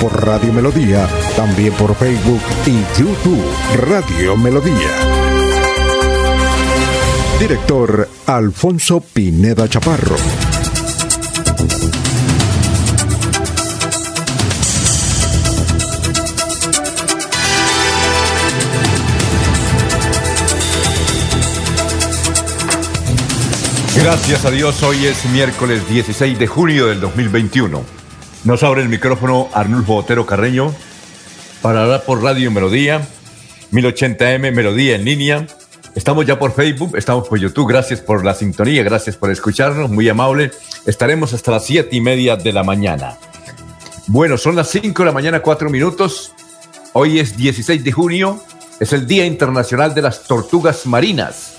por Radio Melodía, también por Facebook y YouTube Radio Melodía. Director Alfonso Pineda Chaparro. Gracias a Dios, hoy es miércoles 16 de junio del 2021. Nos abre el micrófono Arnulfo Otero Carreño para hablar por Radio Melodía, 1080M Melodía en línea. Estamos ya por Facebook, estamos por YouTube. Gracias por la sintonía, gracias por escucharnos, muy amable. Estaremos hasta las siete y media de la mañana. Bueno, son las 5 de la mañana, 4 minutos. Hoy es 16 de junio, es el Día Internacional de las Tortugas Marinas.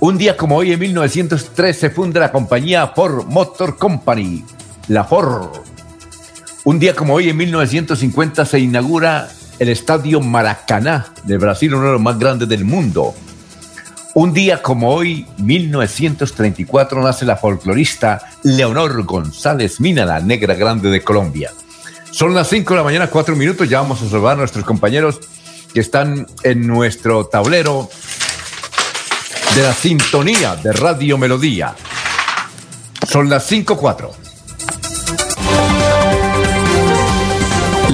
Un día como hoy, en 1903, se funda la compañía Ford Motor Company, la Ford. Un día como hoy, en 1950, se inaugura el Estadio Maracaná de Brasil, uno de los más grandes del mundo. Un día como hoy, 1934, nace la folclorista Leonor González Mina, la negra grande de Colombia. Son las 5 de la mañana, 4 minutos, ya vamos a saludar a nuestros compañeros que están en nuestro tablero de la sintonía de Radio Melodía. Son las 5.4.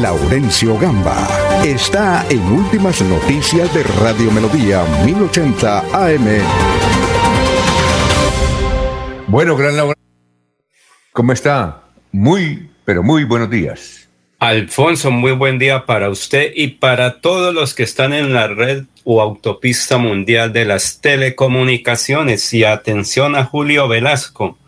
Laurencio Gamba está en Últimas Noticias de Radio Melodía 1080 AM. Bueno, gran Laurencio. ¿Cómo está? Muy, pero muy buenos días. Alfonso, muy buen día para usted y para todos los que están en la red o autopista mundial de las telecomunicaciones. Y atención a Julio Velasco,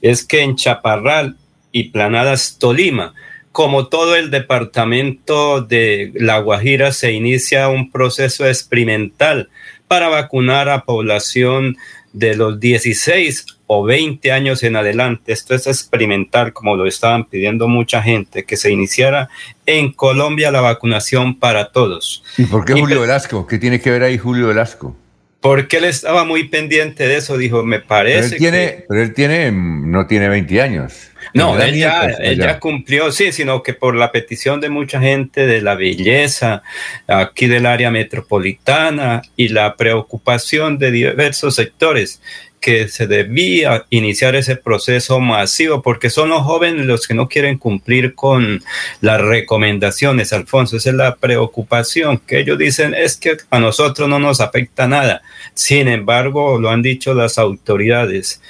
es que en Chaparral y Planadas Tolima, como todo el departamento de La Guajira, se inicia un proceso experimental para vacunar a población de los 16 o 20 años en adelante. Esto es experimental, como lo estaban pidiendo mucha gente, que se iniciara en Colombia la vacunación para todos. ¿Y por qué Julio Velasco? ¿Qué tiene que ver ahí Julio Velasco? Porque él estaba muy pendiente de eso, dijo, me parece. Pero él tiene, pero él tiene no tiene 20 años. No, él ya, él ya cumplió, sí, sino que por la petición de mucha gente de la belleza aquí del área metropolitana y la preocupación de diversos sectores que se debía iniciar ese proceso masivo, porque son los jóvenes los que no quieren cumplir con las recomendaciones, Alfonso. Esa es la preocupación, que ellos dicen es que a nosotros no nos afecta nada. Sin embargo, lo han dicho las autoridades.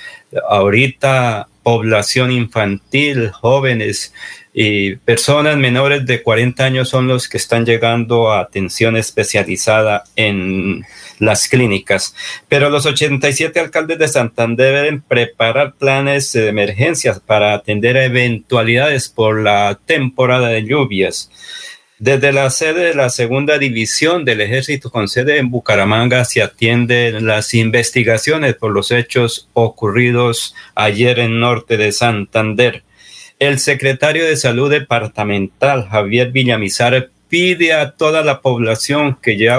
Ahorita población infantil, jóvenes y personas menores de 40 años son los que están llegando a atención especializada en las clínicas. Pero los 87 alcaldes de Santander deben preparar planes de emergencias para atender eventualidades por la temporada de lluvias. Desde la sede de la segunda división del ejército con sede en Bucaramanga se atienden las investigaciones por los hechos ocurridos ayer en norte de Santander. El secretario de Salud Departamental, Javier Villamizar, pide a toda la población que ya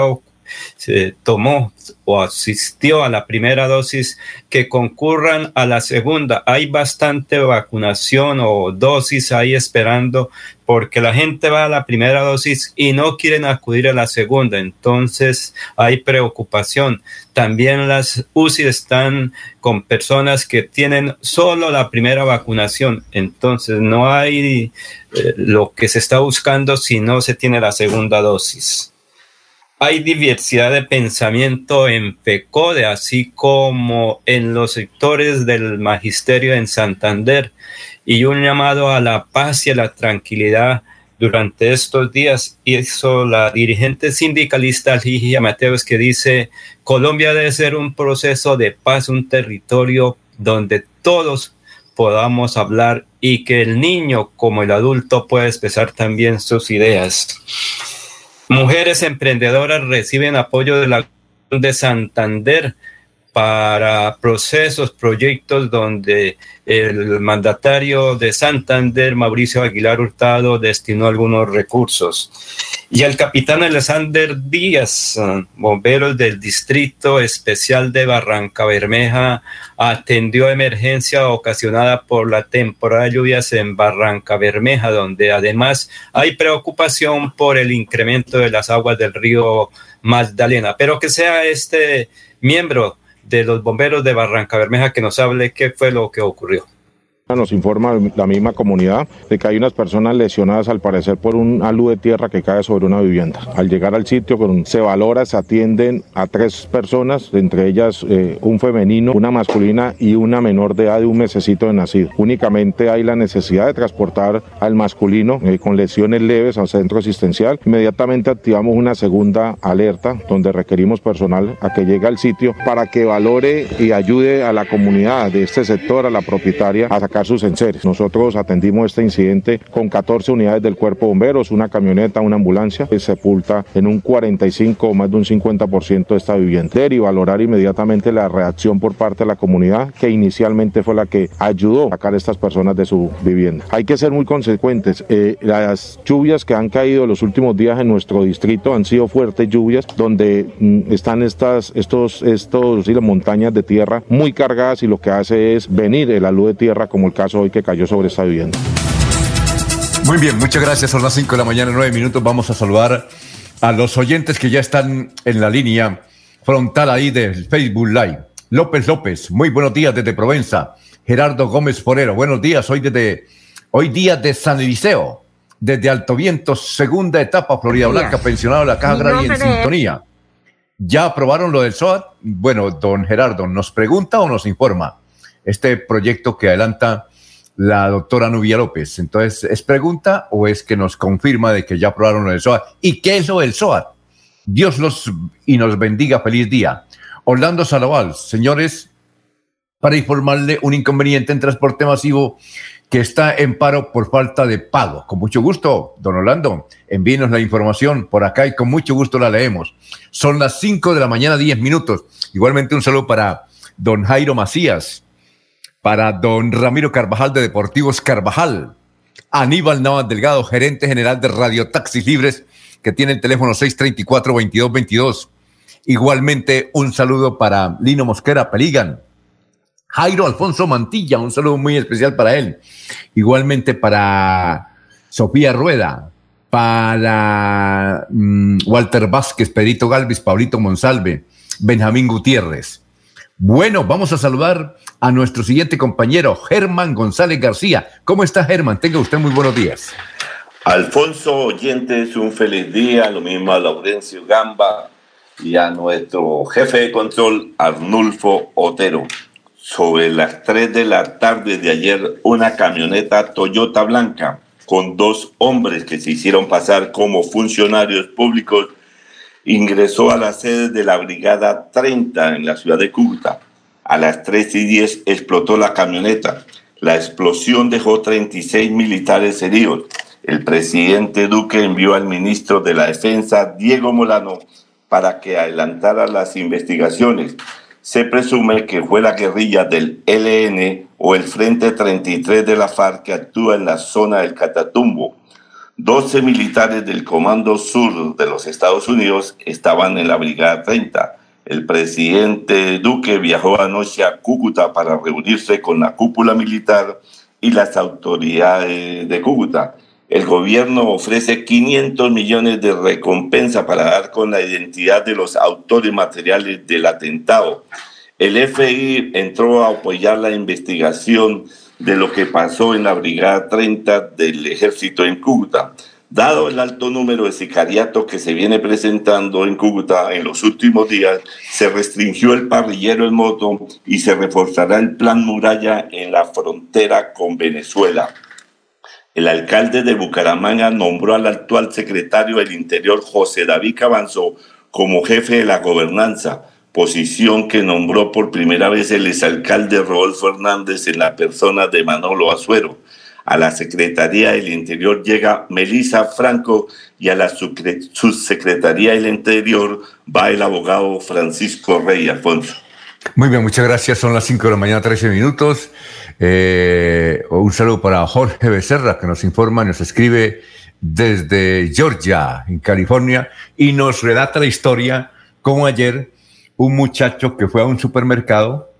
se tomó o asistió a la primera dosis que concurran a la segunda. Hay bastante vacunación o dosis ahí esperando porque la gente va a la primera dosis y no quieren acudir a la segunda. Entonces hay preocupación. También las UCI están con personas que tienen solo la primera vacunación. Entonces no hay eh, lo que se está buscando si no se tiene la segunda dosis hay diversidad de pensamiento en FECODE, así como en los sectores del magisterio en Santander, y un llamado a la paz y a la tranquilidad durante estos días hizo la dirigente sindicalista Ligia Mateos que dice Colombia debe ser un proceso de paz, un territorio donde todos podamos hablar y que el niño como el adulto pueda expresar también sus ideas. Mujeres emprendedoras reciben apoyo de la de Santander para procesos, proyectos donde el mandatario de Santander, Mauricio Aguilar Hurtado, destinó algunos recursos. Y el capitán Alexander Díaz, bomberos del Distrito Especial de Barranca Bermeja, atendió emergencia ocasionada por la temporada de lluvias en Barranca Bermeja, donde además hay preocupación por el incremento de las aguas del río Magdalena. Pero que sea este miembro de los bomberos de Barranca Bermeja que nos hable qué fue lo que ocurrió. Nos informa la misma comunidad de que hay unas personas lesionadas al parecer por un alud de tierra que cae sobre una vivienda. Al llegar al sitio se valora, se atienden a tres personas, entre ellas eh, un femenino, una masculina y una menor de edad de un mesecito de nacido. Únicamente hay la necesidad de transportar al masculino eh, con lesiones leves al centro asistencial. Inmediatamente activamos una segunda alerta donde requerimos personal a que llegue al sitio para que valore y ayude a la comunidad de este sector, a la propietaria, a sacar sus enseres. Nosotros atendimos este incidente con 14 unidades del cuerpo bomberos, una camioneta, una ambulancia, que sepulta en un 45 o más de un 50% de esta vivienda. Y valorar inmediatamente la reacción por parte de la comunidad, que inicialmente fue la que ayudó a sacar a estas personas de su vivienda. Hay que ser muy consecuentes. Eh, las lluvias que han caído los últimos días en nuestro distrito han sido fuertes lluvias, donde mm, están estas, estos, estos, las montañas de tierra muy cargadas y lo que hace es venir el luz de tierra como el caso hoy que cayó sobre esta vivienda. Muy bien, muchas gracias. Son las 5 de la mañana, 9 minutos. Vamos a saludar a los oyentes que ya están en la línea frontal ahí del Facebook Live. López López, muy buenos días desde Provenza. Gerardo Gómez Forero, buenos días. Hoy desde hoy día de San Eliseo, desde Alto Viento, segunda etapa, Florida Blanca, pensionado de la Caja Agraria en sintonía. ¿Ya aprobaron lo del SOAT? Bueno, don Gerardo, ¿nos pregunta o nos informa? Este proyecto que adelanta la doctora Nubia López. Entonces, ¿es pregunta o es que nos confirma de que ya aprobaron el SOAT? ¿Y qué es del SOAT? Dios los y nos bendiga. Feliz día. Orlando Salaval, señores, para informarle un inconveniente en transporte masivo que está en paro por falta de pago. Con mucho gusto, don Orlando, envíenos la información por acá y con mucho gusto la leemos. Son las 5 de la mañana, 10 minutos. Igualmente un saludo para don Jairo Macías, para don Ramiro Carvajal de Deportivos Carvajal, Aníbal Navas Delgado, gerente general de Radio Taxis Libres, que tiene el teléfono 634-2222. Igualmente, un saludo para Lino Mosquera Peligan, Jairo Alfonso Mantilla, un saludo muy especial para él. Igualmente para Sofía Rueda, para mm, Walter Vázquez, Pedrito Galvis, Pablito Monsalve, Benjamín Gutiérrez. Bueno, vamos a saludar a nuestro siguiente compañero, Germán González García. ¿Cómo está Germán? Tenga usted muy buenos días. Alfonso Oyentes, un feliz día, lo mismo a Laurencio Gamba y a nuestro jefe de control, Arnulfo Otero. Sobre las 3 de la tarde de ayer, una camioneta Toyota blanca con dos hombres que se hicieron pasar como funcionarios públicos ingresó a la sede de la Brigada 30 en la ciudad de Cúcuta. A las 3 y 10 explotó la camioneta. La explosión dejó 36 militares heridos. El presidente Duque envió al ministro de la Defensa, Diego Molano, para que adelantara las investigaciones. Se presume que fue la guerrilla del LN o el Frente 33 de la FARC que actúa en la zona del Catatumbo. 12 militares del Comando Sur de los Estados Unidos estaban en la Brigada 30. El presidente Duque viajó anoche a Cúcuta para reunirse con la cúpula militar y las autoridades de Cúcuta. El gobierno ofrece 500 millones de recompensa para dar con la identidad de los autores materiales del atentado. El FI entró a apoyar la investigación de lo que pasó en la Brigada 30 del Ejército en Cúcuta. Dado el alto número de sicariato que se viene presentando en Cúcuta en los últimos días, se restringió el parrillero en moto y se reforzará el plan muralla en la frontera con Venezuela. El alcalde de Bucaramanga nombró al actual secretario del Interior, José David Cabanzo, como jefe de la gobernanza posición que nombró por primera vez el exalcalde Rodolfo Hernández en la persona de Manolo Azuero. A la Secretaría del Interior llega Melisa Franco y a la Subsecretaría del Interior va el abogado Francisco Rey Alfonso. Muy bien, muchas gracias. Son las 5 de la mañana, 13 minutos. Eh, un saludo para Jorge Becerra, que nos informa, nos escribe desde Georgia, en California, y nos relata la historia como ayer un muchacho que fue a un supermercado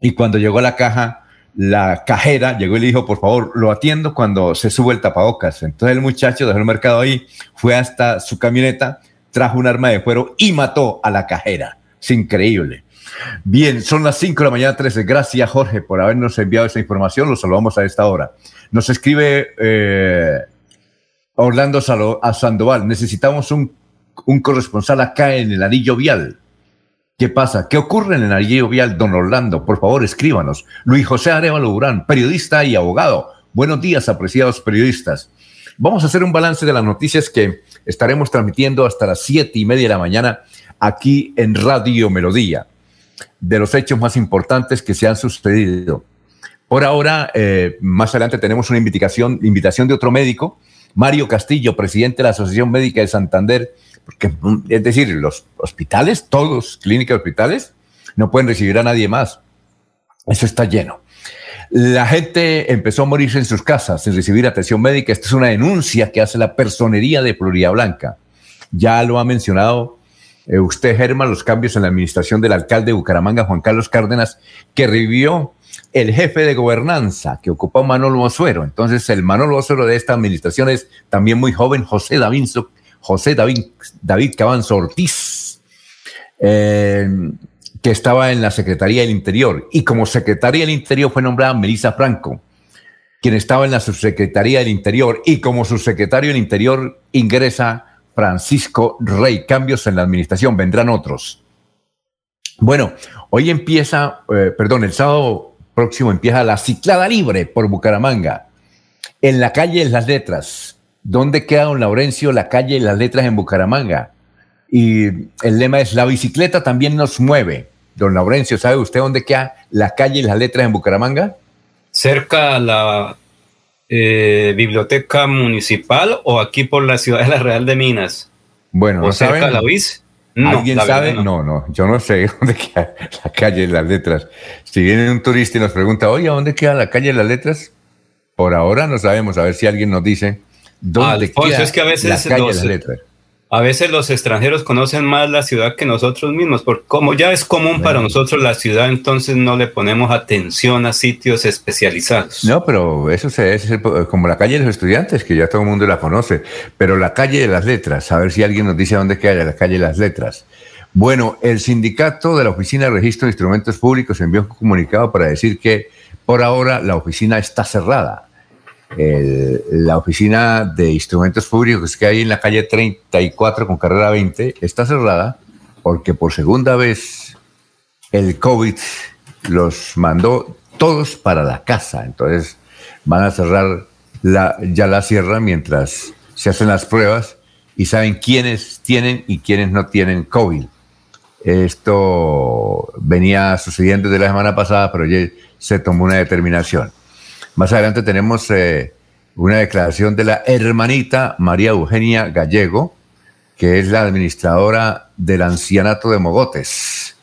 y cuando llegó a la caja, la cajera llegó y le dijo, por favor, lo atiendo cuando se sube el tapabocas. Entonces el muchacho dejó el mercado ahí, fue hasta su camioneta, trajo un arma de fuego y mató a la cajera. Es increíble. Bien, son las 5 de la mañana 13. Gracias, Jorge, por habernos enviado esa información. Lo saludamos a esta hora. Nos escribe eh, Orlando a Sandoval. Necesitamos un, un, corresponsal acá en el anillo vial. ¿Qué pasa? ¿Qué ocurre en el anillo vial, don Orlando? Por favor, escríbanos. Luis José Arevalo Durán, periodista y abogado. Buenos días, apreciados periodistas. Vamos a hacer un balance de las noticias que estaremos transmitiendo hasta las siete y media de la mañana aquí en Radio Melodía de los hechos más importantes que se han sucedido. Por ahora, eh, más adelante tenemos una invitación, invitación de otro médico, Mario Castillo, presidente de la Asociación Médica de Santander, porque, es decir, los hospitales, todos, clínicas, hospitales, no pueden recibir a nadie más. Eso está lleno. La gente empezó a morirse en sus casas sin recibir atención médica. Esta es una denuncia que hace la personería de Florida Blanca. Ya lo ha mencionado eh, usted, Germán, los cambios en la administración del alcalde de Bucaramanga, Juan Carlos Cárdenas, que revivió el jefe de gobernanza que ocupó Manolo Osuero. Entonces, el Manolo Osuero de esta administración es también muy joven, José David, José David, David Cabanzo Ortiz, eh, que estaba en la Secretaría del Interior. Y como Secretaría del Interior fue nombrada Melissa Franco, quien estaba en la Subsecretaría del Interior. Y como subsecretario del Interior ingresa Francisco Rey. Cambios en la administración, vendrán otros. Bueno, hoy empieza, eh, perdón, el sábado próximo empieza la ciclada libre por Bucaramanga, en la calle de las letras. ¿Dónde queda don Laurencio la calle de las letras en Bucaramanga? Y el lema es, la bicicleta también nos mueve. Don Laurencio, ¿sabe usted dónde queda la calle de las letras en Bucaramanga? Cerca a la eh, biblioteca municipal o aquí por la ciudad de la Real de Minas? Bueno, ¿O cerca la UIS? ¿Alguien sabe? No. no. yo no sé dónde queda la calle de las letras. Si viene un turista y nos pregunta, oye, ¿dónde queda la calle de las letras? Por ahora no sabemos, a ver si alguien nos dice dónde es que a veces la calle de las letras a veces los extranjeros conocen más la ciudad que nosotros mismos, porque como ya es común para nosotros la ciudad, entonces no le ponemos atención a sitios especializados. No, pero eso es como la calle de los estudiantes, que ya todo el mundo la conoce, pero la calle de las letras, a ver si alguien nos dice dónde queda la calle de las letras. Bueno, el sindicato de la Oficina de Registro de Instrumentos Públicos envió un comunicado para decir que por ahora la oficina está cerrada la oficina de instrumentos públicos que hay en la calle 34 con carrera 20 está cerrada porque por segunda vez el COVID los mandó todos para la casa. Entonces van a cerrar ya la sierra mientras se hacen las pruebas y saben quiénes tienen y quiénes no tienen COVID. Esto venía sucediendo desde la semana pasada, pero ya se tomó una determinación. Más adelante tenemos eh, una declaración de la hermanita María Eugenia Gallego, que es la administradora del ancianato de Mogotes.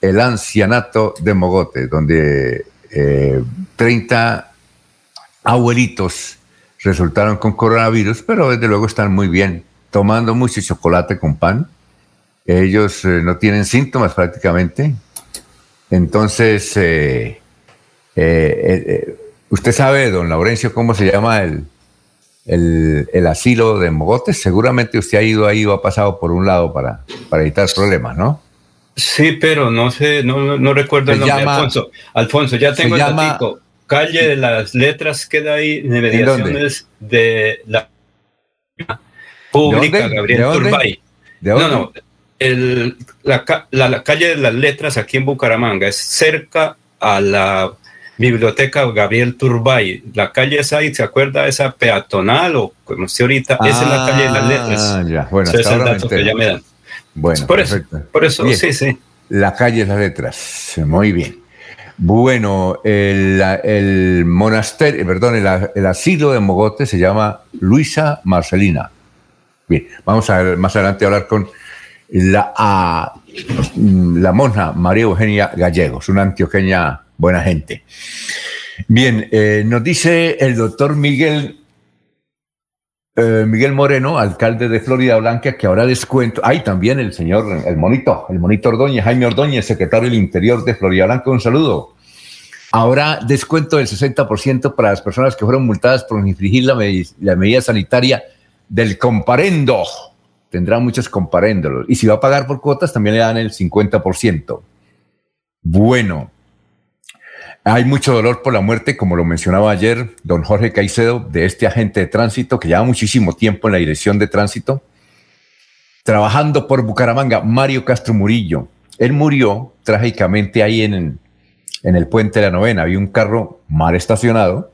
El ancianato de Mogotes, donde 30 eh, abuelitos resultaron con coronavirus, pero desde luego están muy bien, tomando mucho chocolate con pan. Ellos eh, no tienen síntomas prácticamente. Entonces, eh, ¿Usted sabe, don Laurencio, cómo se llama el, el, asilo de Mogotes? Seguramente usted ha ido ahí o ha pasado por un lado para, para evitar problemas, ¿no? Sí, pero no sé, no, no recuerdo el nombre. Alfonso, Alfonso, ya tengo el llama, Calle de las Letras queda ahí, de mediaciones de la pública Gabriel Turbay. No, no, el, la, la, calle de las Letras aquí en Bucaramanga es cerca a la Biblioteca Gabriel Turbay. La calle ahí, ¿se acuerda? Esa peatonal o como si ahorita, esa es la calle de las letras. Ah, ya, bueno, es el dato que ya me dan. Bueno, por eso, por eso sí, sí. La calle de las letras, muy bien. Bueno, el, monasterio, perdón, el, asilo de Mogote se llama Luisa Marcelina. Bien, vamos a ver más adelante a hablar con la, la monja María Eugenia Gallegos, una antioqueña buena gente. Bien, eh, nos dice el doctor Miguel eh, Miguel Moreno, alcalde de Florida Blanca, que ahora descuento. Hay también el señor, el monito, el monito Ordóñez, Jaime Ordóñez, secretario del Interior de Florida Blanca. Un saludo. Ahora descuento del 60% para las personas que fueron multadas por infringir la, medida sanitaria del comparendo. Tendrá muchos comparendos. Y si va a pagar por cuotas, también le dan el 50%. Bueno, hay mucho dolor por la muerte, como lo mencionaba ayer don Jorge Caicedo, de este agente de tránsito que lleva muchísimo tiempo en la dirección de tránsito, trabajando por Bucaramanga, Mario Castro Murillo. Él murió trágicamente ahí en, el puente de la novena. Había un carro mal estacionado.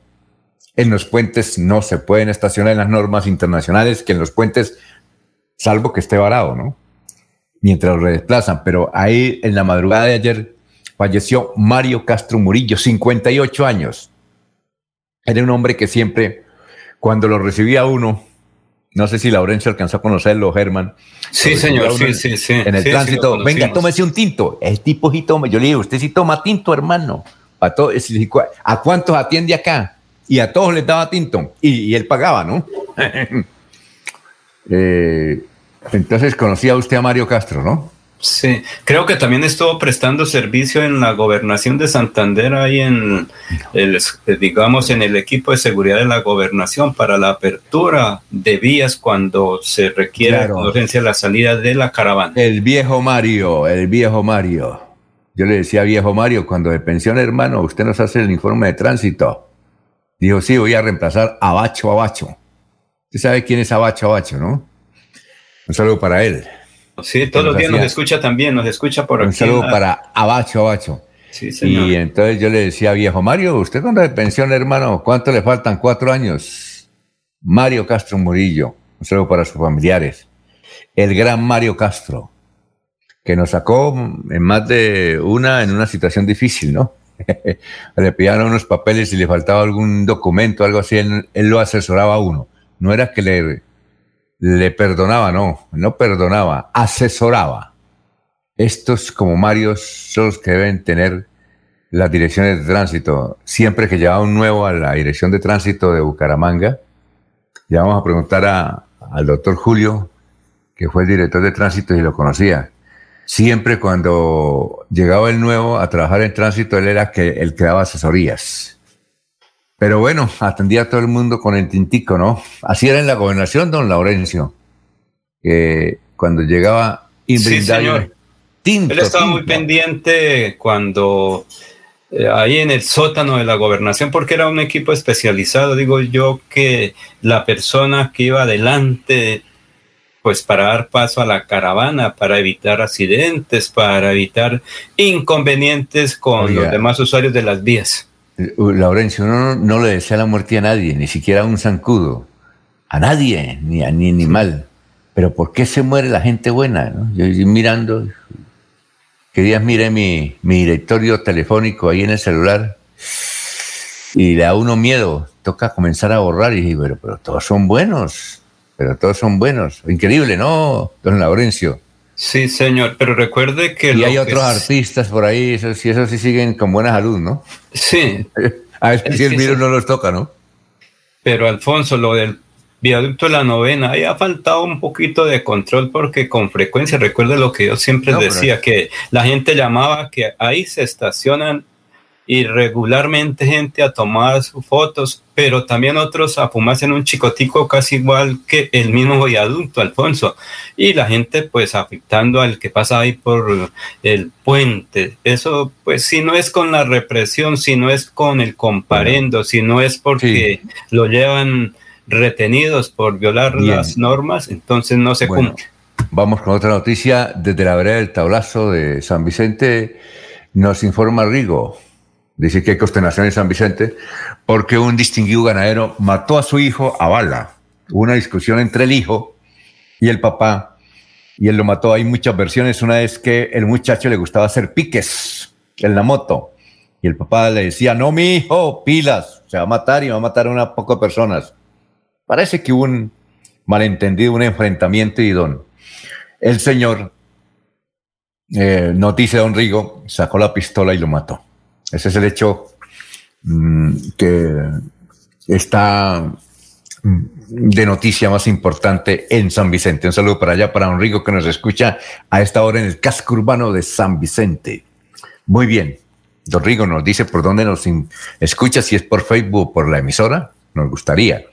En los puentes no se pueden estacionar en las normas internacionales, que en los puentes, salvo que esté varado, ¿no? Mientras lo desplazan. Pero ahí en la madrugada de ayer falleció Mario Castro Murillo, 58 años. Era un hombre que siempre, cuando lo recibía uno, no sé si Laurencio alcanzó a conocerlo, Germán. Sí, señor, sí, sí, sí. En el tránsito, venga, tómese un tinto. El tipo sí toma. Yo le digo, usted sí toma tinto, hermano. A, ¿A cuántos atiende acá? Y a todos les daba tinto. Y, él pagaba, ¿no? Eh, entonces conocía usted a Mario Castro, ¿no? Sí, creo que también estuvo prestando servicio en la gobernación de Santander, ahí en el, digamos, en el equipo de seguridad de la gobernación para la apertura de vías cuando se requiere urgencia la salida de la caravana. El viejo Mario, el viejo Mario. Yo le decía viejo Mario, cuando de pensión, hermano, usted nos hace el informe de tránsito. Dijo, sí, voy a reemplazar a Bacho a Bacho. Usted sabe quién es Abacho Abacho, ¿no? Un saludo para él. Sí, todos los días nos escucha también, nos escucha por aquí. Un saludo para Abacho, Abacho. Sí, señor. Y entonces yo le decía, viejo Mario, usted cuando de pensión, hermano, ¿cuánto le faltan? Cuatro años. Mario Castro Murillo, un saludo para sus familiares. El gran Mario Castro, que nos sacó en más de una en una situación difícil, ¿no? le pidieron unos papeles y le faltaba algún documento, algo así, él, él lo asesoraba a uno. No era que le le perdonaba, no, no perdonaba, asesoraba. Estos como Mario son los que deben tener las direcciones de tránsito. Siempre que llevaba un nuevo a la dirección de tránsito de Bucaramanga, ya vamos a preguntar al doctor Julio, que fue el director de tránsito y lo conocía. Siempre cuando llegaba el nuevo a trabajar en tránsito, él era que, el que daba asesorías pero bueno, atendía a todo el mundo con el tintico, ¿no? Así era en la gobernación, don Laurencio. Que cuando llegaba inventario. Tinto, Él estaba muy pendiente cuando eh, ahí en el sótano de la gobernación, porque era un equipo especializado. Digo yo que la persona que iba adelante, pues para dar paso a la caravana, para evitar accidentes, para evitar inconvenientes con los demás usuarios de las vías. Laurencio, no, no, le desea la muerte a nadie, ni siquiera a un zancudo, a nadie, ni a ni animal. Pero ¿por qué se muere la gente buena? Yo, mirando, que días mire mi, mi directorio telefónico ahí en el celular y le da uno miedo, toca comenzar a borrar y digo, pero, pero todos son buenos, pero todos son buenos. Increíble, ¿no, don Laurencio? Sí, señor, pero recuerde que... Y hay otros artistas por ahí, esos, y esos sí siguen con buena salud, ¿no? Sí. A ver si el virus no los toca, ¿no? Pero Alfonso, lo del viaducto de la novena, ahí ha faltado un poquito de control porque con frecuencia, recuerde lo que yo siempre decía, que la gente llamaba que ahí se estacionan y regularmente gente a tomar sus fotos, pero también otros a fumarse en un chicotico casi igual que el mismo viaducto, Alfonso. Y la gente pues afectando al que pasa ahí por el puente. Eso pues si no es con la represión, si no es con el comparendo, si no es porque lo llevan retenidos por violar las normas, entonces no se cumple. Vamos con otra noticia. Desde la vereda del tablazo de San Vicente nos informa Rigo dice que hay consternación en San Vicente, porque un distinguido ganadero mató a su hijo a bala. Hubo una discusión entre el hijo y el papá, y él lo mató. Hay muchas versiones. Una es que el muchacho le gustaba hacer piques en la moto, Y el papá le decía, no, mi hijo, pilas, se va a matar y va a matar a unas pocas personas. Parece que hubo un malentendido, un enfrentamiento y don. El señor, eh, noticia de don Rigo, sacó la pistola y lo mató. Ese es el hecho mm, que está mm, de noticia más importante en San Vicente. Un saludo para allá, para don Rigo que nos escucha a esta hora en el casco urbano de San Vicente. Muy bien. Don Rigo nos dice por dónde nos escucha, si es por Facebook o por la emisora. Nos gustaría.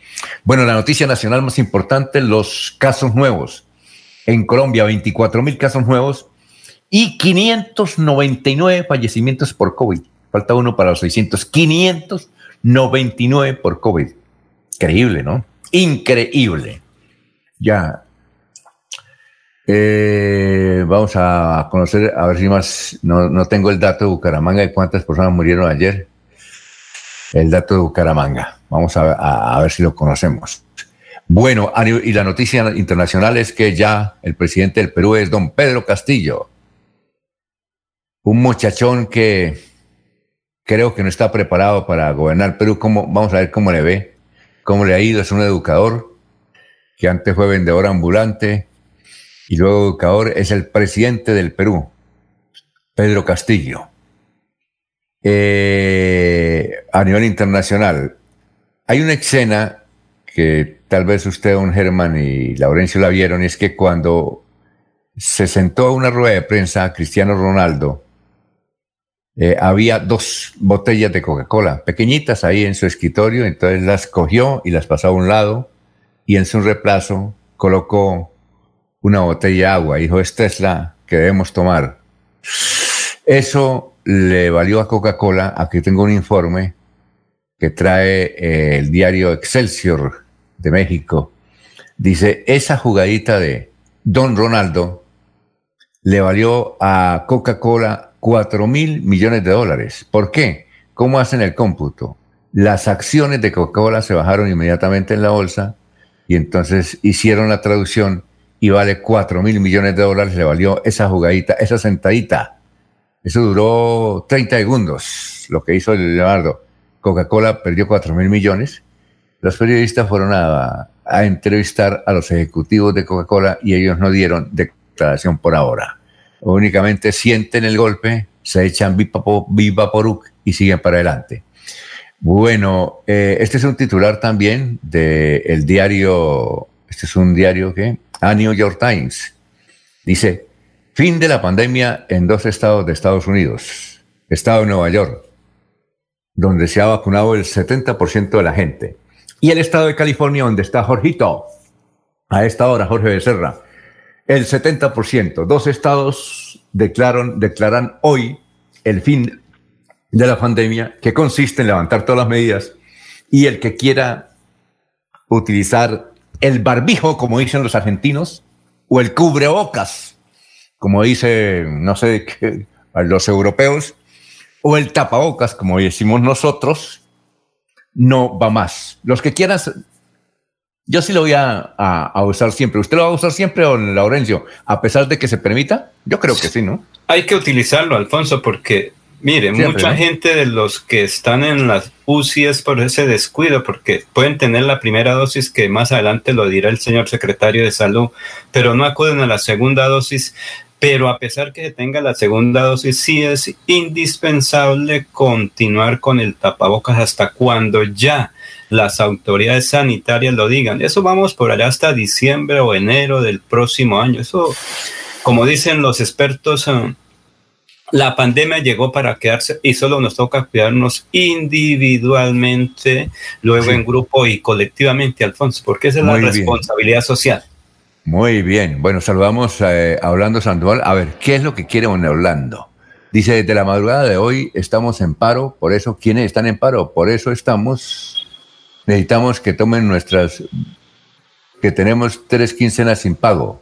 Bueno, la noticia nacional más importante, los casos nuevos. En Colombia, 24 mil casos nuevos y 599 fallecimientos por COVID. Falta uno para los 600. 599 por COVID. Increíble, ¿no? Increíble. Ya. Eh, vamos a conocer, a ver si más, no, no tengo el dato de Bucaramanga de cuántas personas murieron ayer. El dato de Bucaramanga. Vamos a, ver si lo conocemos. Bueno, y la noticia internacional es que ya el presidente del Perú es don Pedro Castillo, un muchachón que creo que no está preparado para gobernar Perú. ¿Cómo, vamos a ver cómo le ve, cómo le ha ido. Es un educador que antes fue vendedor ambulante y luego educador. Es el presidente del Perú, Pedro Castillo. Eh, a nivel internacional, hay una escena que tal vez usted, don Germán y Laurencio la vieron, y es que cuando se sentó a una rueda de prensa Cristiano Ronaldo, eh, había dos botellas de Coca-Cola, pequeñitas ahí en su escritorio, entonces las cogió y las pasó a un lado y en su reemplazo colocó una botella de agua. Dijo, esta es que debemos tomar. Eso le valió a Coca-Cola, aquí tengo un informe, que trae eh, el diario Excelsior de México, dice, esa jugadita de Don Ronaldo le valió a Coca-Cola 4 mil millones de dólares. ¿Por qué? ¿Cómo hacen el cómputo? Las acciones de Coca-Cola se bajaron inmediatamente en la bolsa y entonces hicieron la traducción y vale 4 mil millones de dólares, le valió esa jugadita, esa sentadita. Eso duró 30 segundos, lo que hizo Leonardo. Coca-Cola perdió 4 mil millones. Los periodistas fueron a, entrevistar a los ejecutivos de Coca-Cola y ellos no dieron declaración por ahora. Únicamente sienten el golpe, se echan viva por y siguen para adelante. Bueno, eh, este es un titular también del diario, este es un diario que, a ah, New York Times. Dice, fin de la pandemia en dos estados de Estados Unidos. Estado de Nueva York, donde se ha vacunado el 70% de la gente. Y el estado de California, donde está Jorgito, a esta hora, Jorge Becerra, el 70%. Dos estados declaran, declaran hoy el fin de la pandemia, que consiste en levantar todas las medidas y el que quiera utilizar el barbijo, como dicen los argentinos, o el cubrebocas, como dicen, no sé, los europeos, o el tapabocas, como decimos nosotros, no va más. Los que quieras, yo sí lo voy a, usar siempre. ¿Usted lo va a usar siempre, o Laurencio? A pesar de que se permita, yo creo que sí, ¿no? Hay que utilizarlo, Alfonso, porque, mire, mucha gente de los que están en las UCI es por ese descuido, porque pueden tener la primera dosis, que más adelante lo dirá el señor secretario de salud, pero no acuden a la segunda dosis pero a pesar que se tenga la segunda dosis, sí es indispensable continuar con el tapabocas hasta cuando ya las autoridades sanitarias lo digan. Eso vamos por allá hasta diciembre o enero del próximo año. Eso, como dicen los expertos, eh, la pandemia llegó para quedarse y solo nos toca cuidarnos individualmente, luego en grupo y colectivamente, Alfonso, porque esa es la responsabilidad social. Muy bien. Bueno, saludamos eh, a Orlando Sandoval. A ver, ¿qué es lo que quiere Orlando? Dice, desde la madrugada de hoy estamos en paro, por eso, ¿quiénes están en paro? Por eso estamos, necesitamos que tomen nuestras, que tenemos tres quincenas sin pago.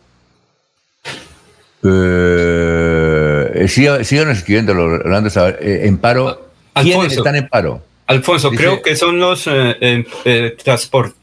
Eh, síganos escribiendo, Orlando, eh, en paro. ¿Quiénes están en paro? Alfonso, creo que son los eh, eh, eh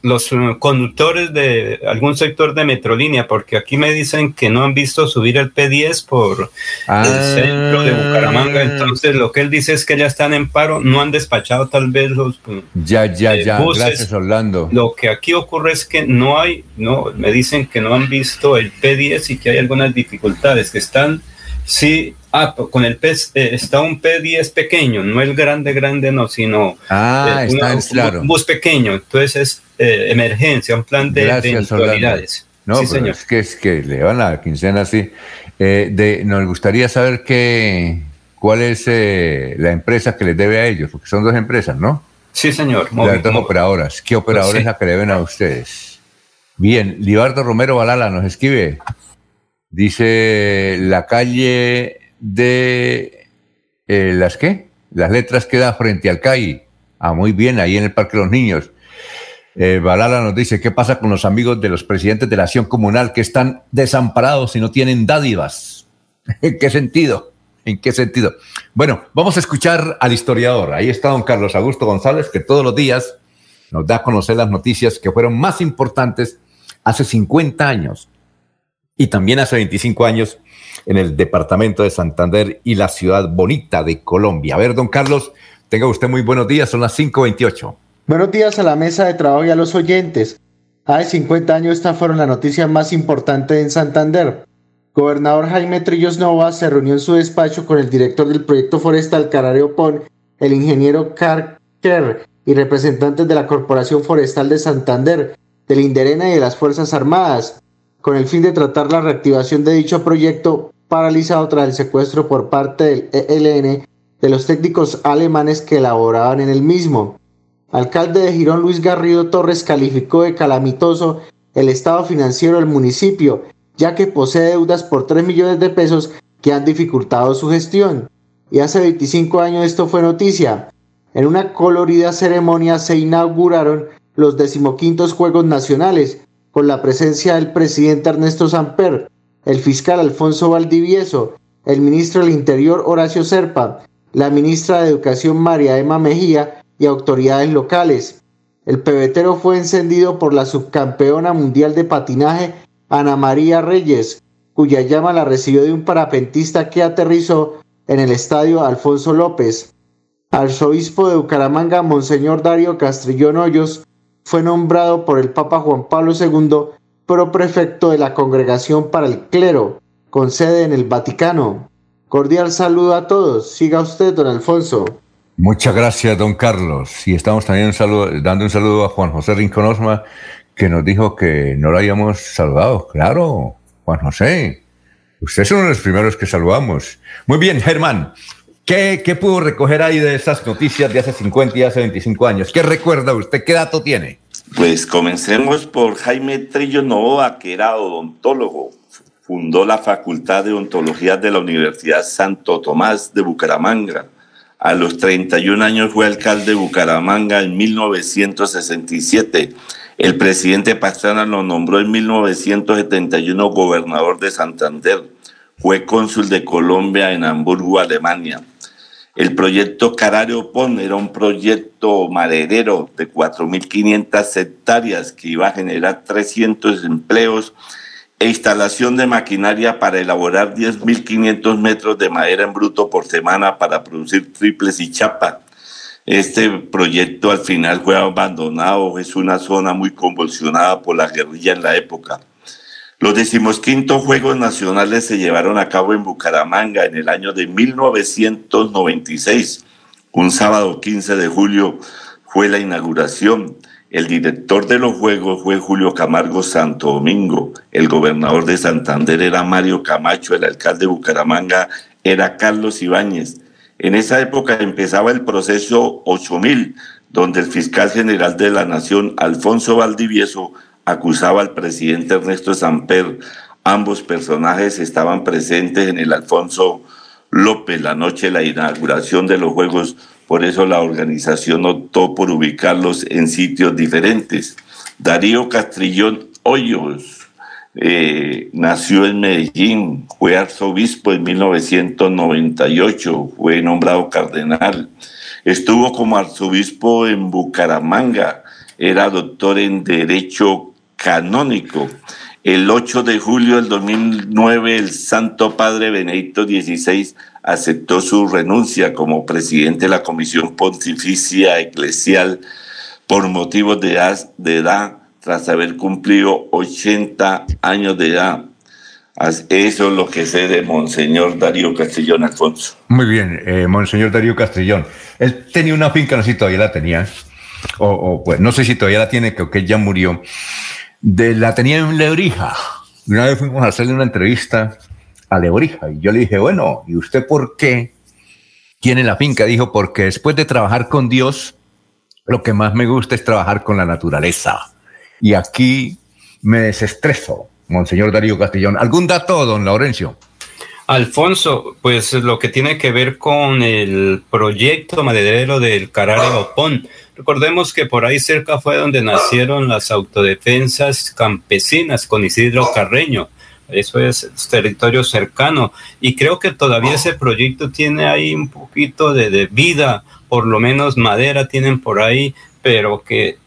los conductores de algún sector de Metrolínea, porque aquí me dicen que no han visto subir el P10 por el centro de Bucaramanga. Ah. Entonces, lo que él dice es que ya están en paro, no han despachado tal vez los ya, ya, ya. Gracias, Orlando. Lo que aquí ocurre es que no hay, no, me dicen que no han visto el P10 y que hay algunas dificultades, que están Sí, ah, con el pez eh, está un P10 pequeño, no el grande, grande, no, sino ah, eh, un bus pequeño. Entonces es eh, emergencia, un plan de, Gracias, No, sí, señor. Es que, es que le van la quincena así. de, nos gustaría saber qué, cuál es la empresa que les debe a ellos, porque son dos empresas, ¿no? Sí, señor. Las dos operadoras. ¿Qué operadora es la que deben a ustedes? Bien, Libardo Romero Balala nos escribe. Dice la calle de eh, las qué? Las letras queda frente al CAI. Ah, muy bien, ahí en el Parque de los Niños. Eh, Balala nos dice, ¿qué pasa con los amigos de los presidentes de la acción comunal que están desamparados y no tienen dádivas? ¿En qué sentido? ¿En qué sentido? Bueno, vamos a escuchar al historiador. Ahí está don Carlos Augusto González, que todos los días nos da a conocer las noticias que fueron más importantes hace 50 años y también hace 25 años en el departamento de Santander y la ciudad bonita de Colombia. A ver, don Carlos, tenga usted muy buenos días, son las 5.28. Buenos días a la mesa de trabajo y a los oyentes. Hace 50 años estas fueron las noticias más importantes en Santander. Gobernador Jaime Trillos Nova se reunió en su despacho con el director del proyecto forestal Carario Pon, el ingeniero Carl Kerr y representantes de la Corporación Forestal de Santander, del Inderena y de las Fuerzas Armadas con el fin de tratar la reactivación de dicho proyecto paralizado tras el secuestro por parte del ELN de los técnicos alemanes que elaboraban en el mismo. Alcalde de Girón Luis Garrido Torres calificó de calamitoso el estado financiero del municipio, ya que posee deudas por 3 millones de pesos que han dificultado su gestión. Y hace 25 años esto fue noticia. En una colorida ceremonia se inauguraron los decimoquintos Juegos Nacionales, con la presencia del presidente Ernesto Samper, el fiscal Alfonso Valdivieso, el ministro del Interior Horacio Serpa, la ministra de Educación María Emma Mejía y autoridades locales. El pebetero fue encendido por la subcampeona mundial de patinaje Ana María Reyes, cuya llama la recibió de un parapentista que aterrizó en el estadio Alfonso López. Arzobispo de Bucaramanga, Monseñor Darío Castrillón Hoyos, fue nombrado por el Papa Juan Pablo II prefecto de la Congregación para el Clero, con sede en el Vaticano. Cordial saludo a todos. Siga usted, don Alfonso. Muchas gracias, don Carlos. Y estamos también dando un saludo a Juan José Rincón Osma, que nos dijo que no lo habíamos saludado. Claro, Juan José. Usted es uno de los primeros que saludamos. Muy bien, Germán. ¿Qué, pudo recoger ahí de esas noticias de hace 50 y hace 25 años? ¿Qué recuerda usted? ¿Qué dato tiene? Pues comencemos por Jaime Trillo Novoa, que era odontólogo. Fundó la Facultad de Odontología de la Universidad Santo Tomás de Bucaramanga. A los 31 años fue alcalde de Bucaramanga en 1967. El presidente Pastrana lo nombró en 1971 gobernador de Santander. Fue cónsul de Colombia en Hamburgo, Alemania. El proyecto Carario Pon era un proyecto maderero de 4.500 hectáreas que iba a generar 300 empleos e instalación de maquinaria para elaborar 10.500 metros de madera en bruto por semana para producir triples y chapa. Este proyecto al final fue abandonado, es una zona muy convulsionada por la guerrilla en la época. Los decimosquintos Juegos Nacionales se llevaron a cabo en Bucaramanga en el año de 1996. Un sábado 15 de julio fue la inauguración. El director de los Juegos fue Julio Camargo Santo Domingo. El gobernador de Santander era Mario Camacho. El alcalde de Bucaramanga era Carlos Ibáñez. En esa época empezaba el proceso 8000, donde el fiscal general de la Nación, Alfonso Valdivieso, acusaba al presidente Ernesto Samper. Ambos personajes estaban presentes en el Alfonso López la noche de la inauguración de los Juegos, por eso la organización optó por ubicarlos en sitios diferentes. Darío Castrillón Hoyos eh, nació en Medellín, fue arzobispo en 1998, fue nombrado cardenal. Estuvo como arzobispo en Bucaramanga, era doctor en Derecho Canónico. El 8 de julio del 2009, el Santo Padre Benedicto XVI aceptó su renuncia como presidente de la Comisión Pontificia Eclesial por motivos de edad, tras haber cumplido 80 años de edad. Eso es lo que sé de Monseñor Darío Castellón Alfonso. Muy bien, eh, Monseñor Darío Castellón. Él tenía una finca, no sé si todavía la tenía, o, pues no sé si todavía la tiene, creo que ya murió. De, la tenía en Lebrija. Una vez fuimos a hacerle una entrevista a Lebrija y yo le dije, bueno, ¿y usted por qué tiene la finca? Dijo, porque después de trabajar con Dios, lo que más me gusta es trabajar con la naturaleza. Y aquí me desestreso, Monseñor Darío Castellón. ¿Algún dato, don Laurencio? Alfonso, pues lo que tiene que ver con el proyecto maderero del Carare Opón. Recordemos que por ahí cerca fue donde nacieron las autodefensas campesinas con Isidro Carreño. Eso es territorio cercano. Y creo que todavía ese proyecto tiene ahí un poquito de, de vida por lo menos madera tienen por ahí, pero que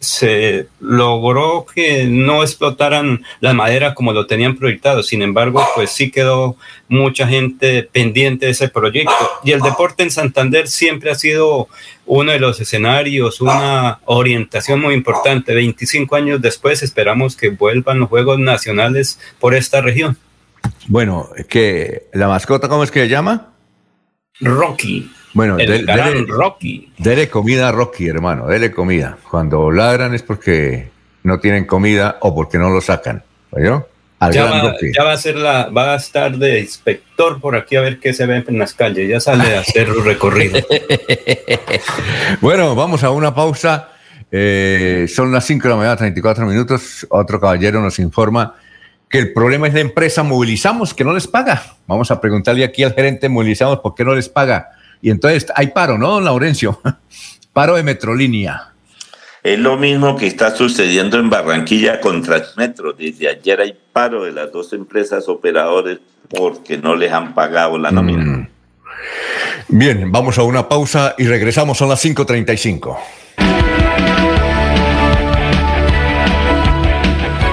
se logró que no explotaran la madera como lo tenían proyectado. Sin embargo, pues sí quedó mucha gente pendiente de ese proyecto. Y el deporte en Santander siempre ha sido uno de los escenarios, una orientación muy importante. 25 años después esperamos que vuelvan los Juegos Nacionales por esta región. Bueno, que la mascota, ¿cómo es que se llama? Rocky. Bueno, el dele, Rocky. Dele comida a Rocky, hermano, dele comida. Cuando ladran es porque no tienen comida o porque no lo sacan. ¿Oyó? Ya va, ya va, a ser la, va a estar de inspector por aquí a ver qué se ve en las calles. Ya sale a hacer un recorrido. bueno, vamos a una pausa. Eh, son las 5 de la mañana, 34 minutos. Otro caballero nos informa que el problema es la empresa Movilizamos, que no les paga. Vamos a preguntarle aquí al gerente Movilizamos por qué no les paga. Y entonces hay paro, ¿no, don Laurencio? paro de Metrolínea. Es lo mismo que está sucediendo en Barranquilla con Transmetro. Desde ayer hay paro de las dos empresas operadores porque no les han pagado la nómina. Mm. Bien, vamos a una pausa y regresamos a las 5.35.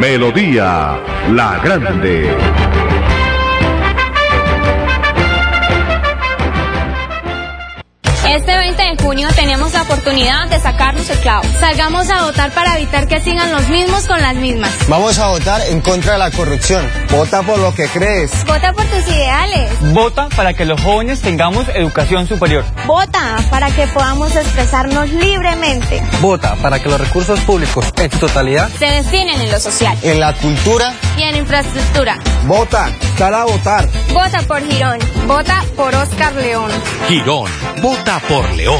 Melodía La Grande. Este 20 de junio tenemos la oportunidad de sacarnos el clavo. Salgamos a votar para evitar que sigan los mismos con las mismas. Vamos a votar en contra de la corrupción. Vota por lo que crees. Vota por tus ideales. Vota para que los jóvenes tengamos educación superior. Vota para que podamos expresarnos libremente. Vota para que los recursos públicos en su totalidad se destinen en lo social, en la cultura y en infraestructura. Vota, sal a votar. Vota por Girón. Vota por Oscar León. Girón. Vota por León.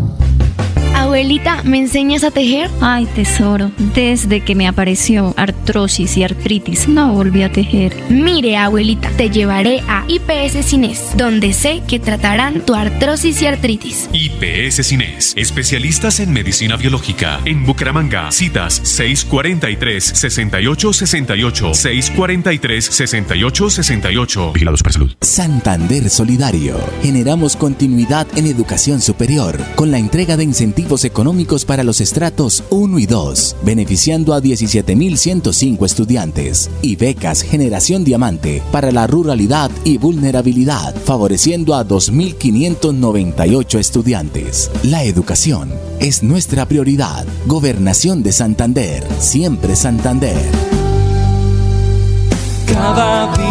Abuelita, ¿me enseñas a tejer? Ay, tesoro, desde que me apareció artrosis y artritis, no volví a tejer. Mire, abuelita, te llevaré a IPS Cines, donde sé que tratarán tu artrosis y artritis. IPS Cines, especialistas en medicina biológica. En Bucaramanga, citas 643-6868, 643-6868. Vigilados para salud. Santander Solidario. Generamos continuidad en educación superior con la entrega de incentivos económicos para los estratos 1 y 2, beneficiando a 17.105 estudiantes, y becas Generación Diamante para la ruralidad y vulnerabilidad, favoreciendo a 2.598 estudiantes. La educación es nuestra prioridad. Gobernación de Santander, siempre Santander. Cada día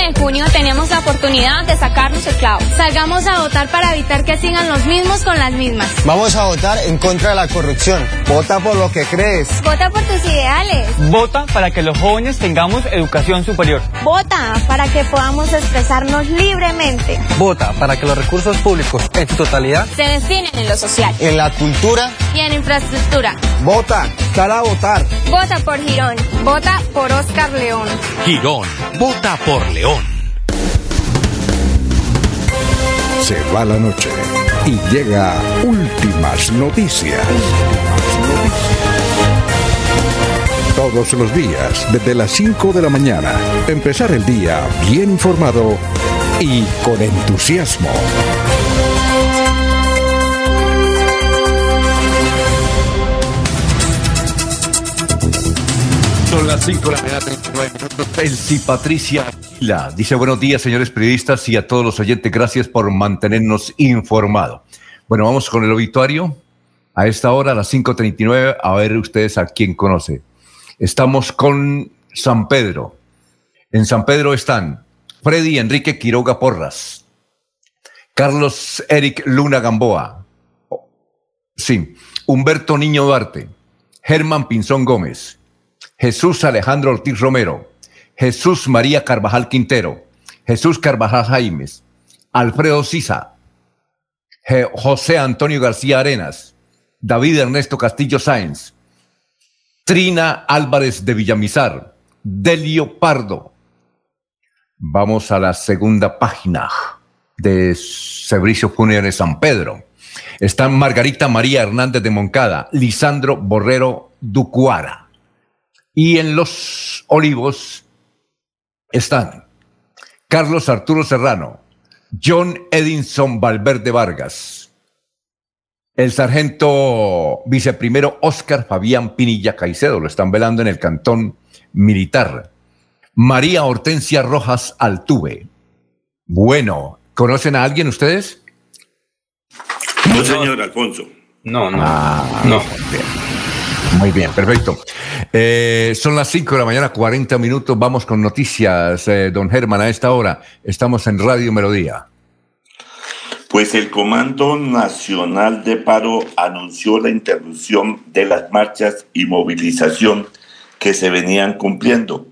de junio tenemos la oportunidad de sacarnos el clavo. Salgamos a votar para evitar que sigan los mismos con las mismas. Vamos a votar en contra de la corrupción. Vota por lo que crees. Vota por tus ideales. Vota para que los jóvenes tengamos educación superior. Vota para que podamos expresarnos libremente. Vota para que los recursos públicos en su totalidad se destinen en lo social, en la cultura y en infraestructura. Vota, sal a votar. Vota por Girón. Vota por Oscar León. Girón, vota por León. Se va la noche y llega últimas noticias. Todos los días, desde las 5 de la mañana, empezar el día bien informado y con entusiasmo. Son las 5 de la mañana, 39 minutos. Elsie Patricia Aquila dice buenos días, señores periodistas, y a todos los oyentes, gracias por mantenernos informados. Bueno, vamos con el obituario. A esta hora, a las 5.39, a ver ustedes a quién conoce. Estamos con San Pedro. En San Pedro están Freddy Enrique Quiroga Porras, Carlos Eric Luna Gamboa, sí, Humberto Niño Duarte, Germán Pinzón Gómez, Jesús Alejandro Ortiz Romero, Jesús María Carvajal Quintero, Jesús Carvajal Jaimes, Alfredo Sisa, José Antonio García Arenas, David Ernesto Castillo Sáenz, Trina Álvarez de Villamizar, Delio Pardo. Vamos a la segunda página de Servicio Fúnebre San Pedro. Están Margarita María Hernández de Moncada, Lisandro Borrero Ducuara. Y en los olivos están Carlos Arturo Serrano, John Edinson Valverde Vargas, el sargento viceprimero Oscar Fabián Pinilla Caicedo, lo están velando en el cantón militar. María Hortensia Rojas Altuve. Bueno, ¿conocen a alguien ustedes? No, señor Alfonso. No, no. Ah, no. Muy bien, perfecto. Eh, son las 5 de la mañana, 40 minutos. Vamos con noticias, eh, don Germán, a esta hora. Estamos en Radio Melodía. Pues el Comando Nacional de Paro anunció la interrupción de las marchas y movilización que se venían cumpliendo.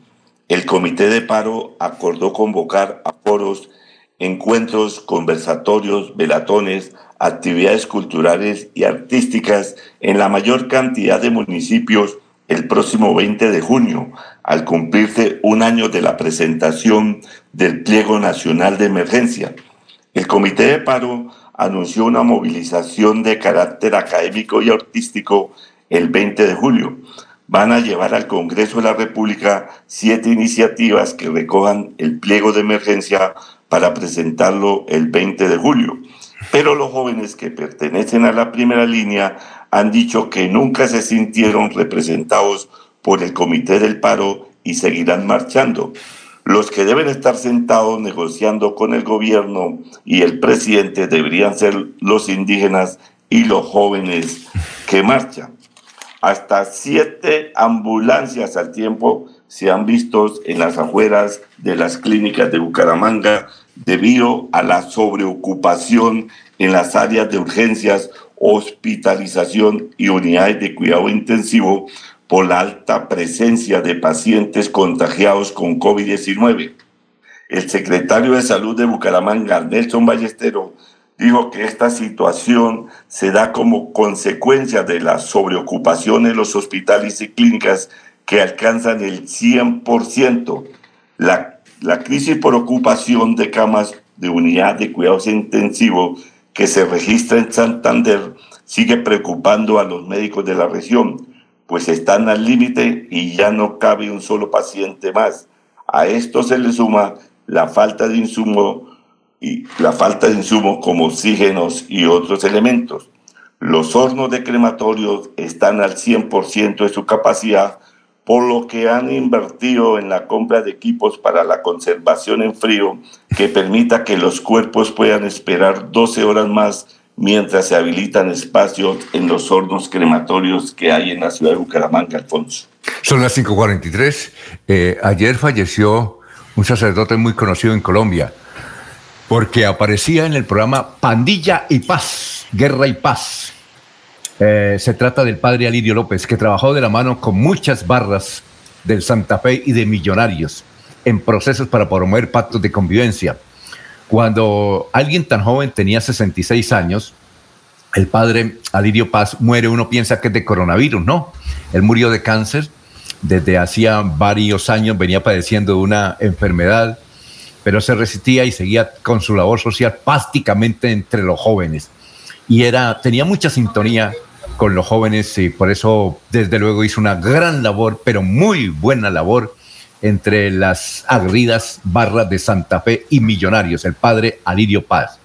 El Comité de Paro acordó convocar a foros, encuentros, conversatorios, velatones, actividades culturales y artísticas en la mayor cantidad de municipios el próximo 20 de junio, al cumplirse un año de la presentación del Pliego Nacional de Emergencia. El Comité de Paro anunció una movilización de carácter académico y artístico el 20 de julio. Van a llevar al Congreso de la República siete iniciativas que recojan el pliego de emergencia para presentarlo el 20 de julio. Pero los jóvenes que pertenecen a la primera línea han dicho que nunca se sintieron representados por el Comité del Paro y seguirán marchando. Los que deben estar sentados negociando con el gobierno y el presidente deberían ser los indígenas y los jóvenes que marchan. Hasta siete ambulancias al tiempo se han visto en las afueras de las clínicas de Bucaramanga debido a la sobreocupación en las áreas de urgencias, hospitalización y unidades de cuidado intensivo por la alta presencia de pacientes contagiados con COVID-19. El secretario de Salud de Bucaramanga, Nelson Ballestero, dijo que esta situación se da como consecuencia de la sobreocupación en los hospitales y clínicas que alcanzan el 100%. La, la crisis por ocupación de camas de unidad de cuidados intensivos que se registra en Santander sigue preocupando a los médicos de la región, pues están al límite y ya no cabe un solo paciente más. A esto se le suma la falta de insumo y la falta de insumos como oxígenos y otros elementos. Los hornos de crematorios están al 100% de su capacidad, por lo que han invertido en la compra de equipos para la conservación en frío que permita que los cuerpos puedan esperar 12 horas más mientras se habilitan espacios en los hornos crematorios que hay en la ciudad de Bucaramanga, Alfonso. Son las 5.43. Eh, ayer falleció un sacerdote muy conocido en Colombia porque aparecía en el programa Pandilla y Paz, Guerra y Paz. Eh, se trata del padre Alirio López, que trabajó de la mano con muchas barras del Santa Fe y de millonarios en procesos para promover pactos de convivencia cuando alguien tan joven tenía 66 años, el padre Alirio Paz muere, uno piensa que es de coronavirus, ¿no? Él murió de cáncer, desde hacía varios años venía padeciendo de una enfermedad, pero se resistía y seguía con su labor social prácticamente entre los jóvenes. Y era, tenía mucha sintonía con los jóvenes y por eso desde luego hizo una gran labor, pero muy buena labor entre las agridas barras de Santa Fe y Millonarios, el padre Alirio Paz.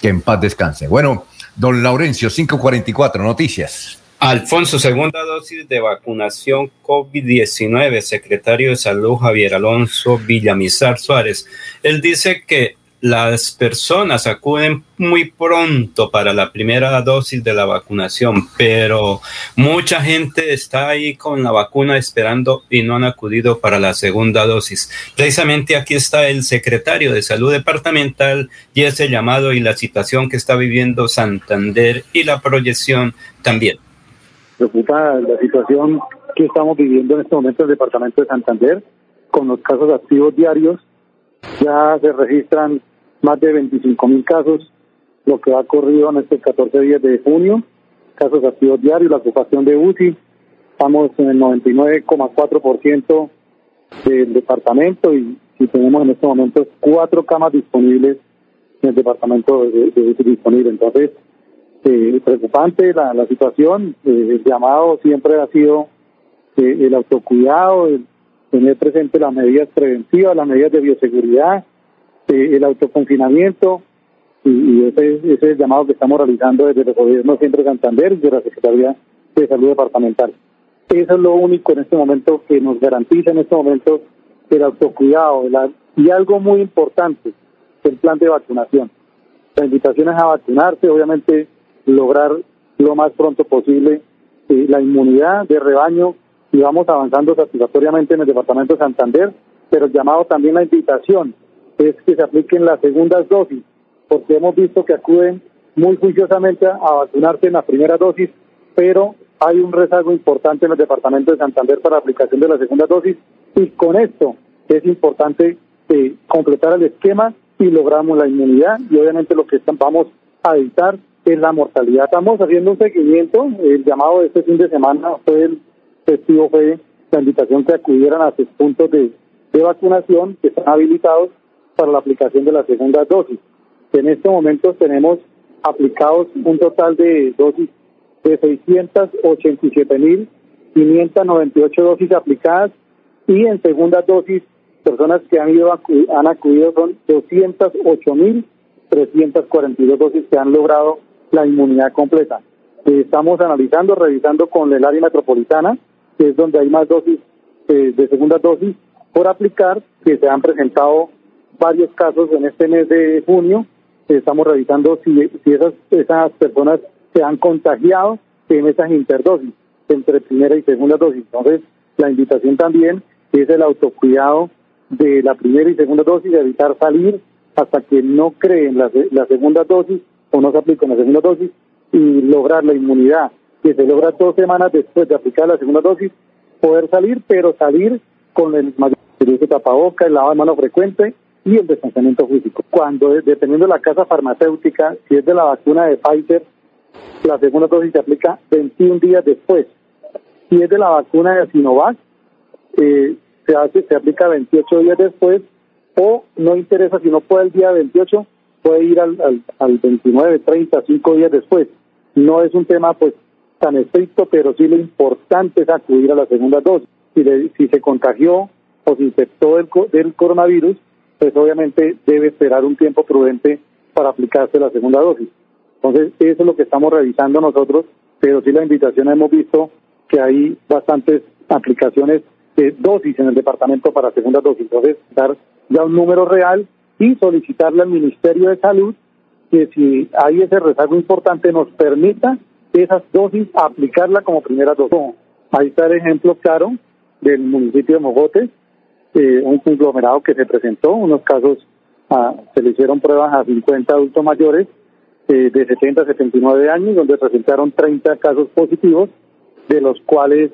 Que en paz descanse. Bueno, don Laurencio, 544, noticias. Alfonso, segunda dosis de vacunación COVID-19, secretario de Salud Javier Alonso Villamizar Suárez. Él dice que las personas acuden muy pronto para la primera dosis de la vacunación, pero mucha gente está ahí con la vacuna esperando y no han acudido para la segunda dosis. Precisamente aquí está el secretario de Salud Departamental y ese llamado y la situación que está viviendo Santander y la proyección también. Preocupa la situación que estamos viviendo en este momento en el departamento de Santander con los casos activos diarios. Ya se registran más de 25 mil casos, lo que ha ocurrido en estos 14 días de junio, casos activos diarios, la ocupación de UCI, estamos en el 99,4% del departamento y, tenemos en estos momentos cuatro camas disponibles en el departamento de, UCI disponible. Entonces, eh, preocupante la, la situación, eh, el llamado siempre ha sido eh, el autocuidado, el tener presente las medidas preventivas, las medidas de bioseguridad, este, el autoconfinamiento y, ese, es el llamado que estamos realizando desde el gobierno siempre Santander y de la Secretaría de Salud Departamental. Eso es lo único en este momento que nos garantiza en este momento el autocuidado y algo muy importante, el plan de vacunación. La invitación es a vacunarse, obviamente lograr lo más pronto posible eh, la inmunidad de rebaño y vamos avanzando satisfactoriamente en el departamento de Santander, pero llamado también la invitación es que se apliquen las segundas dosis, porque hemos visto que acuden muy juiciosamente a, vacunarse en la primera dosis, pero hay un rezago importante en el departamento de Santander para la aplicación de la segunda dosis y con esto es importante eh, completar el esquema y logramos la inmunidad y obviamente lo que vamos a evitar es la mortalidad. Estamos haciendo un seguimiento, el llamado de este fin de semana fue el festivo, fue la invitación que acudieran a sus puntos de vacunación que están habilitados para la aplicación de la segunda dosis. En este momento tenemos aplicados un total de dosis de 687.598 dosis aplicadas y en segunda dosis personas que han ido han acudido son 208.342 dosis que han logrado la inmunidad completa. Estamos analizando, revisando con el área metropolitana, que es donde hay más dosis eh, de segunda dosis por aplicar, que se han presentado varios casos en este mes de junio. Estamos revisando si, si esas, esas personas se han contagiado en esas interdosis, entre primera y segunda dosis. Entonces, la invitación también es el autocuidado de la primera y segunda dosis, de evitar salir hasta que no creen la, la segunda dosis o no se apliquen la segunda dosis y lograr la inmunidad que se logra dos semanas después de aplicar la segunda dosis, poder salir, pero salir con el mayor de tapaboca, el lavado de mano frecuente y el distanciamiento físico. Cuando, dependiendo de la casa farmacéutica, si es de la vacuna de Pfizer, la segunda dosis se aplica 21 días después. Si es de la vacuna de Sinovac, eh, se, hace, se aplica 28 días después, o no interesa, si no puede el día 28, puede ir al, al, al 29, 30, 5 días después. No es un tema pues tan estricto, pero sí lo importante es acudir a la segunda dosis. Si, si se contagió o se infectó del, del coronavirus, pues obviamente debe esperar un tiempo prudente para aplicarse la segunda dosis. Entonces, eso es lo que estamos revisando nosotros, pero sí la invitación hemos visto que hay bastantes aplicaciones de dosis en el departamento para segunda dosis. Entonces, dar ya un número real y solicitarle al Ministerio de Salud que si hay ese rezago importante nos permita esas dosis aplicarla como primera dosis. Ahí está el ejemplo claro del municipio de Mogotes, eh, un conglomerado que se presentó, unos casos ah, se le hicieron pruebas a 50 adultos mayores eh, de 70 a 79 años, donde presentaron 30 casos positivos, de los cuales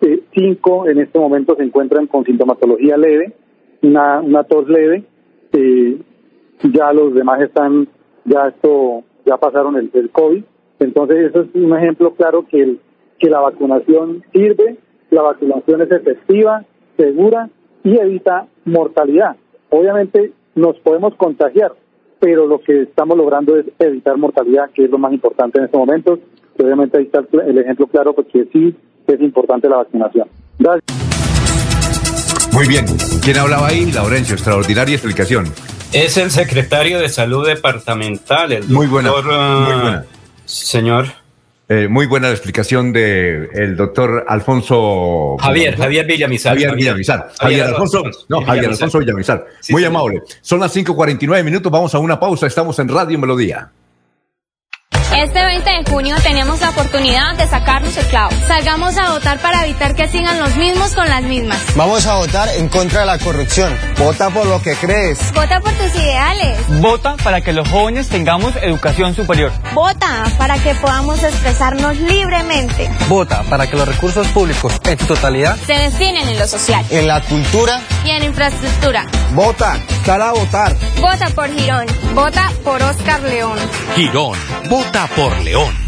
5 eh, en este momento se encuentran con sintomatología leve, una, una tos leve, ya los demás están, ya esto, ya pasaron el, el COVID, entonces eso es un ejemplo claro que, el, que la vacunación sirve, la vacunación es efectiva, segura y evita mortalidad. Obviamente nos podemos contagiar, pero lo que estamos logrando es evitar mortalidad, que es lo más importante en estos momentos. obviamente ahí está el ejemplo claro porque sí es importante la vacunación. Muy bien. ¿Quién hablaba ahí? Laurencio, extraordinaria explicación. Es el secretario de Salud Departamental, el muy buena, muy buena. Señor. Eh, muy buena la explicación del el doctor Alfonso. Javier, Javier Villamizar. Javier Villamizar. Javier, Alfonso. No, Javier Alfonso Villamizar. muy amable. Son las 5:49 minutos. Vamos a una pausa. Estamos en Radio Melodía. Este 20 de junio tenemos la oportunidad de sacarnos el clavo. Salgamos a votar para evitar que sigan los mismos con las mismas. Vamos a votar en contra de la corrupción. Vota por lo que crees. Vota por tus ideales. Vota para que los jóvenes tengamos educación superior. Vota para que podamos expresarnos libremente. Vota para que los recursos públicos en su totalidad se destinen en lo social, en la cultura y en infraestructura. Vota, sal a votar. Vota por Girón. Vota por Oscar León. Girón. Vota por León.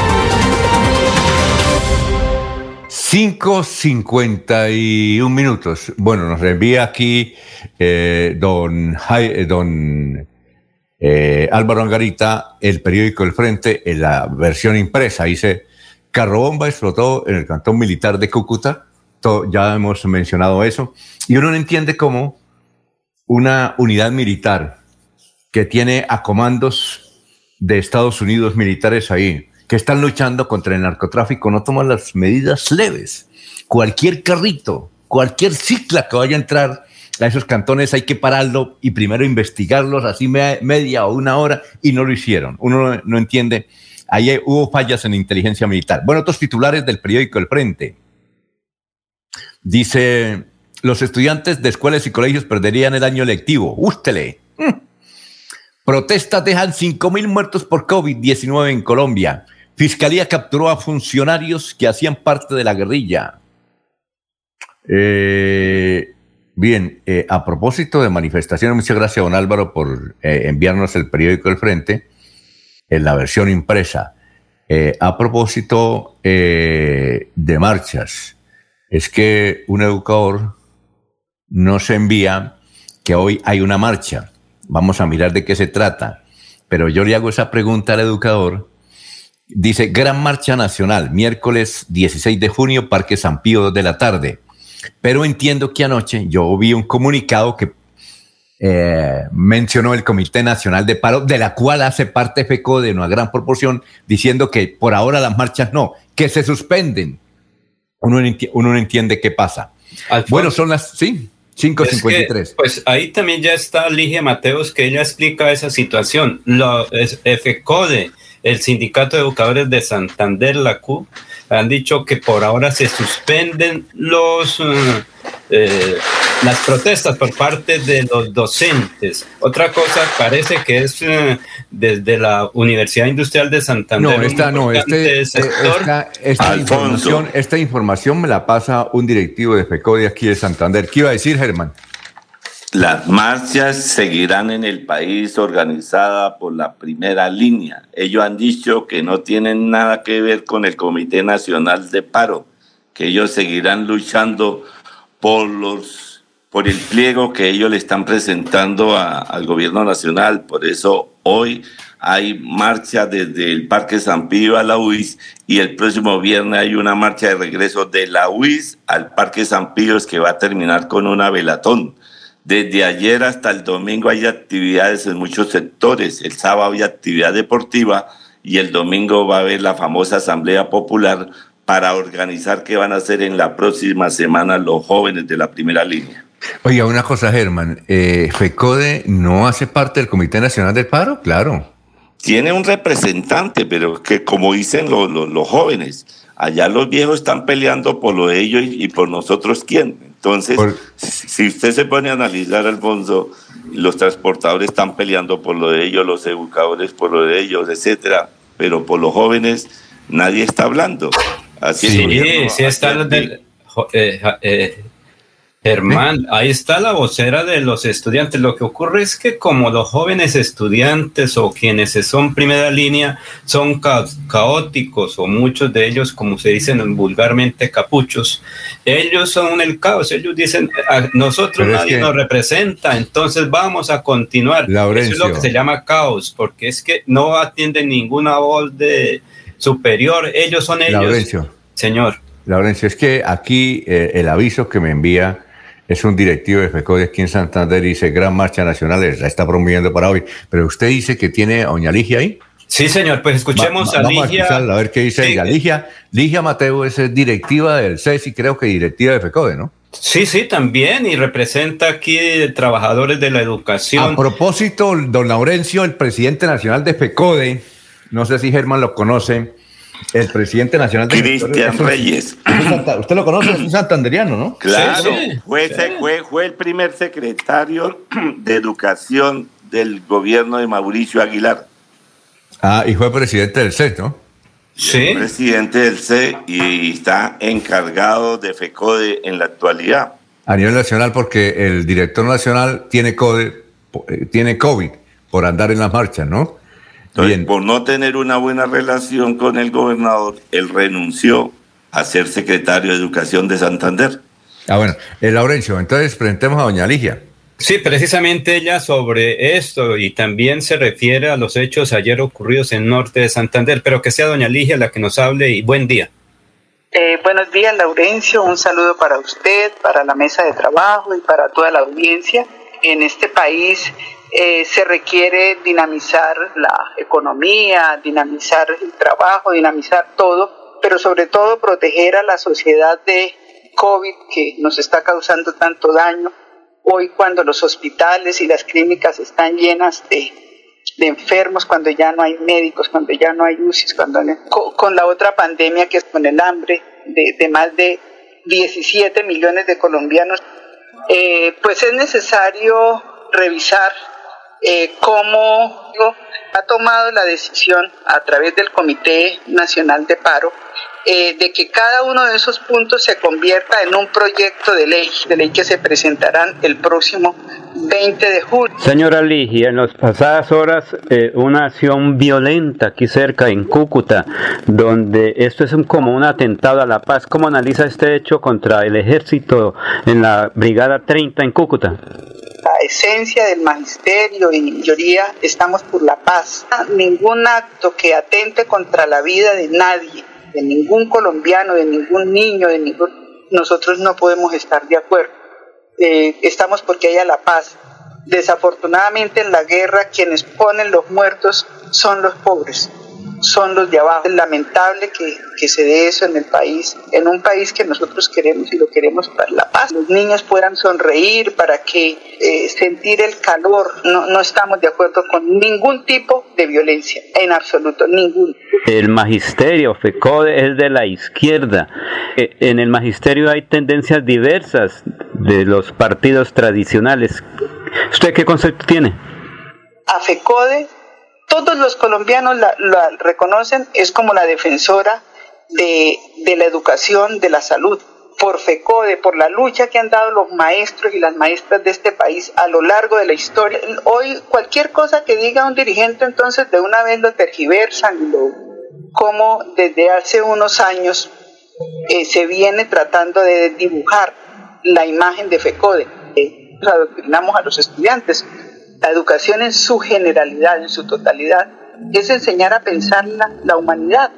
5.51 minutos. Bueno, nos envía aquí eh, don, eh, don eh, Álvaro Angarita el periódico El Frente en la versión impresa. Dice, carrobomba explotó en el cantón militar de Cúcuta. ya hemos mencionado eso. Y uno no entiende cómo una unidad militar que tiene a comandos de Estados Unidos militares ahí, que están luchando contra el narcotráfico no toman las medidas leves. Cualquier carrito, cualquier cicla que vaya a entrar a esos cantones hay que pararlo y primero investigarlos así media o una hora y no lo hicieron. Uno no, entiende. Ahí hubo fallas en inteligencia militar. Bueno, otros titulares del periódico El Frente. Dice, los estudiantes de escuelas y colegios perderían el año lectivo. Ústele Mm. Protestas dejan 5.000 muertos por COVID-19 en Colombia. Fiscalía capturó a funcionarios que hacían parte de la guerrilla. Eh, bien, eh, a propósito de manifestaciones, muchas gracias, don Álvaro, por eh, enviarnos el periódico del Frente en la versión impresa. a propósito de marchas, es que un educador nos envía que hoy hay una marcha. Vamos a mirar de qué se trata. Pero yo le hago esa pregunta al educador. Dice, Gran Marcha Nacional, miércoles 16 de junio, Parque San Pío de la tarde. Pero entiendo que anoche yo vi un comunicado que eh, mencionó el Comité Nacional de Paro, de la cual hace parte FECO de una gran proporción, diciendo que por ahora las marchas no, que se suspenden. Uno, no entiende qué pasa. bueno, son las, sí. 553. pues ahí también ya está Ligia Mateos, que ella explica esa situación. Lo, es, FECODE, el Sindicato de Educadores de Santander, la CU, han dicho que por ahora se suspenden los eh, eh, las protestas por parte de los docentes. Otra cosa parece que es eh, desde la Universidad Industrial de Santander. No, esta no, este, esta, información, esta información me la pasa un directivo de FECODE aquí de Santander. ¿Qué iba a decir, Germán? Las marchas seguirán en el país organizada por la primera línea. Ellos han dicho que no tienen nada que ver con el Comité Nacional de Paro, que ellos seguirán luchando por los por el pliego que ellos le están presentando al gobierno nacional. Por eso hoy hay marcha desde el Parque San Pío a la UIS y el próximo viernes hay una marcha de regreso de la UIS al Parque San Pío que va a terminar con una velatón. Desde ayer hasta el domingo hay actividades en muchos sectores. El sábado hay actividad deportiva y el domingo va a haber la famosa Asamblea Popular para organizar qué van a hacer en la próxima semana los jóvenes de la primera línea. Oiga, una cosa, Germán, eh, FECODE no hace parte del Comité Nacional del Paro, claro. Tiene un representante, pero que como dicen los jóvenes, allá los viejos están peleando por lo de ellos y por nosotros quién. Entonces, si usted se pone a analizar, Alfonso, los transportadores están peleando por lo de ellos, los educadores por lo de ellos, etcétera, pero por los jóvenes nadie está hablando. Así sí, sí está del, eh, eh, Germán, ahí está la vocera de los estudiantes. Lo que ocurre es que como los jóvenes estudiantes o quienes son primera línea son caóticos o muchos de ellos, como se dicen vulgarmente, capuchos, ellos son el caos. Ellos dicen, a nosotros nadie nos representa, entonces vamos a continuar. Eso es lo que se llama caos, porque es que no atienden ninguna voz de superior. Ellos son ellos. Señor. Laurencio, es que aquí eh, el aviso que me envía es un directivo de FECODE aquí en Santander, dice Gran Marcha Nacional, la está promoviendo para hoy. Pero usted dice que tiene a Doña Ligia ahí. Sí, señor, pues escuchemos a Ligia. a, a ver qué dice ella. Ligia, Ligia Mateo es directiva del CES y creo que directiva de FECODE, ¿no? Sí, sí, también, y representa aquí trabajadores de la educación. A propósito, don Laurencio, el presidente nacional de FECODE, no sé si Germán lo conoce, el presidente nacional de Cristian Reyes. usted lo conoce, es un santanderiano, ¿no? Claro, fue, fue, el primer secretario de Educación del gobierno de Mauricio Aguilar. Ah, y fue presidente del CE, ¿no? Sí. Presidente del CE y está encargado de FECODE en la actualidad. A nivel nacional, porque el director nacional tiene, code, eh, tiene COVID por andar en las marchas, ¿no? Por no tener una buena relación con el gobernador, él renunció a ser secretario de Educación de Santander. Ah, bueno, el Laurencio, entonces presentemos a doña Ligia. Sí, precisamente ella sobre esto y también se refiere a los hechos ayer ocurridos en norte de Santander, pero que sea doña Ligia la que nos hable y buen día. Eh, buenos días, Laurencio. Un saludo para usted, para la mesa de trabajo y para toda la audiencia. En este país eh, se requiere dinamizar la economía, dinamizar el trabajo, dinamizar todo, pero sobre todo proteger a la sociedad de COVID que nos está causando tanto daño. Hoy cuando los hospitales y las clínicas están llenas de, enfermos, cuando ya no hay médicos, cuando ya no hay UCI, cuando con, la otra pandemia que es con el hambre de, de más de 17 millones de colombianos, eh, pues es necesario revisar eh, cómo ha tomado la decisión a través del Comité Nacional de Paro eh, de que cada uno de esos puntos se convierta en un proyecto de ley, de ley que se presentarán el próximo 20 de julio. Señora Ligia, en las pasadas horas eh, una acción violenta aquí cerca en Cúcuta, donde esto es un, como un atentado a la paz. ¿Cómo analiza este hecho contra el ejército en la Brigada 30 en Cúcuta? la esencia del magisterio y mayoría estamos por la paz. Ningún acto que atente contra la vida de nadie, de ningún colombiano, de ningún niño, de ningún... Nosotros no podemos estar de acuerdo. Eh, estamos porque haya la paz. Desafortunadamente en la guerra quienes ponen los muertos son los pobres son los de abajo. Es lamentable que, que, se dé eso en el país, en un país que nosotros queremos y lo queremos para la paz. Los niños puedan sonreír para que eh, sentir el calor. No, no estamos de acuerdo con ningún tipo de violencia, en absoluto, ningún. El magisterio FECODE es de la izquierda. Eh, en el magisterio hay tendencias diversas de los partidos tradicionales. ¿Usted qué concepto tiene? A FECODE todos los colombianos la, reconocen, es como la defensora de, la educación, de la salud, por FECODE, por la lucha que han dado los maestros y las maestras de este país a lo largo de la historia. Hoy cualquier cosa que diga un dirigente entonces de una vez lo tergiversan, lo, como desde hace unos años eh, se viene tratando de dibujar la imagen de FECODE. Eh, adoctrinamos a los estudiantes la educación en su generalidad, en su totalidad, es enseñar a pensar la, humanidad.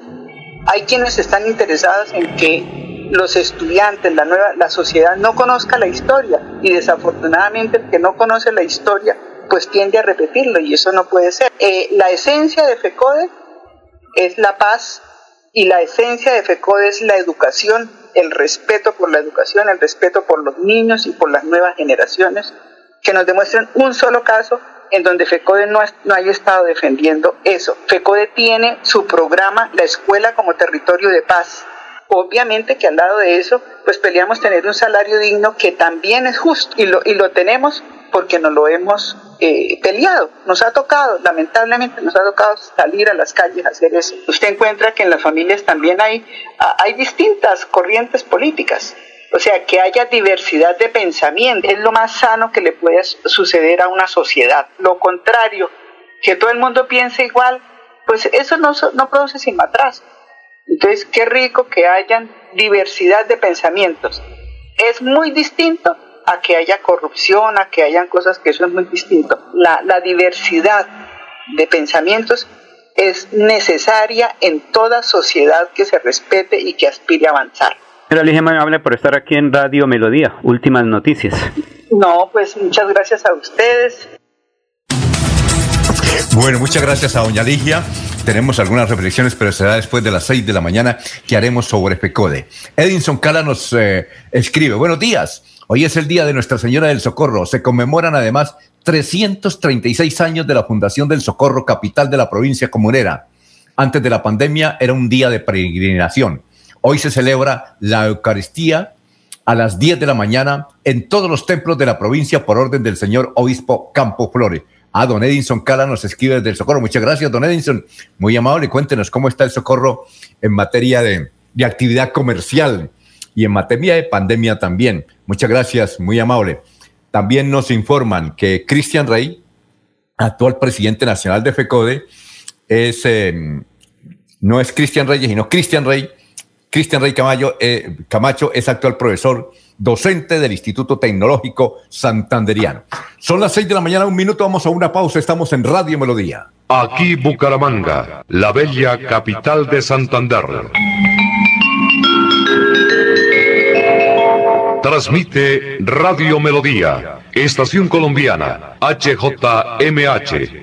Hay quienes están interesados en que los estudiantes, la nueva, la sociedad no conozca la historia y desafortunadamente el que no conoce la historia pues tiende a repetirlo y eso no puede ser. Eh, la esencia de FECODE es la paz y la esencia de FECODE es la educación, el respeto por la educación, el respeto por los niños y por las nuevas generaciones que nos demuestren un solo caso en donde FECODE no, no haya estado defendiendo eso. FECODE tiene su programa, la escuela como territorio de paz. Obviamente que al lado de eso, pues peleamos tener un salario digno que también es justo y lo, y lo tenemos porque nos lo hemos eh, peleado, nos ha tocado, lamentablemente nos ha tocado salir a las calles a hacer eso. Usted encuentra que en las familias también hay, hay distintas corrientes políticas o sea, que haya diversidad de pensamiento es lo más sano que le puede suceder a una sociedad. Lo contrario, que todo el mundo piense igual, pues eso no, no produce sin atrás. Entonces, qué rico que hayan diversidad de pensamientos. Es muy distinto a que haya corrupción, a que hayan cosas que eso es muy distinto. La, la diversidad de pensamientos es necesaria en toda sociedad que se respete y que aspire a avanzar. Señora Ligia, amable por estar aquí en Radio Melodía. Últimas noticias. No, pues muchas gracias a ustedes. Bueno, muchas gracias a doña Ligia. Tenemos algunas reflexiones, pero será después de las seis de la mañana que haremos sobre FECODE. Edinson Cala nos eh, escribe, buenos días. Hoy es el Día de Nuestra Señora del Socorro. Se conmemoran además 336 años de la Fundación del Socorro, capital de la provincia comunera. Antes de la pandemia era un día de peregrinación. Hoy se celebra la Eucaristía a las 10 de la mañana en todos los templos de la provincia por orden del señor obispo Campo Flores. A don Edinson Cala nos escribe desde el Socorro. Muchas gracias, don Edinson. Muy amable. Cuéntenos cómo está el Socorro en materia de, de actividad comercial y en materia de pandemia también. Muchas gracias, muy amable. También nos informan que Cristian Rey, actual presidente nacional de FECODE, es, eh, no es Cristian Reyes, sino Cristian Rey, Cristian Rey eh, Camacho es actual profesor docente del Instituto Tecnológico Santanderiano. Son las seis de la mañana, un minuto, vamos a una pausa, estamos en Radio Melodía. Aquí Bucaramanga, la bella capital de Santander. Transmite Radio Melodía, Estación Colombiana, HJMH.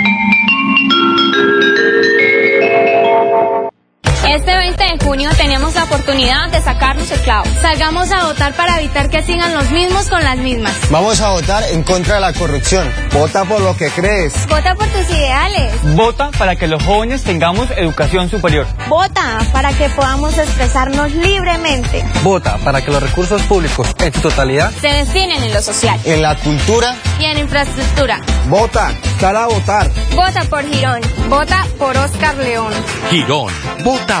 Este 20 de junio tenemos la oportunidad de sacarnos el clavo. Salgamos a votar para evitar que sigan los mismos con las mismas. Vamos a votar en contra de la corrupción. Vota por lo que crees. Vota por tus ideales. Vota para que los jóvenes tengamos educación superior. Vota para que podamos expresarnos libremente. Vota para que los recursos públicos en su totalidad se destinen en lo social, en la cultura y en infraestructura. Vota, para votar. Vota por Girón. Vota por Oscar León. Girón. Vota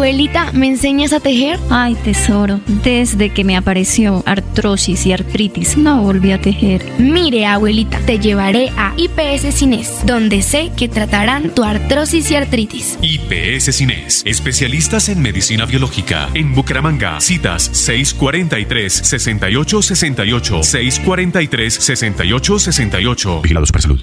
Abuelita, ¿me enseñas a tejer? Ay, tesoro, desde que me apareció artrosis y artritis, no volví a tejer. Mire, abuelita, te llevaré a IPS Cines, donde sé que tratarán tu artrosis y artritis. IPS Cines, especialistas en medicina biológica. En Bucaramanga, citas 643-6868, 643-6868. Vigilados para salud.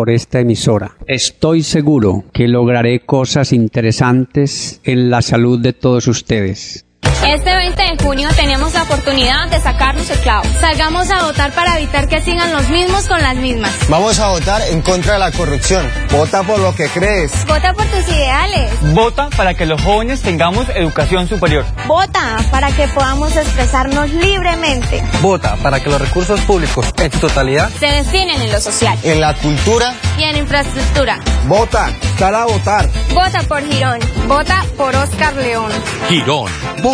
por esta emisora. Estoy seguro que lograré cosas interesantes en la salud de todos ustedes. Este 20 de junio tenemos la oportunidad de sacarnos el clavo. Salgamos a votar para evitar que sigan los mismos con las mismas. Vamos a votar en contra de la corrupción. Vota por lo que crees. Vota por tus ideales. Vota para que los jóvenes tengamos educación superior. Vota para que podamos expresarnos libremente. Vota para que los recursos públicos en su totalidad se destinen en lo social, en la cultura y en infraestructura. Vota, para votar. Vota por Girón. Vota por Oscar León. Girón.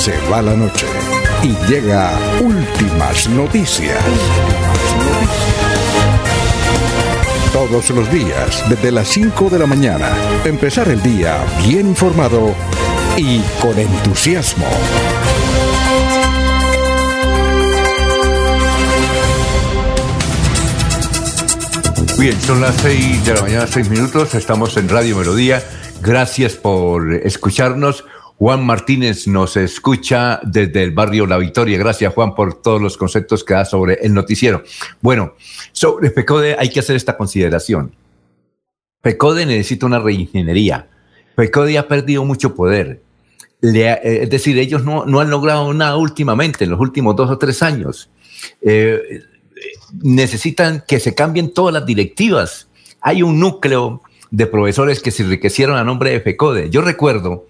Se va la noche y llega últimas noticias. Todos los días, desde las 5 de la mañana, empezar el día bien informado y con entusiasmo. Bien, son las 6 de la mañana, 6 minutos, estamos en Radio Melodía. Gracias por escucharnos. Juan Martínez nos escucha desde el barrio La Victoria. Gracias, Juan, por todos los conceptos que da sobre el noticiero. Bueno, sobre PECODE hay que hacer esta consideración. PECODE necesita una reingeniería. PECODE ha perdido mucho poder. Eh, es decir, ellos no, han logrado nada últimamente, en los últimos dos o tres años. Eh, necesitan que se cambien todas las directivas. Hay un núcleo de profesores que se enriquecieron a nombre de FECODE. Yo recuerdo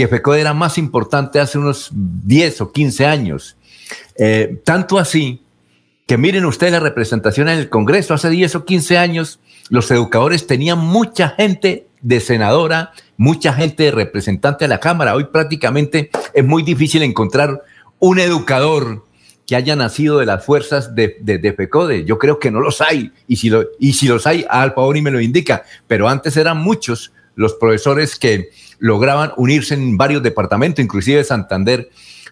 que FECODE era más importante hace unos 10 o 15 años. Eh, tanto así que miren ustedes la representación en el Congreso, hace 10 o 15 años los educadores tenían mucha gente de senadora, mucha gente de representante a la Cámara. Hoy prácticamente es muy difícil encontrar un educador que haya nacido de las fuerzas de, de, FECODE. Yo creo que no los hay. Y si, lo, y si los hay, Al y me lo indica. Pero antes eran muchos los profesores que lograban unirse en varios departamentos, inclusive Santander,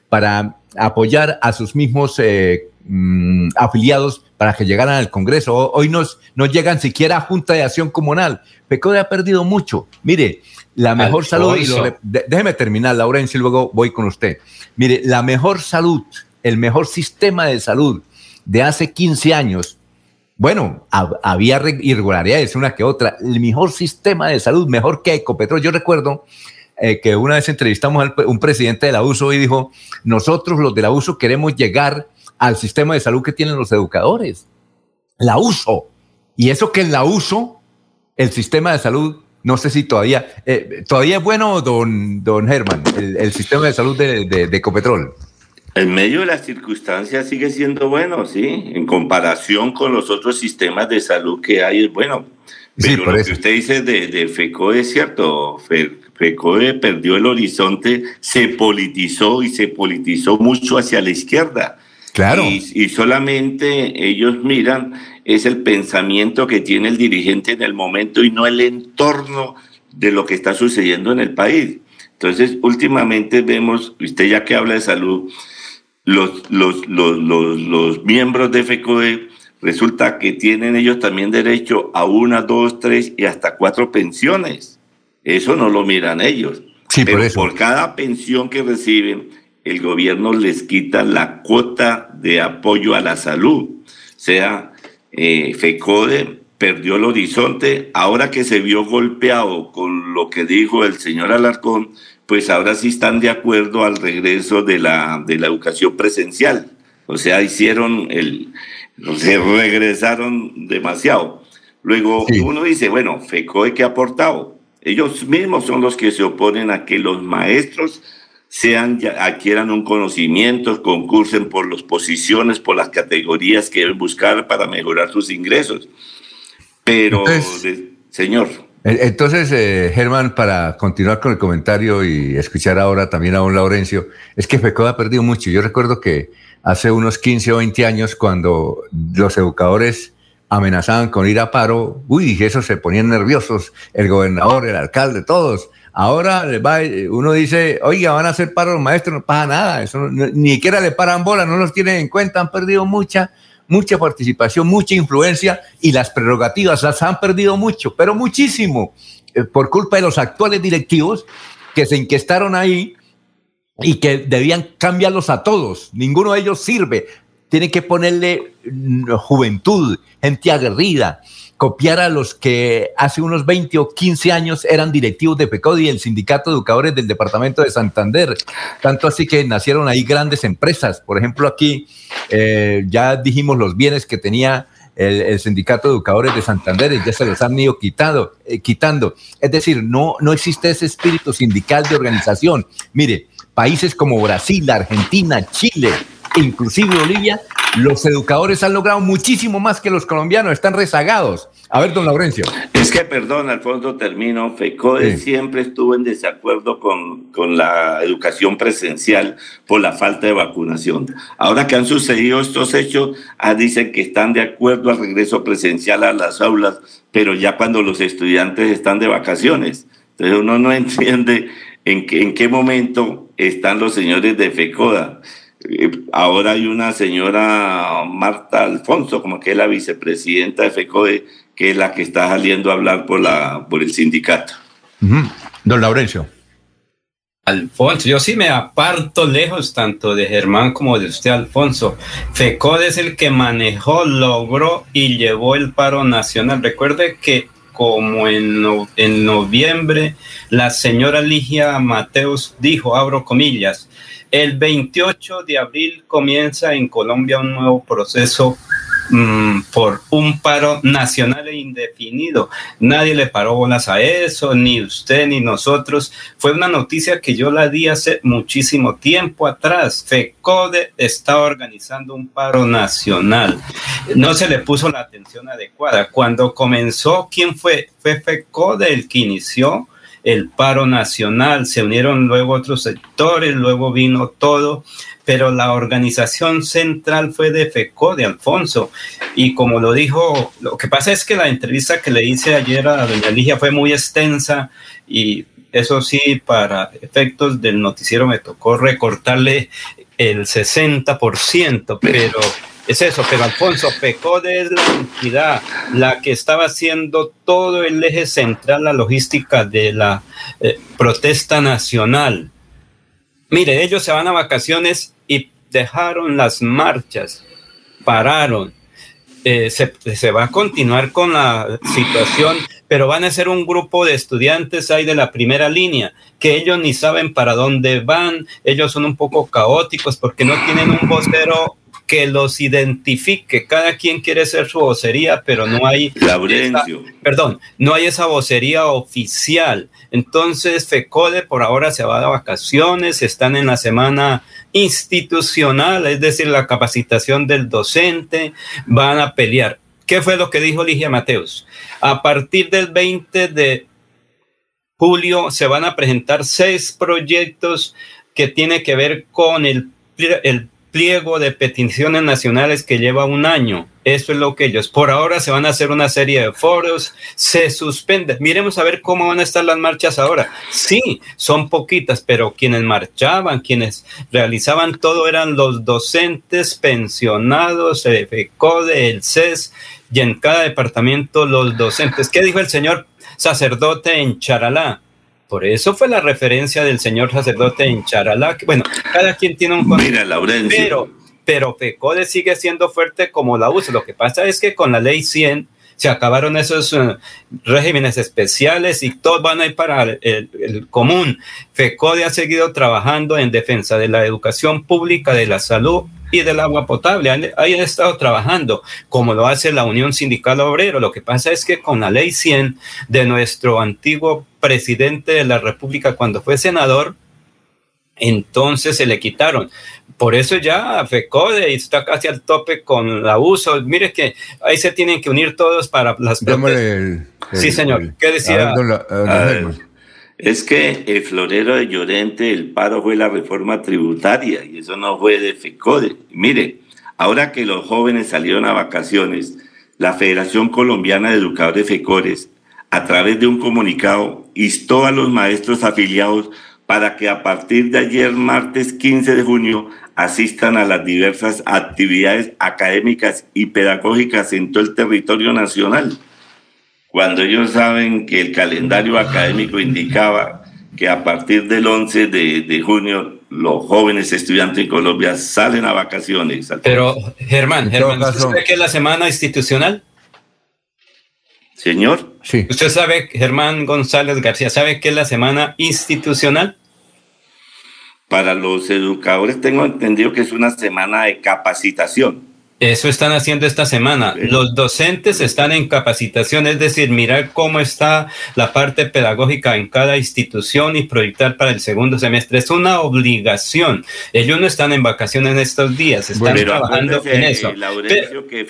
para apoyar a sus mismos eh, mm, afiliados para que llegaran al Congreso. Hoy nos, no llegan siquiera a Junta de Acción Comunal. PECODE ha perdido mucho. Mire, la mejor salud, y déjeme terminar, Laurencio, y luego voy con usted. Mire, la mejor salud, el mejor sistema de salud de hace 15 años, bueno, había irregularidades, una que otra, el mejor sistema de salud, mejor que Ecopetrol. Yo recuerdo eh, que una vez entrevistamos a un presidente de la USO y dijo, nosotros los de la USO queremos llegar al sistema de salud que tienen los educadores. La uso. Y eso que en la uso, el sistema de salud, no sé si todavía, eh, todavía es bueno, don, don Germán, el, sistema de salud de, de, Ecopetrol. En medio de las circunstancias sigue siendo bueno, sí, en comparación con los otros sistemas de salud que hay, es bueno. Pero lo que usted dice de, de es cierto. FECOE perdió el horizonte, se politizó y se politizó mucho hacia la izquierda. Claro. Y, solamente ellos miran es el pensamiento que tiene el dirigente en el momento y no el entorno de lo que está sucediendo en el país. Entonces, últimamente vemos, usted ya que habla de salud, los, los, los, los, los miembros de FECOE resulta que tienen ellos también derecho a una, dos, tres y hasta cuatro pensiones. Eso no lo miran ellos. Sí, Pero por, por cada pensión que reciben, el gobierno les quita la cuota de apoyo a la salud. O sea, eh, FECODE perdió el horizonte, ahora que se vio golpeado con lo que dijo el señor Alarcón, pues ahora sí están de acuerdo al regreso de la, de la educación presencial. O sea, hicieron el, se regresaron demasiado. Luego uno dice, bueno, FECODE ¿qué ha aportado? Ellos mismos son los que se oponen a que los maestros sean, adquieran un conocimiento, concursen por las posiciones, por las categorías que deben buscar para mejorar sus ingresos. Pero, señor. E, entonces, eh, Germán, para continuar con el comentario y escuchar ahora también a don Laurencio, es que FECOD ha perdido mucho. Yo recuerdo que hace unos 15 o 20 años, cuando los educadores amenazaban con ir a paro, uy, eso se ponían nerviosos, el gobernador, el alcalde, todos. Ahora uno dice, oiga, van a hacer paro los maestros, no pasa nada, eso ni siquiera le paran bola, no los tienen en cuenta, han perdido mucha, mucha participación, mucha influencia y las prerrogativas las han perdido mucho, pero muchísimo, eh, por culpa de los actuales directivos que se inquestaron ahí y que debían cambiarlos a todos. Ninguno de ellos sirve tiene que ponerle mm, juventud, gente aguerrida, copiar a los que hace unos 20 o 15 años eran directivos de PECODI, el Sindicato de Educadores del Departamento de Santander. Tanto así que nacieron ahí grandes empresas. Por ejemplo, aquí eh, ya dijimos los bienes que tenía el, Sindicato de Educadores de Santander ya se los han ido quitado, eh, quitando. Es decir, no, no existe ese espíritu sindical de organización. Mire, países como Brasil, Argentina, Chile, inclusive Bolivia, los educadores han logrado muchísimo más que los colombianos, están rezagados. A ver, don Laurencio. Es que, perdón, Alfonso, termino. FECODE siempre estuvo en desacuerdo con, con, la educación presencial por la falta de vacunación. Ahora que han sucedido estos hechos, ah, dicen que están de acuerdo al regreso presencial a las aulas, pero ya cuando los estudiantes están de vacaciones. Entonces uno no entiende en, en qué momento están los señores de FECODA. Ahora hay una señora Marta Alfonso, como que es la vicepresidenta de FECODE, que es la que está saliendo a hablar por, la, por el sindicato. Don Laurencio. Alfonso, yo sí me aparto lejos tanto de Germán como de usted, Alfonso. FECODE es el que manejó, logró y llevó el paro nacional. Recuerde que como en, en noviembre la señora Ligia Mateos dijo, abro comillas, el 28 de abril comienza en Colombia un nuevo proceso mm, por un paro nacional e indefinido. Nadie le paró bolas a eso, ni usted ni nosotros. Fue una noticia que yo la di hace muchísimo tiempo atrás. FECODE está organizando un paro nacional. No se le puso la atención adecuada. Cuando comenzó, ¿quién fue? Fue FECODE el que inició el paro nacional, se unieron luego otros sectores, luego vino todo, pero la organización central fue de FECO, de Alfonso, y como lo dijo, lo que pasa es que la entrevista que le hice ayer a doña Ligia fue muy extensa y eso sí, para efectos del noticiero me tocó recortarle el 60%, pero es eso, pero Alfonso Pecode es la entidad la que estaba haciendo todo el eje central, la logística de la eh, protesta nacional. Mire, ellos se van a vacaciones y dejaron las marchas, pararon. Eh, se, se, va a continuar con la situación, pero van a ser un grupo de estudiantes ahí de la primera línea, que ellos ni saben para dónde van, ellos son un poco caóticos porque no tienen un vocero que los identifique. Cada quien quiere ser su vocería, pero no hay. perdón, no hay esa vocería oficial. Entonces, FECODE por ahora se va de vacaciones, están en la semana institucional, es decir, la capacitación del docente, van a pelear. ¿Qué fue lo que dijo Ligia Mateus? A partir del 20 de julio se van a presentar seis proyectos que tienen que ver con el, el pliego de peticiones nacionales que lleva un año. Eso es lo que ellos. Por ahora se van a hacer una serie de foros, se suspende. Miremos a ver cómo van a estar las marchas ahora. Sí, son poquitas, pero quienes marchaban, quienes realizaban todo eran los docentes pensionados, el FECODE, el CES y en cada departamento los docentes. ¿Qué dijo el señor sacerdote en Charalá? Por eso fue la referencia del señor sacerdote en Charalá. Bueno, cada quien tiene un Mira, Laurencio. Pero, pero FECODE sigue siendo fuerte como la USA. Lo que pasa es que con la ley 100 se acabaron esos uh, regímenes especiales y todos van a ir para el, el, común. FECODE ha seguido trabajando en defensa de la educación pública, de la salud y del agua potable. Han, han, estado trabajando como lo hace la Unión Sindical Obrero. Lo que pasa es que con la ley 100 de nuestro antiguo presidente de la República cuando fue senador, entonces se le quitaron. Por eso ya FECODE está casi al tope con la uso. Mire que ahí se tienen que unir todos para las... sí, señor. ¿Qué decía? Es que el florero de Llorente, el paro fue la reforma tributaria y eso no fue de FECODE. Mire, ahora que los jóvenes salieron a vacaciones, la Federación Colombiana de Educadores FECORES, a través de un comunicado, instó a los maestros afiliados para que a partir de ayer, martes 15 de junio, asistan a las diversas actividades académicas y pedagógicas en todo el territorio nacional. Cuando ellos saben que el calendario académico indicaba que a partir del 11 de, de junio los jóvenes estudiantes en Colombia salen a vacaciones. Pero, Germán, Germán, ¿usted sabe qué es la semana institucional? Señor. Sí. ¿Usted sabe, Germán González García, sabe qué es la semana institucional? Para los educadores tengo entendido que es una semana de capacitación. Eso están haciendo esta semana. Los docentes están en capacitación, es decir, mirar cómo está la parte pedagógica en cada institución y proyectar para el segundo semestre. Es una obligación. Ellos no están en vacaciones en estos días, están trabajando en eso.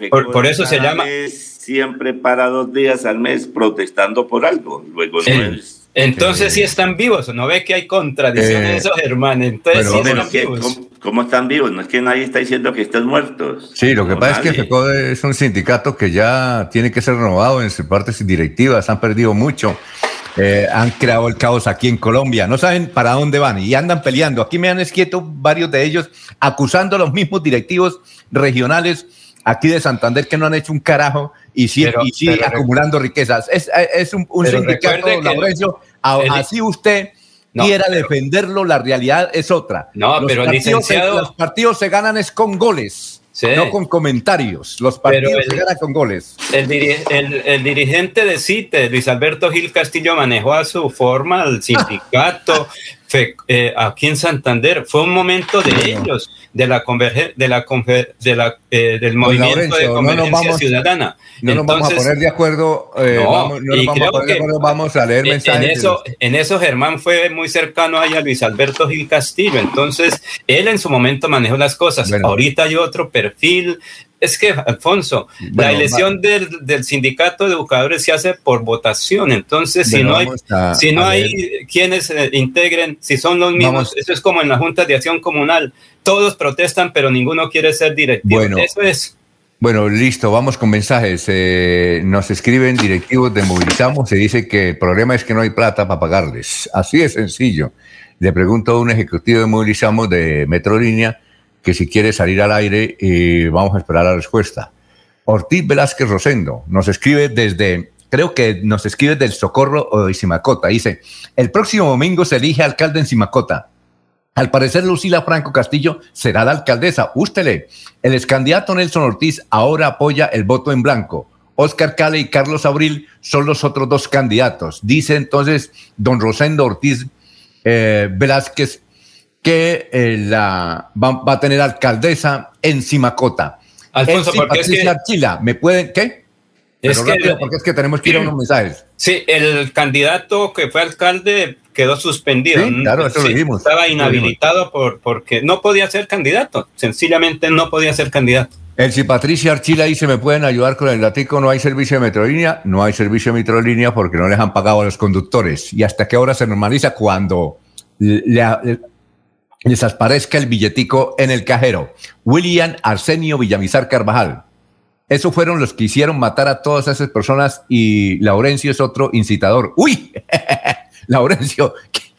por, por, eso se llama... Siempre para dos días al mes protestando por algo. Luego no es entonces sí están vivos, ¿no ve que hay contradicciones, eh, eso, Germán? Entonces ¿cómo, están vivos? No es que nadie está diciendo que estén muertos. Sí, lo que pasa es que FECODE es un sindicato que ya tiene que ser renovado en sus partes directivas, han perdido mucho. Eh, han creado el caos aquí en Colombia, no saben para dónde van y andan peleando. Aquí me han esquieto varios de ellos acusando a los mismos directivos regionales aquí de Santander que no han hecho un carajo y sigue, acumulando riquezas. Es, es un, un sindicato, Laurencio, así usted quiera defenderlo, la realidad es otra. No, pero partidos, licenciado... Los partidos se ganan es con goles. No con comentarios. Los partidos se ganan con goles. El, el, dirigente de CITE, Luis Alberto Gil Castillo, manejó a su forma el sindicato, eh, aquí en Santander. Fue un momento de ellos, de la converge, de la, de la eh, del movimiento de convergencia ciudadana. No nos vamos a poner de acuerdo. Eh, no, vamos, no vamos a poner de vamos a leer mensajes. En eso, en eso Germán fue muy cercano ahí a Luis Alberto Gil Castillo. Entonces, él en su momento manejó las cosas. Ahorita hay otro perfil es que, Alfonso, la elección del, del, sindicato de educadores se hace por votación. Entonces, si no hay, si no hay quienes eh, integren, si son los mismos, eso es como en la Junta de Acción Comunal. Todos protestan, pero ninguno quiere ser directivo. Bueno, eso es. Bueno, listo, vamos con mensajes. Eh, nos escriben directivos de Movilizamos y dice que el problema es que no hay plata para pagarles. Así de sencillo. Le pregunto a un ejecutivo de Movilizamos de Metrolínea que si quiere salir al aire y vamos a esperar la respuesta. Ortiz Velázquez Rosendo nos escribe desde, creo que nos escribe del Socorro o de Simacota. Dice, el próximo domingo se elige alcalde en Simacota. Al parecer, Lucila Franco Castillo será la alcaldesa. Ústele. El ex candidato Nelson Ortiz ahora apoya el voto en blanco. Oscar Cale y Carlos Abril son los otros dos candidatos. Dice entonces don Rosendo Ortiz eh, Velázquez que eh, la, va, a tener alcaldesa en Simacota. Alfonso, porque es que... Archila, ¿me pueden qué? Es que, porque es que tenemos que ir a unos mensajes. Sí, el candidato que fue alcalde quedó suspendido. claro, eso lo dijimos. Estaba inhabilitado por, porque no podía ser candidato. Sencillamente no podía ser candidato. El si Patricia Archila dice, ¿me pueden ayudar con el latico? No hay servicio de metrolínea. No hay servicio de metrolínea porque no les han pagado a los conductores. ¿Y hasta qué hora se normaliza? Cuando le, les aparezca el billetico en el cajero. William Arsenio Villamizar Carvajal. Esos fueron los que hicieron matar a todas esas personas y Laurencio es otro incitador. ¡Uy! Laurencio,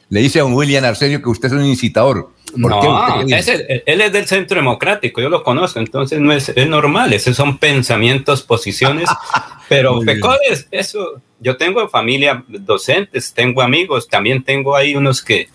le dice a un William Arsenio que usted es un incitador. no, él es del centro democrático, yo lo conozco, entonces no es, es normal, esos son pensamientos, posiciones, pero pecones, eso, yo tengo familia docentes, tengo amigos, también tengo ahí unos que,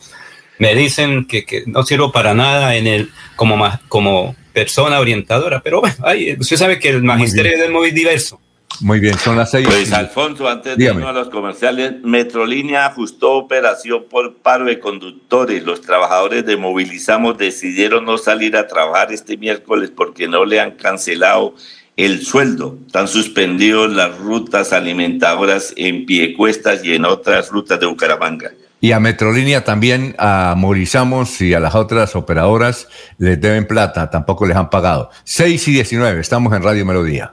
me dicen que, no sirvo para nada en el, como, como persona orientadora, pero bueno, usted sabe que el magisterio es muy diverso. Muy bien, son las seis. Pues Alfonso, antes de irnos a los comerciales, Metrolínea ajustó operación por paro de conductores. Los trabajadores de Movilizamos decidieron no salir a trabajar este miércoles porque no le han cancelado el sueldo. Están suspendidos las rutas alimentadoras en Piecuestas y en otras rutas de Bucaramanga. Y a Metrolínea también, a Movilizamos y a las otras operadoras les deben plata, tampoco les han pagado. 6 y 19, estamos en Radio Melodía.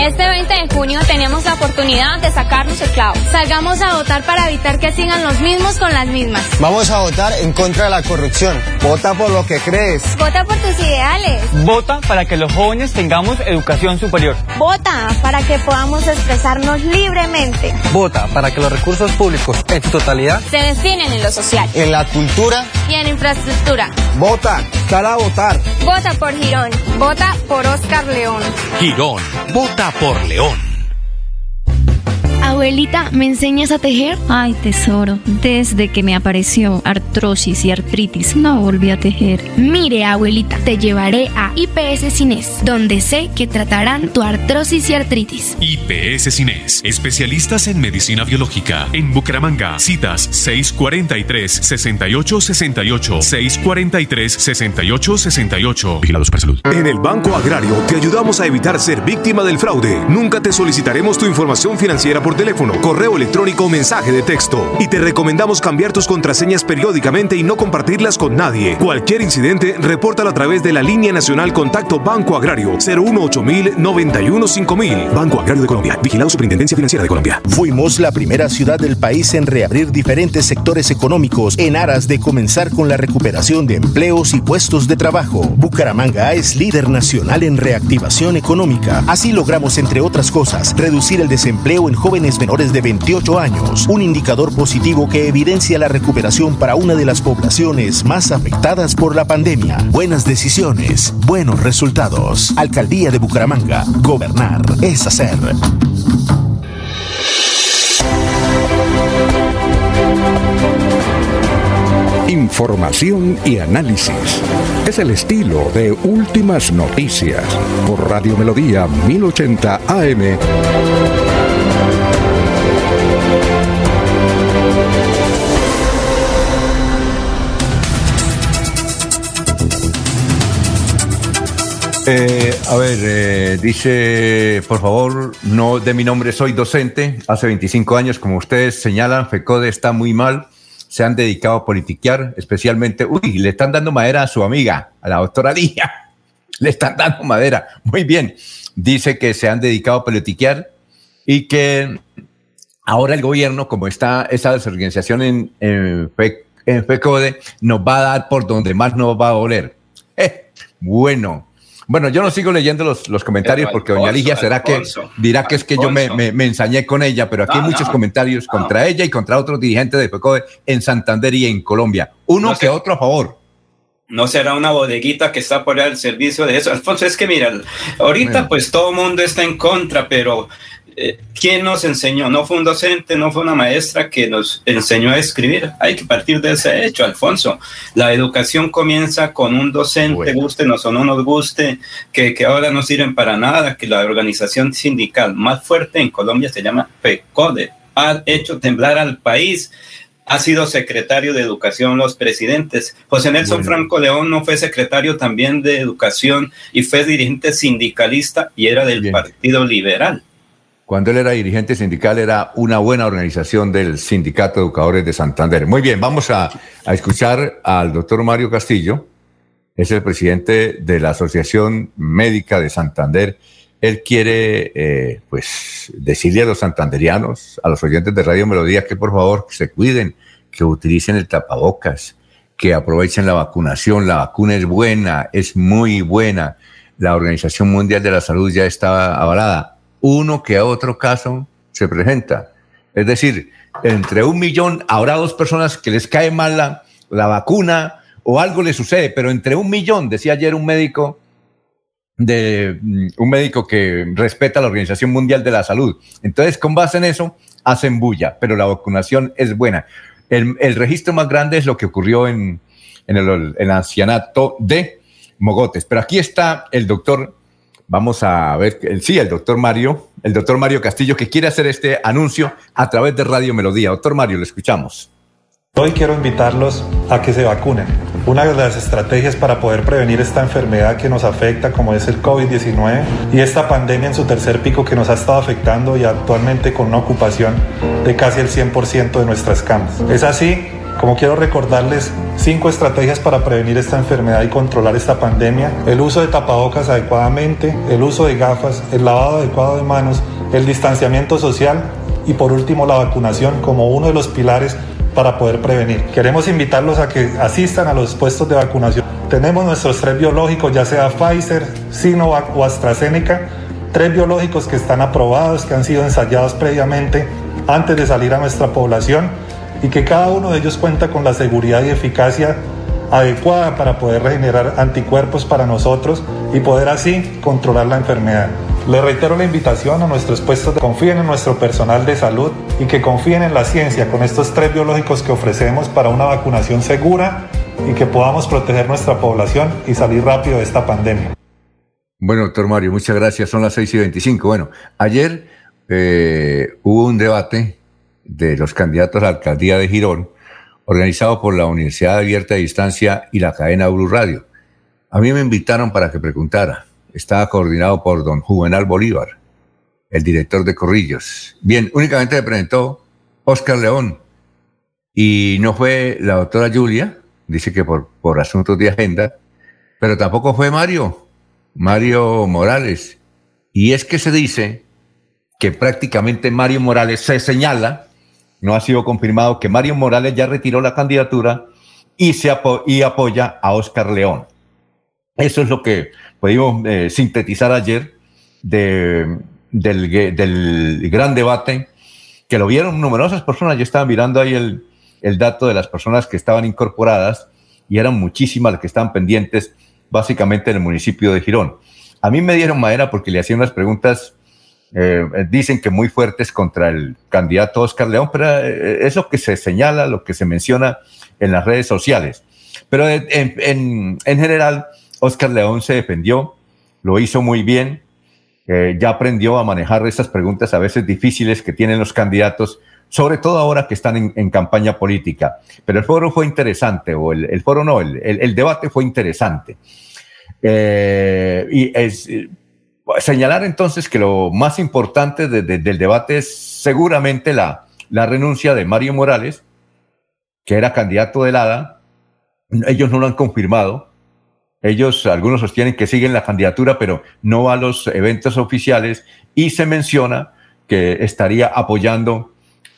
Este 20 de junio tenemos la oportunidad de sacarnos el clavo. Salgamos a votar para evitar que sigan los mismos con las mismas. Vamos a votar en contra de la corrupción. Vota por lo que crees. Vota por tus ideales. Vota para que los jóvenes tengamos educación superior. Vota para que podamos expresarnos libremente. Vota para que los recursos públicos en su totalidad se destinen en lo social, en la cultura y en infraestructura. Vota, sal a votar. Vota por Girón. Vota por Oscar León. Girón. Vota por León. Abuelita, ¿me enseñas a tejer? Ay, tesoro, desde que me apareció artrosis y artritis, no volví a tejer. Mire, abuelita, te llevaré a IPS Cines, donde sé que tratarán tu artrosis y artritis. IPS Cines, especialistas en medicina biológica. En Bucaramanga, citas 643-6868, 643-6868. Vigilados para salud. En el Banco Agrario te ayudamos a evitar ser víctima del fraude. Nunca te solicitaremos tu información financiera por teléfono, correo electrónico o mensaje de texto. Y te recomendamos cambiar tus contraseñas periódicamente y no compartirlas con nadie. Cualquier incidente, repórtalo a través de la línea nacional Contacto Banco Agrario 018 91 5000. Banco Agrario de Colombia. Vigilado Superintendencia Financiera de Colombia. Fuimos la primera ciudad del país en reabrir diferentes sectores económicos en aras de comenzar con la recuperación de empleos y puestos de trabajo. Bucaramanga es líder nacional en reactivación económica. Así logramos, entre otras cosas, reducir el desempleo en jóvenes menores de 28 años, un indicador positivo que evidencia la recuperación para una de las poblaciones más afectadas por la pandemia. Buenas decisiones, buenos resultados. Alcaldía de Bucaramanga. Gobernar es hacer. Información y análisis. Es el estilo de Últimas Noticias por Radio Melodía 1080 AM. Eh, a ver, eh, dice, por favor, no de mi nombre, soy docente. Hace 25 años, como ustedes señalan, FECODE está muy mal se han dedicado a politiquear, especialmente, uy, le están dando madera a su amiga, a la doctora Lía, le están dando madera, muy bien, dice que se han dedicado a politiquear y que ahora el gobierno, como está esa desorganización en, FECODE, nos va a dar por donde más nos va a doler. Eh, bueno, bueno, yo no sigo leyendo los, los comentarios porque doña Ligia será que dirá que es que yo me, me, ensañé con ella, pero aquí hay muchos comentarios contra ella y contra otros dirigentes de FECODE en Santander y en Colombia. Uno que otro a favor. No será una bodeguita que está por el servicio de eso. Alfonso, es que mira, ahorita pues todo el mundo está en contra, pero eh, ¿quién nos enseñó? No fue un docente, no fue una maestra que nos enseñó a escribir. Hay que partir de ese hecho, Alfonso. La educación comienza con un docente, guste o no nos guste, que, que ahora no sirven para nada, que la organización sindical más fuerte en Colombia se llama FECODE. Ha hecho temblar al país ha sido secretario de Educación los presidentes. José Nelson Franco León no fue secretario también de Educación y fue dirigente sindicalista y era del Partido Liberal. Cuando él era dirigente sindical era una buena organización del Sindicato de Educadores de Santander. Muy bien, vamos a, a escuchar al doctor Mario Castillo, es el presidente de la Asociación Médica de Santander él quiere, eh, pues, decirle a los santanderianos, a los oyentes de Radio Melodía, que por favor se cuiden, que utilicen el tapabocas, que aprovechen la vacunación. La vacuna es buena, es muy buena. La Organización Mundial de la Salud ya está avalada. Uno que a otro caso se presenta. Es decir, entre un millón habrá dos personas que les cae mal la, vacuna o algo les sucede, pero entre un millón, decía ayer un médico, de mm, un médico que respeta la Organización Mundial de la Salud. Entonces, con base en eso, hacen bulla, pero la vacunación es buena. El, registro más grande es lo que ocurrió en, el, ancianato de Mogotes. Pero aquí está el doctor, vamos a ver, sí, el doctor Mario, el doctor Mario Castillo, que quiere hacer este anuncio a través de Radio Melodía. Doctor Mario, lo escuchamos. Hoy quiero invitarlos a que se vacunen. Una de las estrategias para poder prevenir esta enfermedad que nos afecta, como es el COVID-19, y esta pandemia en su tercer pico que nos ha estado afectando y actualmente con una ocupación de casi el 100% de nuestras camas. Es así como quiero recordarles cinco estrategias para prevenir esta enfermedad y controlar esta pandemia. El uso de tapabocas adecuadamente, el uso de gafas, el lavado adecuado de manos, el distanciamiento social y por último la vacunación como uno de los pilares para poder prevenir. Queremos invitarlos a que asistan a los puestos de vacunación. Tenemos nuestros tres biológicos, ya sea Pfizer, Sinovac o AstraZeneca, tres biológicos que están aprobados, que han sido ensayados previamente antes de salir a nuestra población y que cada uno de ellos cuenta con la seguridad y eficacia adecuada para poder regenerar anticuerpos para nosotros y poder así controlar la enfermedad. Le reitero la invitación a nuestros puestos de confíen en nuestro personal de salud y que confíen en la ciencia con estos tres biológicos que ofrecemos para una vacunación segura y que podamos proteger nuestra población y salir rápido de esta pandemia. Bueno, doctor Mario, muchas gracias. Son las 6 y 25. Bueno, ayer eh, hubo un debate de los candidatos a la alcaldía de Girón, organizado por la Universidad Abierta de Distancia y la cadena Blue Radio. A mí me invitaron para que preguntara estaba coordinado por don Juvenal Bolívar, el director de Corrillos. Bien, únicamente se presentó Oscar León y no fue la doctora Julia, dice que por, por asuntos de agenda, pero tampoco fue Mario, Mario Morales. Y es que se dice que prácticamente Mario Morales se señala, no ha sido confirmado, que Mario Morales ya retiró la candidatura y, se apoya a Oscar León. Eso es lo que pudimos eh, sintetizar ayer del, del, gran debate que lo vieron numerosas personas. Yo estaba mirando ahí el, el dato de las personas que estaban incorporadas y eran muchísimas las que estaban pendientes básicamente en el municipio de Girón. A mí me dieron madera porque le hacían unas preguntas, eh, dicen que muy fuertes contra el candidato Oscar León, pero eh, es lo que se señala, lo que se menciona en las redes sociales. Pero en, en, en general, Oscar León se defendió, lo hizo muy bien, eh, ya aprendió a manejar esas preguntas a veces difíciles que tienen los candidatos, sobre todo ahora que están en, campaña política. Pero el foro fue interesante, o el, foro no, el, el, debate fue interesante. Eh, y es, eh, señalar entonces que lo más importante del debate es seguramente la, renuncia de Mario Morales, que era candidato del ADA. Ellos no lo han confirmado. Ellos, algunos sostienen que siguen la candidatura, pero no a los eventos oficiales. Y se menciona que estaría apoyando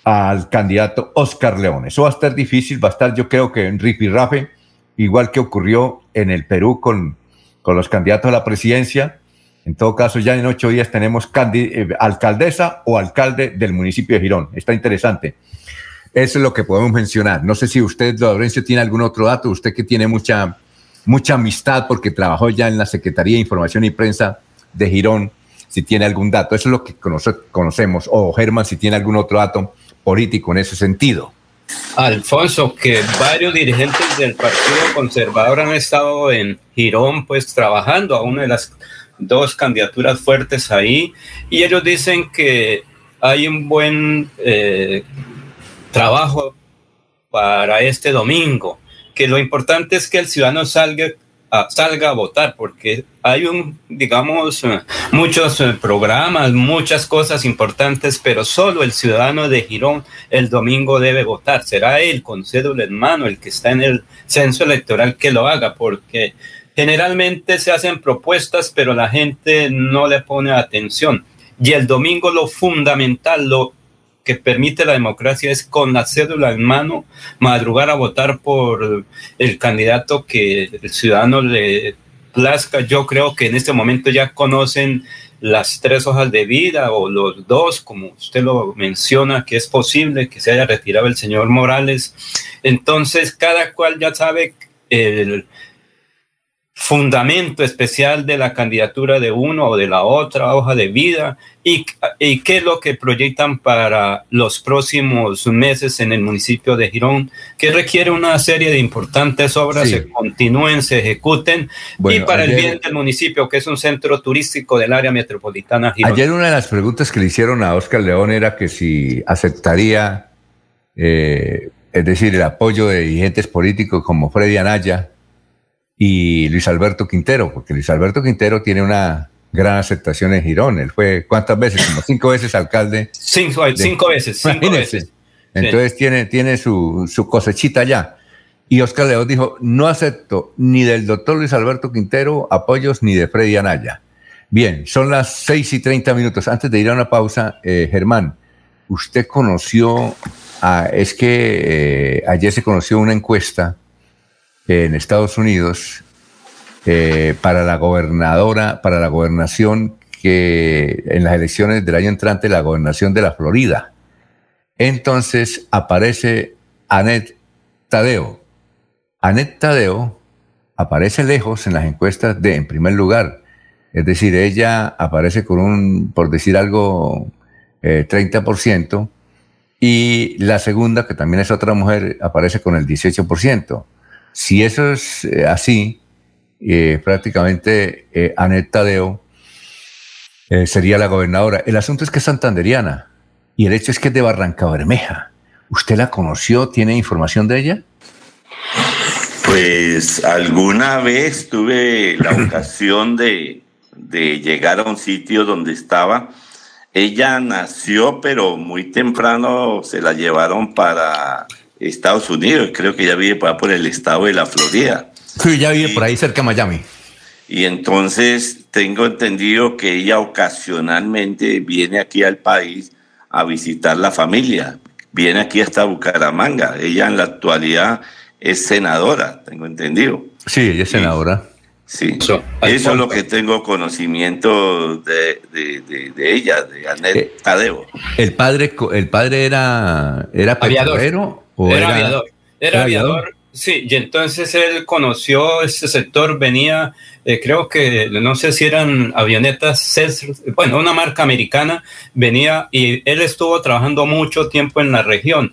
al candidato Oscar León. Eso va a estar difícil, va a estar yo creo que en Rafe, igual que ocurrió en el Perú con, con los candidatos a la presidencia. En todo caso, ya en ocho días tenemos eh, alcaldesa o alcalde del municipio de Girón. Está interesante. Eso es lo que podemos mencionar. No sé si usted, Lorenzo, tiene algún otro dato. Usted que tiene mucha, mucha amistad porque trabajó ya en la Secretaría de Información y Prensa de Girón, si tiene algún dato. Eso es lo que conocemos. O Germán, si tiene algún otro dato político en ese sentido. Alfonso, que varios dirigentes del Partido Conservador han estado en Girón, pues trabajando a una de las dos candidaturas fuertes ahí, y ellos dicen que hay un buen eh, trabajo para este domingo, que lo importante es que el ciudadano salga salga a votar, porque hay un, digamos, eh, muchos eh, programas, muchas cosas importantes, pero solo el ciudadano de Girón el domingo debe votar. Será él con cédula en mano el que está en el censo electoral que lo haga, porque generalmente se hacen propuestas, pero la gente no le pone atención. Y el domingo lo fundamental, lo que permite la democracia es con la cédula en mano madrugar a votar por el candidato que el ciudadano le plazca. Yo creo que en este momento ya conocen las tres hojas de vida o los dos, como usted lo menciona, que es posible que se haya retirado el señor Morales. Entonces, cada cual ya sabe el, fundamento especial de la candidatura de uno o de la otra hoja de vida y, y, qué es lo que proyectan para los próximos meses en el municipio de Girón, que requiere una serie de importantes obras que se continúen, se ejecuten y para el bien del municipio, que es un centro turístico del área metropolitana. Girón. Ayer una de las preguntas que le hicieron a Oscar León era que si aceptaría, eh, es decir, el apoyo de dirigentes políticos como Freddy Anaya, y Luis Alberto Quintero, porque Luis Alberto Quintero tiene una gran aceptación en Girón. Él fue, ¿cuántas veces? Como cinco veces alcalde. Cinco, cinco veces, cinco veces. Entonces tiene, tiene su, su cosechita allá. Y Oscar León dijo, no acepto ni del doctor Luis Alberto Quintero apoyos ni de Freddy Anaya. Bien, son las seis y treinta minutos. Antes de ir a una pausa, eh, Germán, usted conoció, a, es que eh, ayer se conoció una encuesta en Estados Unidos eh, para la gobernadora, para la gobernación que en las elecciones del año entrante, la gobernación de la Florida. Entonces aparece Annette Tadeo. Annette Tadeo aparece lejos en las encuestas de, en primer lugar, es decir, ella aparece con un, por decir algo, 30%, eh, y la segunda, que también es otra mujer, aparece con el 18%. Si eso es eh, así, eh, prácticamente eh, Anet Tadeo sería la gobernadora. El asunto es que es santanderiana y el hecho es que es de Barranca Bermeja. ¿Usted la conoció? ¿Tiene información de ella? Pues alguna vez tuve la ocasión de, de llegar a un sitio donde estaba. Ella nació, pero muy temprano se la llevaron para Estados Unidos, creo que ya vive por, por el estado de la Florida. Sí, ya vive por ahí cerca de Miami. Y entonces tengo entendido que ella ocasionalmente viene aquí al país a visitar la familia. Viene aquí hasta Bucaramanga. Ella en la actualidad es senadora, tengo entendido. Sí, ella es senadora. Sí, eso, es lo que tengo conocimiento de, ella, de Anet eh, Tadeo. ¿El padre, el padre era, era aviador? Era, aviador. Era, aviador. Sí, y entonces él conoció ese sector, venía, eh, creo que, no sé si eran avionetas, bueno, una marca americana, venía y él estuvo trabajando mucho tiempo en la región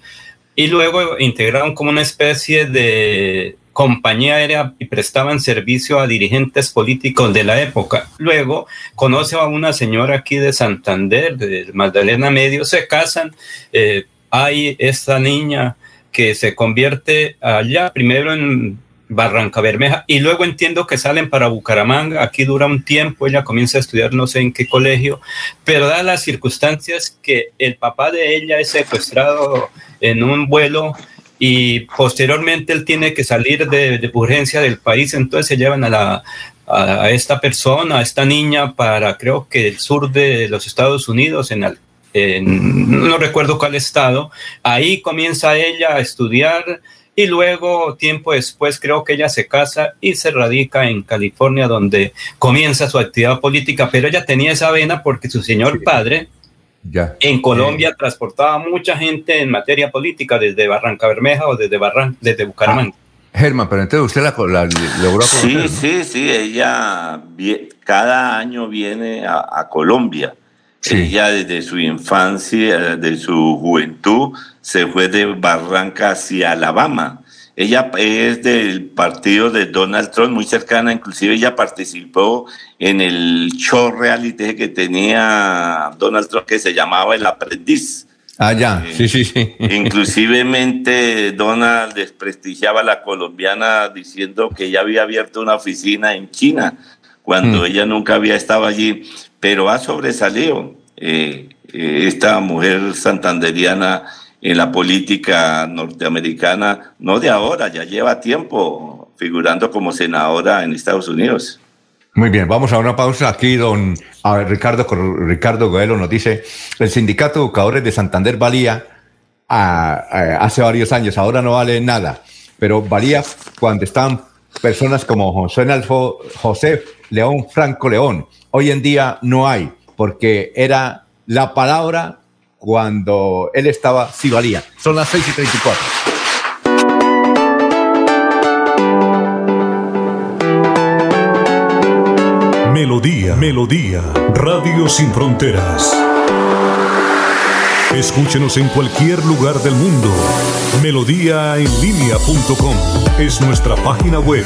y luego integraron como una especie de compañía aérea y prestaban servicio a dirigentes políticos de la época. Luego conoce a una señora aquí de Santander, de Magdalena Medio, se casan, eh, hay esta niña que se convierte allá primero en Barranca Bermeja y luego entiendo que salen para Bucaramanga, aquí dura un tiempo, ella comienza a estudiar no sé en qué colegio, pero da las circunstancias que el papá de ella es secuestrado en un vuelo y posteriormente él tiene que salir de, urgencia del país, entonces se llevan a, la, a, esta persona, a esta niña, para creo que el sur de los Estados Unidos, en, no recuerdo cuál estado, ahí comienza ella a estudiar y luego tiempo después creo que ella se casa y se radica en California donde comienza su actividad política, pero ella tenía esa vena porque su señor padre en Colombia transportaba mucha gente en materia política desde Barranca Bermeja o desde, Barran desde Bucaramanga. Ah, Germán, pero entonces usted la, logró Sí, sí, sí, ella cada año viene a, Colombia. Ella desde su infancia, de su juventud, se fue de Barranca hacia Alabama ella es del partido de Donald Trump, muy cercana, inclusive ella participó en el show reality que tenía Donald Trump que se llamaba El Aprendiz. Ah, ya, eh, sí, sí, sí. Inclusivemente Donald desprestigiaba a la colombiana diciendo que ella había abierto una oficina en China cuando mm. ella nunca había estado allí, pero ha sobresalido eh, eh, esta mujer santanderiana en la política norteamericana, no de ahora, ya lleva tiempo figurando como senadora en Estados Unidos. Muy bien, vamos a una pausa. Aquí don Ricardo, Ricardo Goelo nos dice, el sindicato de educadores de Santander valía hace varios años, ahora no vale nada, pero valía cuando estaban personas como José, Alfo, José León Franco León. Hoy en día no hay, porque era la palabra cuando él estaba, sí valía. Son las 6 y 34. Melodía, Melodía, Radio Sin Fronteras. Escúchenos en cualquier lugar del mundo. Melodíaenlínea.com es nuestra página web.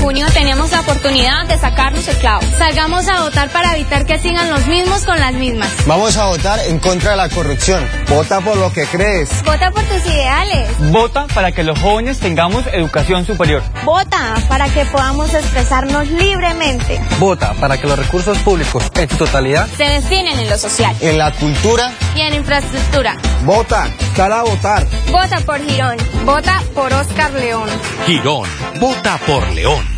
Junio tenemos la oportunidad de sacarnos el clavo. Salgamos a votar para evitar que sigan los mismos con las mismas. Vamos a votar en contra de la corrupción. Vota por lo que crees. Vota por tus ideales. Vota para que los jóvenes tengamos educación superior. Vota para que podamos expresarnos libremente. Vota para que los recursos públicos en su totalidad se destinen en lo social, en la cultura y en infraestructura. Vota, cara a votar. Vota por Girón. Vota por Oscar León. Girón, vota por León.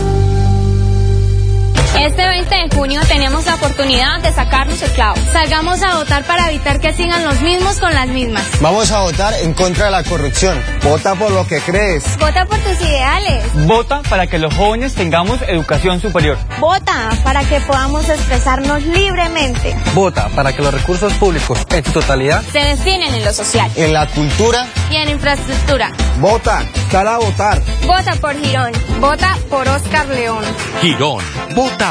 Este 20 de junio tenemos la oportunidad de sacarnos el clavo. Salgamos a votar para evitar que sigan los mismos con las mismas. Vamos a votar en contra de la corrupción. Vota por lo que crees. Vota por tus ideales. Vota para que los jóvenes tengamos educación superior. Vota para que podamos expresarnos libremente. Vota para que los recursos públicos en su totalidad se destinen en lo social, en la cultura y en infraestructura. Vota, cara a votar. Vota por Girón. Vota por Oscar León. Girón. Vota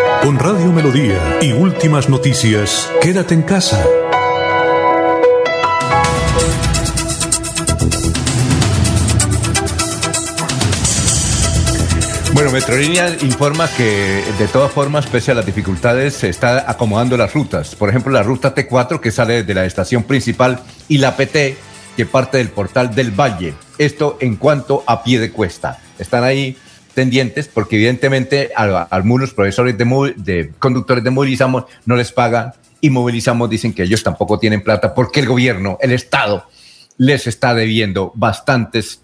Con Radio Melodía y últimas noticias, quédate en casa. Bueno, Metrolínea informa que de todas formas, pese a las dificultades, se está acomodando las rutas. Por ejemplo, la ruta T4 que sale de la estación principal y la PT que parte del portal del Valle. Esto en cuanto a pie de cuesta. Están ahí tendientes porque evidentemente a, algunos profesores de, de conductores de movilizamos no les pagan y movilizamos dicen que ellos tampoco tienen plata porque el gobierno, el Estado, les está debiendo bastantes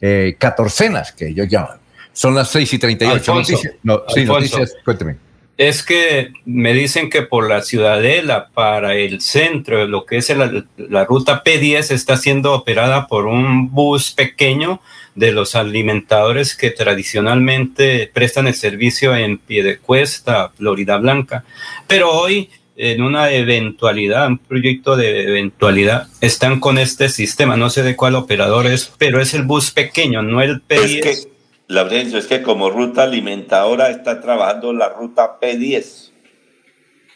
eh, catorcenas que ellos llaman. Son las 6 y 38. noticias, no, sí, noticias, cuénteme. Es que me dicen que por la ciudadela para el centro, lo que es la, la ruta P10 está siendo operada por un bus pequeño de los alimentadores que tradicionalmente prestan el servicio en Piedecuesta, Florida Blanca. Pero hoy, en una eventualidad, un proyecto de eventualidad, están con este sistema. No sé de cuál operador es, pero es el bus pequeño, no el P10. Es que, es que como ruta alimentadora está trabajando la ruta P10.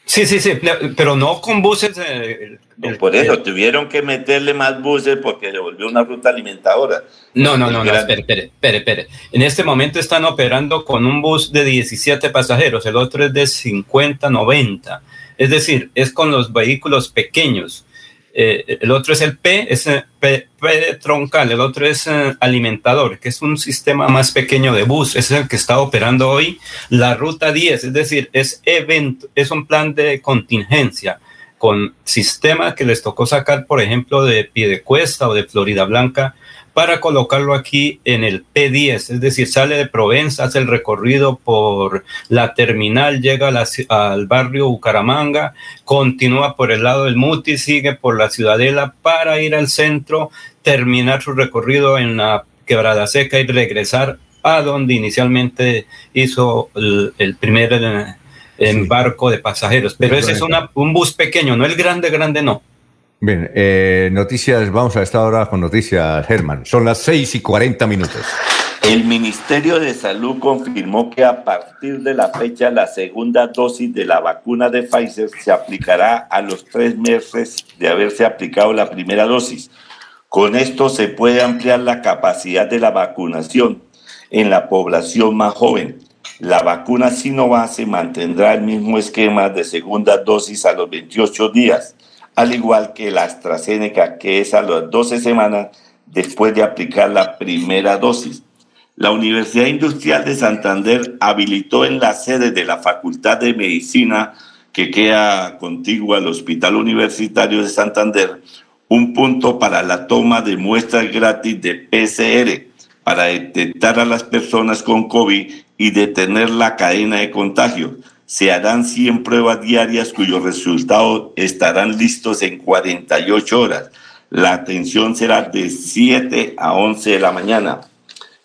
Sí, sí, sí, pero no con buses. Eh, por eso tuvieron que meterle más buses porque se volvió una ruta alimentadora. No, no, no, no, espere, espere, espere, espere. En este momento están operando con un bus de 17 pasajeros, el otro es de 50, 90. Es decir, es con los vehículos pequeños. Eh, el otro es el P, es P, troncal, el otro es eh, alimentador, que es un sistema más pequeño de bus, es el que está operando hoy la ruta 10, es decir, es, evento, es un plan de contingencia con sistema que les tocó sacar, por ejemplo, de Piedecuesta o de Florida Blanca para colocarlo aquí en el P10, es decir, sale de Provenza, hace el recorrido por la terminal, llega al barrio Bucaramanga, continúa por el lado del Muti, sigue por la Ciudadela para ir al centro, terminar su recorrido en la Quebrada Seca y regresar a donde inicialmente hizo el, primer eh, embarco de pasajeros. Pero ese es un bus pequeño, no el grande, grande no. Bien, eh, noticias, vamos a esta hora con noticias, Germán. Son las 6 y 40 minutos. El Ministerio de Salud confirmó que a partir de la fecha la segunda dosis de la vacuna de Pfizer se aplicará a los tres meses de haberse aplicado la primera dosis. Con esto se puede ampliar la capacidad de la vacunación en la población más joven. La vacuna Sinovac se mantendrá el mismo esquema de segunda dosis a los 28 días al igual que la AstraZeneca, que es a las 12 semanas después de aplicar la primera dosis. La Universidad Industrial de Santander habilitó en la sede de la Facultad de Medicina, que queda contigua al Hospital Universitario de Santander, un punto para la toma de muestras gratis de PCR para detectar a las personas con COVID y detener la cadena de contagio se harán 100 pruebas diarias cuyos resultados estarán listos en 48 horas. La atención será de 7 a 11 de la mañana.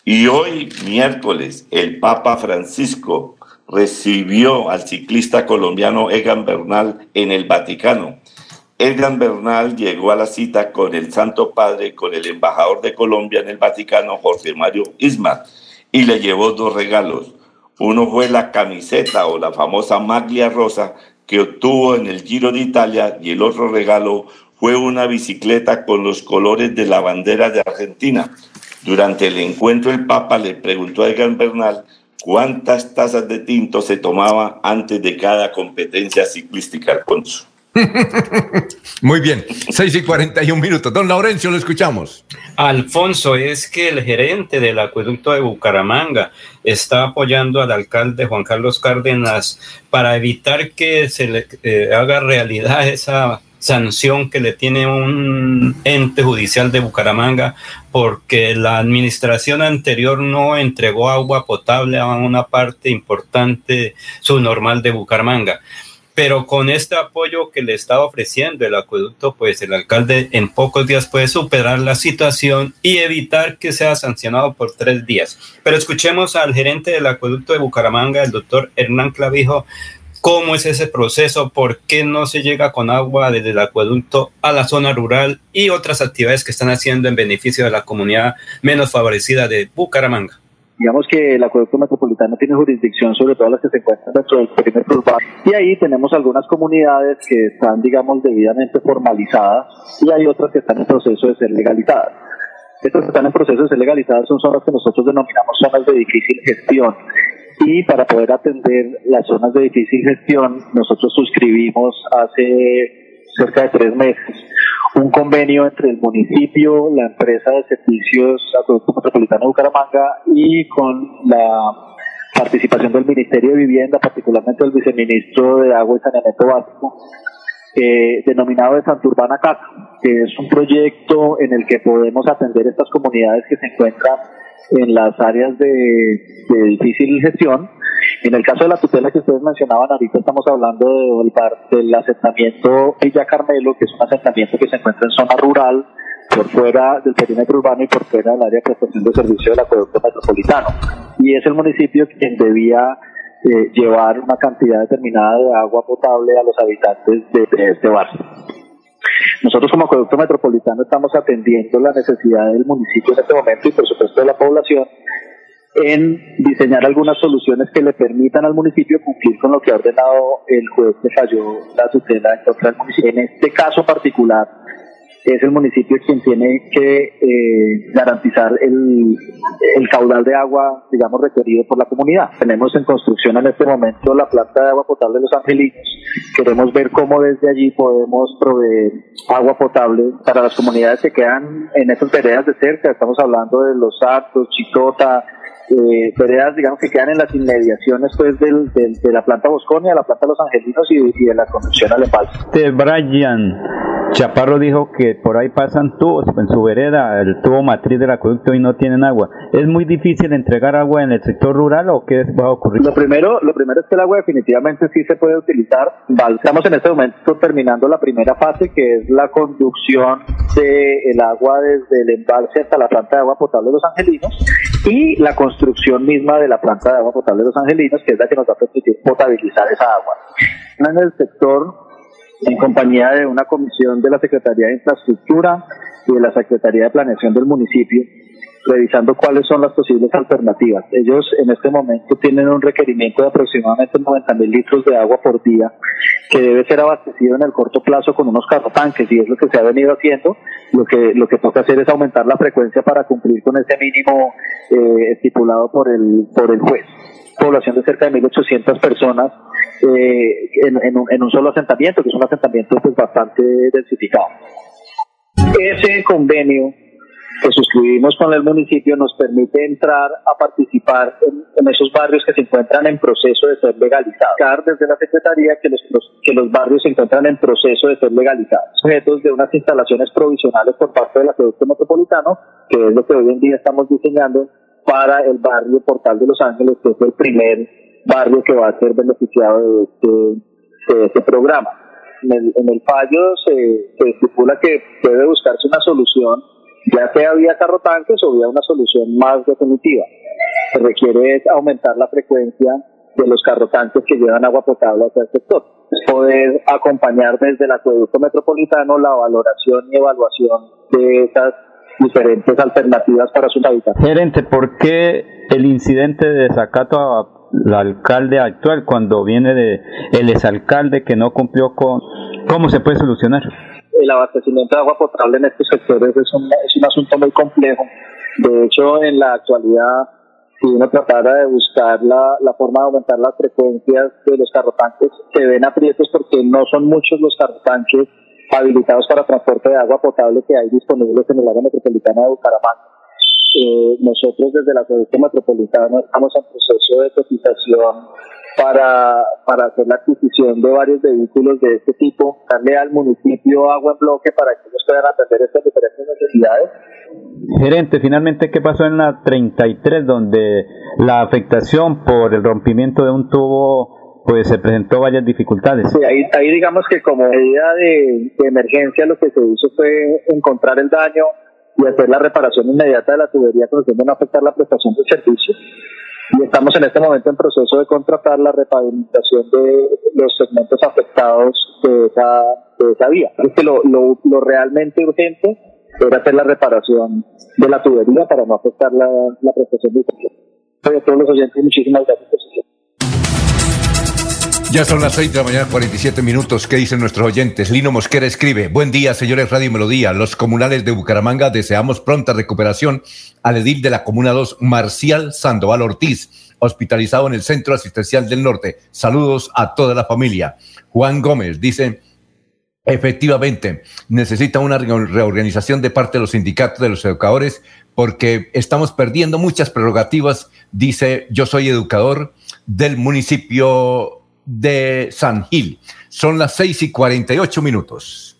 Y hoy, miércoles, el Papa Francisco recibió al ciclista colombiano Egan Bernal en el Vaticano. Edgar Bernal llegó a la cita con el Santo Padre, con el embajador de Colombia en el Vaticano, Jorge Mario Ismar, y le llevó dos regalos. Uno fue la camiseta o la famosa maglia rosa que obtuvo en el Giro de Italia y el otro regalo fue una bicicleta con los colores de la bandera de Argentina. Durante el encuentro el Papa le preguntó a Edgar Bernal cuántas tazas de tinto se tomaba antes de cada competencia ciclística, Alfonso. Muy bien, 6 y 41 minutos. Don Laurencio, lo escuchamos. Alfonso, es que el gerente del acueducto de Bucaramanga está apoyando al alcalde Juan Carlos Cárdenas para evitar que se le eh, haga realidad esa sanción que le tiene un ente judicial de Bucaramanga porque la administración anterior no entregó agua potable a una parte importante subnormal de Bucaramanga pero con este apoyo que le está ofreciendo el acueducto, pues el alcalde en pocos días puede superar la situación y evitar que sea sancionado por tres días. Pero escuchemos al gerente del acueducto de Bucaramanga, el doctor Hernán Clavijo, cómo es ese proceso, por qué no se llega con agua desde el acueducto a la zona rural y otras actividades que están haciendo en beneficio de la comunidad menos favorecida de Bucaramanga. Digamos que el acueducto metropolitano tiene jurisdicción sobre todas las que se encuentran dentro del perímetro urbano. Y ahí tenemos algunas comunidades que están, digamos, debidamente formalizadas y hay otras que están en proceso de ser legalizadas. Estas que están en proceso de ser legalizadas son zonas que nosotros denominamos zonas de difícil gestión. Y para poder atender las zonas de difícil gestión, nosotros suscribimos hace cerca de tres meses un convenio entre el municipio, la empresa de servicios Acueducto Metropolitano de Bucaramanga y con la participación del Ministerio de Vivienda, particularmente del Viceministro de Agua y Saneamiento Básico, eh, denominado de Santurbana Casa, que es un proyecto en el que podemos atender estas comunidades que se encuentran en las áreas de, de difícil gestión en el caso de la tutela que ustedes mencionaban, ahorita estamos hablando del, del asentamiento Villa Carmelo, que es un asentamiento que se encuentra en zona rural, por fuera del perímetro urbano y por fuera del área de prestación de servicio del acueducto metropolitano. Y es el municipio quien debía eh, llevar una cantidad determinada de agua potable a los habitantes de este barrio. Nosotros como acueducto metropolitano estamos atendiendo la necesidad del municipio en este momento y por supuesto de la población en diseñar algunas soluciones que le permitan al municipio cumplir con lo que ha ordenado el juez que falló la tutela en contra del municipio. En este caso particular, es el municipio quien tiene que eh, garantizar el, caudal de agua, digamos, requerido por la comunidad. Tenemos en construcción en este momento la planta de agua potable de los Angelinos. Queremos ver cómo desde allí podemos proveer agua potable para las comunidades que quedan en esas veredas de cerca. Estamos hablando de Los Santos, Chicota, eh, veredas, digamos, que quedan en las inmediaciones pues del, de la planta Bosconia, la planta Los Angelinos y, de la construcción Alepal. Este Brian Chaparro dijo que por ahí pasan tubos en su vereda, el tubo matriz del acueducto y no tienen agua. ¿Es muy difícil entregar agua en el sector rural o qué va a ocurrir? Lo primero, lo primero es que el agua definitivamente sí se puede utilizar. Estamos en este momento terminando la primera fase que es la conducción del agua desde el embalse hasta la planta de agua potable de Los Angelinos y la construcción misma de la planta de agua potable de Los Angelinos, que es la que nos va a permitir potabilizar esa agua. En el sector, en compañía de una comisión de la Secretaría de Infraestructura y de la Secretaría de Planeación del municipio, revisando cuáles son las posibles alternativas. Ellos en este momento tienen un requerimiento de aproximadamente 90 mil litros de agua por día que debe ser abastecido en el corto plazo con unos tanques y es lo que se ha venido haciendo. Lo que, lo que toca hacer es aumentar la frecuencia para cumplir con ese mínimo eh, estipulado por el, por el juez. Población de cerca de 1.800 personas eh, en, en, un, en un solo asentamiento, que es un asentamiento pues, bastante densificado. Ese convenio que suscribimos con el municipio nos permite entrar a participar en, esos barrios que se encuentran en proceso de ser legalizados. Desde la Secretaría que los, que los barrios se encuentran en proceso de ser legalizados, sujetos de unas instalaciones provisionales por parte del acueducto metropolitano, que es lo que hoy en día estamos diseñando para el barrio Portal de Los Ángeles, que es el primer barrio que va a ser beneficiado de este, de este programa. En el, en el fallo se, se estipula que debe buscarse una solución ya sea vía carro tanques o vía una solución más definitiva. Se requiere aumentar la frecuencia de los carro tanques que llevan agua potable hacia el sector. poder acompañar desde el acueducto metropolitano la valoración y evaluación de esas diferentes alternativas para sus habitantes. Gerente, ¿por qué el incidente de desacato al alcalde actual cuando viene de el exalcalde que no cumplió con cómo se puede solucionar? El abastecimiento de agua potable en estos sectores es un, es un asunto muy complejo. De hecho, en la actualidad, si uno tratara de buscar la, la forma de aumentar las frecuencias de los carrotanques, se ven aprietos porque no son muchos los carrotanques habilitados para transporte de agua potable que hay disponibles en el área metropolitana de Bucaramanga. Eh, nosotros desde la Acueducto Metropolitana estamos en proceso de cotización para, para hacer la adquisición de varios vehículos de este tipo, darle al municipio agua en bloque para que ellos puedan atender estas diferentes necesidades. Gerente, finalmente, ¿qué pasó en la 33 donde la afectación por el rompimiento de un tubo pues se presentó varias dificultades. Sí, ahí, ahí digamos que como medida de, emergencia lo que se hizo fue encontrar el daño y hacer la reparación inmediata de la tubería con el de no afectar la prestación del servicio. Y estamos en este momento en proceso de contratar la repavimentación de los segmentos afectados de esa, de esa vía. Es que lo, lo, lo realmente urgente era hacer la reparación de la tubería para no afectar la, la prestación del servicio. A todos los oyentes, muchísimas gracias ya son las 6 de la mañana, 47 minutos. ¿Qué dicen nuestros oyentes? Lino Mosquera escribe: Buen día, señores Radio Melodía. Los comunales de Bucaramanga deseamos pronta recuperación al edil de la Comuna 2, Marcial Sandoval Ortiz, hospitalizado en el Centro Asistencial del Norte. Saludos a toda la familia. Juan Gómez dice: Efectivamente, necesita una reorganización de parte de los sindicatos de los educadores porque estamos perdiendo muchas prerrogativas. Dice: Yo soy educador del municipio de San Gil. Son las 6 y 48 minutos.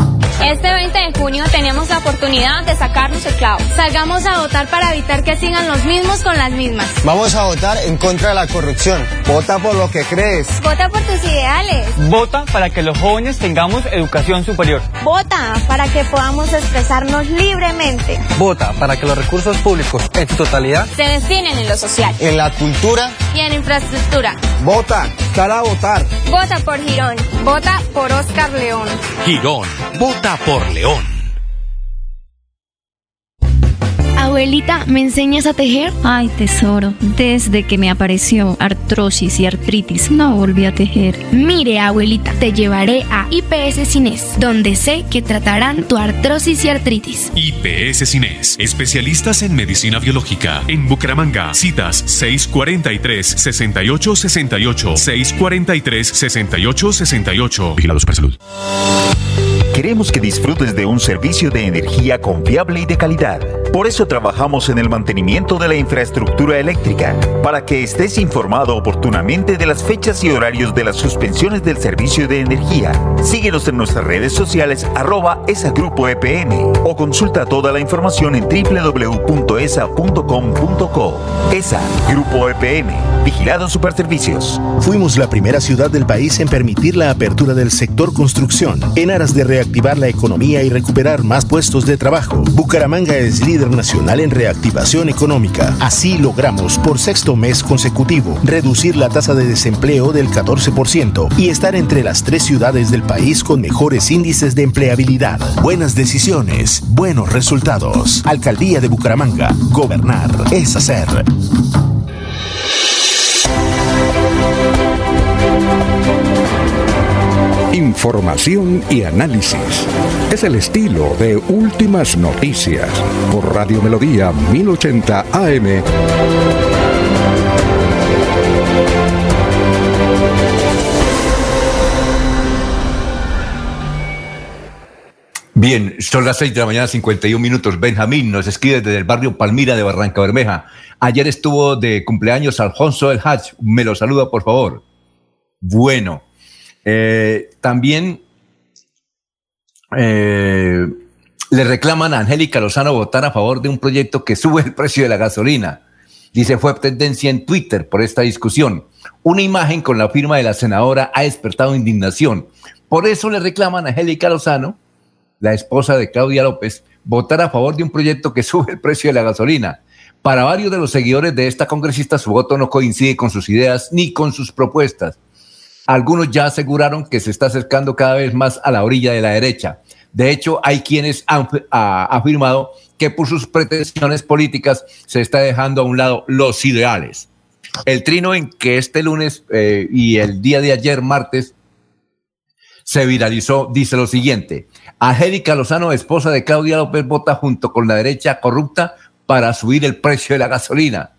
Este 20 de junio tenemos la oportunidad de sacarnos el clavo. Salgamos a votar para evitar que sigan los mismos con las mismas. Vamos a votar en contra de la corrupción. Vota por lo que crees. Vota por tus ideales. Vota para que los jóvenes tengamos educación superior. Vota para que podamos expresarnos libremente. Vota para que los recursos públicos en su totalidad se destinen en lo social, en la cultura y en infraestructura. Vota, sal a votar. Vota por Girón. Vota por Oscar León. Girón, vota por León. Abuelita, ¿me enseñas a tejer? Ay, tesoro, desde que me apareció artrosis y artritis, no volví a tejer. Mire, abuelita, te llevaré a IPS Cines, donde sé que tratarán tu artrosis y artritis. IPS Cines, especialistas en medicina biológica. En Bucaramanga, citas 643-6868, 643-6868. Vigilados para salud. Queremos que disfrutes de un servicio de energía confiable y de calidad. Por eso trabajamos en el mantenimiento de la infraestructura eléctrica, para que estés informado oportunamente de las fechas y horarios de las suspensiones del servicio de energía. Síguenos en nuestras redes sociales arroba esa grupo EPM o consulta toda la información en www.esa.com.co. ESA, Grupo EPM, Vigilado Superservicios. Fuimos la primera ciudad del país en permitir la apertura del sector construcción en aras de reactivar la economía y recuperar más puestos de trabajo. Bucaramanga es líder nacional en reactivación económica. Así logramos por sexto mes consecutivo reducir la tasa de desempleo del 14% y estar entre las tres ciudades del país con mejores índices de empleabilidad. Buenas decisiones, buenos resultados. Alcaldía de Bucaramanga. Gobernar es hacer. Información y análisis. Es el estilo de Últimas Noticias por Radio Melodía 1080 AM. Bien, son las 6 de la mañana, 51 minutos. Benjamín nos escribe desde el barrio Palmira de Barranca Bermeja. Ayer estuvo de cumpleaños Alfonso El Hatch. Me lo saluda, por favor. Bueno, eh, también eh, le reclaman a Angélica Lozano votar a favor de un proyecto que sube el precio de la gasolina. Dice, fue tendencia en Twitter por esta discusión. Una imagen con la firma de la senadora ha despertado indignación. Por eso le reclaman a Angélica Lozano, la esposa de Claudia López, votar a favor de un proyecto que sube el precio de la gasolina. Para varios de los seguidores de esta congresista, su voto no coincide con sus ideas ni con sus propuestas. Algunos ya aseguraron que se está acercando cada vez más a la orilla de la derecha. De hecho, hay quienes han afirmado que por sus pretensiones políticas se está dejando a un lado los ideales. El trino en que este lunes eh, y el día de ayer, martes, se viralizó, dice lo siguiente. Angélica Lozano, esposa de Claudia López, vota junto con la derecha corrupta para subir el precio de la gasolina.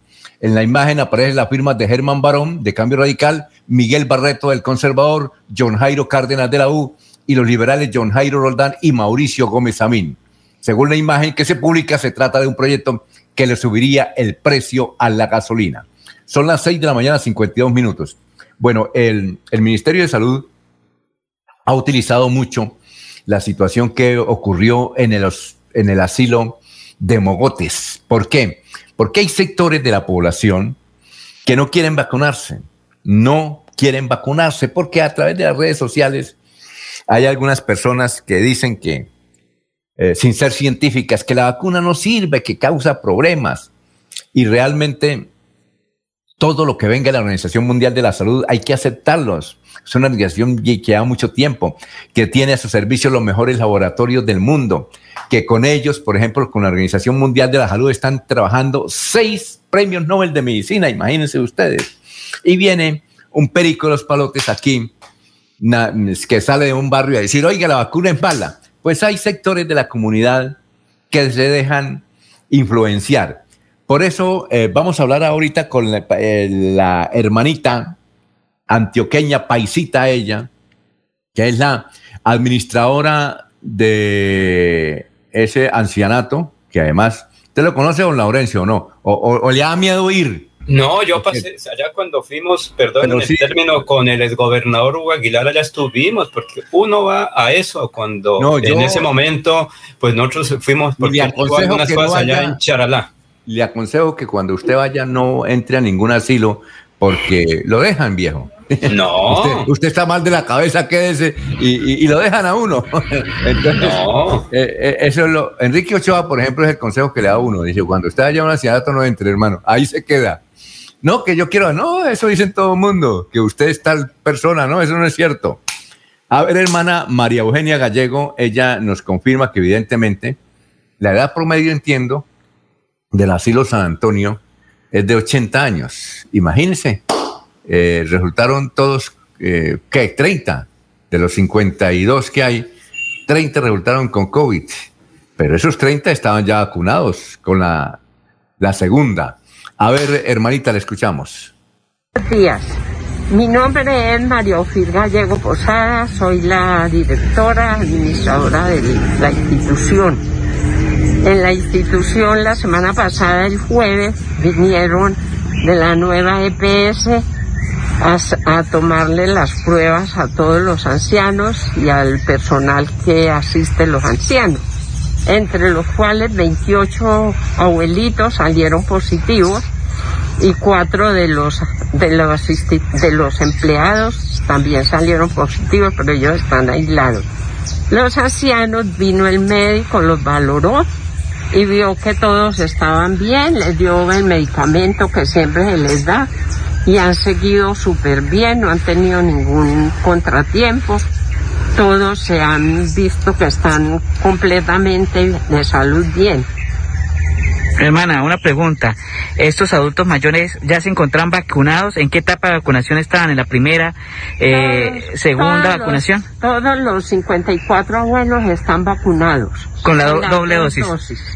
En la imagen aparecen las firmas de Germán Barón, de Cambio Radical, Miguel Barreto, del Conservador, John Jairo Cárdenas de la U y los liberales John Jairo Roldán y Mauricio Gómez Amín. Según la imagen que se publica, se trata de un proyecto que le subiría el precio a la gasolina. Son las 6 de la mañana, 52 minutos. Bueno, el, Ministerio de Salud ha utilizado mucho la situación que ocurrió en el, en el asilo de Mogotes. ¿Por qué? Porque hay sectores de la población que no quieren vacunarse, no quieren vacunarse porque a través de las redes sociales hay algunas personas que dicen que, eh, sin ser científicas, que la vacuna no sirve, que causa problemas. Y realmente todo lo que venga de la Organización Mundial de la Salud hay que aceptarlos. Es una organización que lleva mucho tiempo, que tiene a su servicio los mejores laboratorios del mundo, que con ellos, por ejemplo, con la Organización Mundial de la Salud, están trabajando seis premios Nobel de Medicina, imagínense ustedes. Y viene un perico de los palotes aquí que sale de un barrio a decir, oiga, la vacuna es mala. Pues hay sectores de la comunidad que se dejan influenciar. Por eso eh, vamos a hablar ahorita con la, eh, la, hermanita antioqueña, paisita ella, que es la administradora de ese ancianato, que además, ¿usted lo conoce, don Laurencio, o no? O, o le da miedo ir? No, yo pasé allá cuando fuimos, perdón el término, con el exgobernador Hugo Aguilar, allá estuvimos, porque uno va a eso cuando en ese momento, pues nosotros fuimos porque algunas cosas allá en Charalá. Le aconsejo que cuando usted vaya no entre a ningún asilo porque lo dejan viejo. No. usted, está mal de la cabeza, quédese y, y, lo dejan a uno. Entonces, no. Eh, eh, eso es lo. Enrique Ochoa, por ejemplo, es el consejo que le da a uno. Dice: cuando usted vaya a una ciudad, no entre, hermano. Ahí se queda. No, que yo quiero, no, eso dicen todo el mundo, que usted es tal persona, no, eso no es cierto. A ver, hermana María Eugenia Gallego, ella nos confirma que evidentemente la edad promedio, entiendo, del asilo San Antonio es de 80 años. Imagínense, eh, resultaron todos, eh, ¿qué? 30 de los 52 que hay, 30 resultaron con COVID, pero esos 30 estaban ya vacunados con la, la segunda. A ver, hermanita, le escuchamos. Buenos días. Mi nombre es Ofir Gallego Posada, soy la directora administradora de la institución. En la institución la semana pasada, el jueves, vinieron de la nueva EPS a, a, tomarle las pruebas a todos los ancianos y al personal que asiste los ancianos, entre los cuales 28 abuelitos salieron positivos y cuatro de los de los de los empleados también salieron positivos, pero ellos están aislados. Los ancianos vino el médico, los valoró y vio que todos estaban bien, les dio el medicamento que siempre se les da y han seguido súper bien, no han tenido ningún contratiempo. Todos se han visto que están completamente de salud bien. Hermana, una pregunta. ¿Estos adultos mayores ya se encontraban vacunados? ¿En qué etapa de vacunación estaban? ¿En la primera, eh, segunda vacunación? todos los 54 abuelos están vacunados. ¿Con la, doble dosis?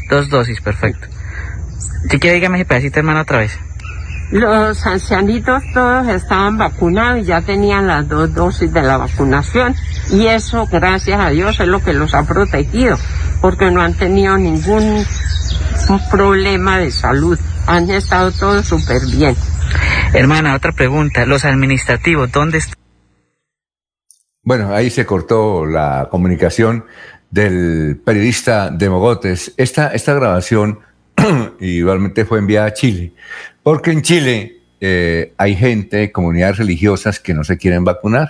Dos dosis, perfecto. Si quiere, dígame ese pedacito, hermana, otra vez. Los ancianitos todos estaban vacunados y ya tenían las dos dosis de la vacunación y eso, gracias a Dios, es lo que los ha protegido, porque no han tenido ningún problema de salud. Han estado todos súper bien. Hermana, otra pregunta. Los administrativos, ¿dónde están? Bueno, ahí se cortó la comunicación del periodista de Mogotes. Esta, esta grabación igualmente fue enviada a Chile, porque en Chile eh, hay gente, comunidades religiosas que no se quieren vacunar,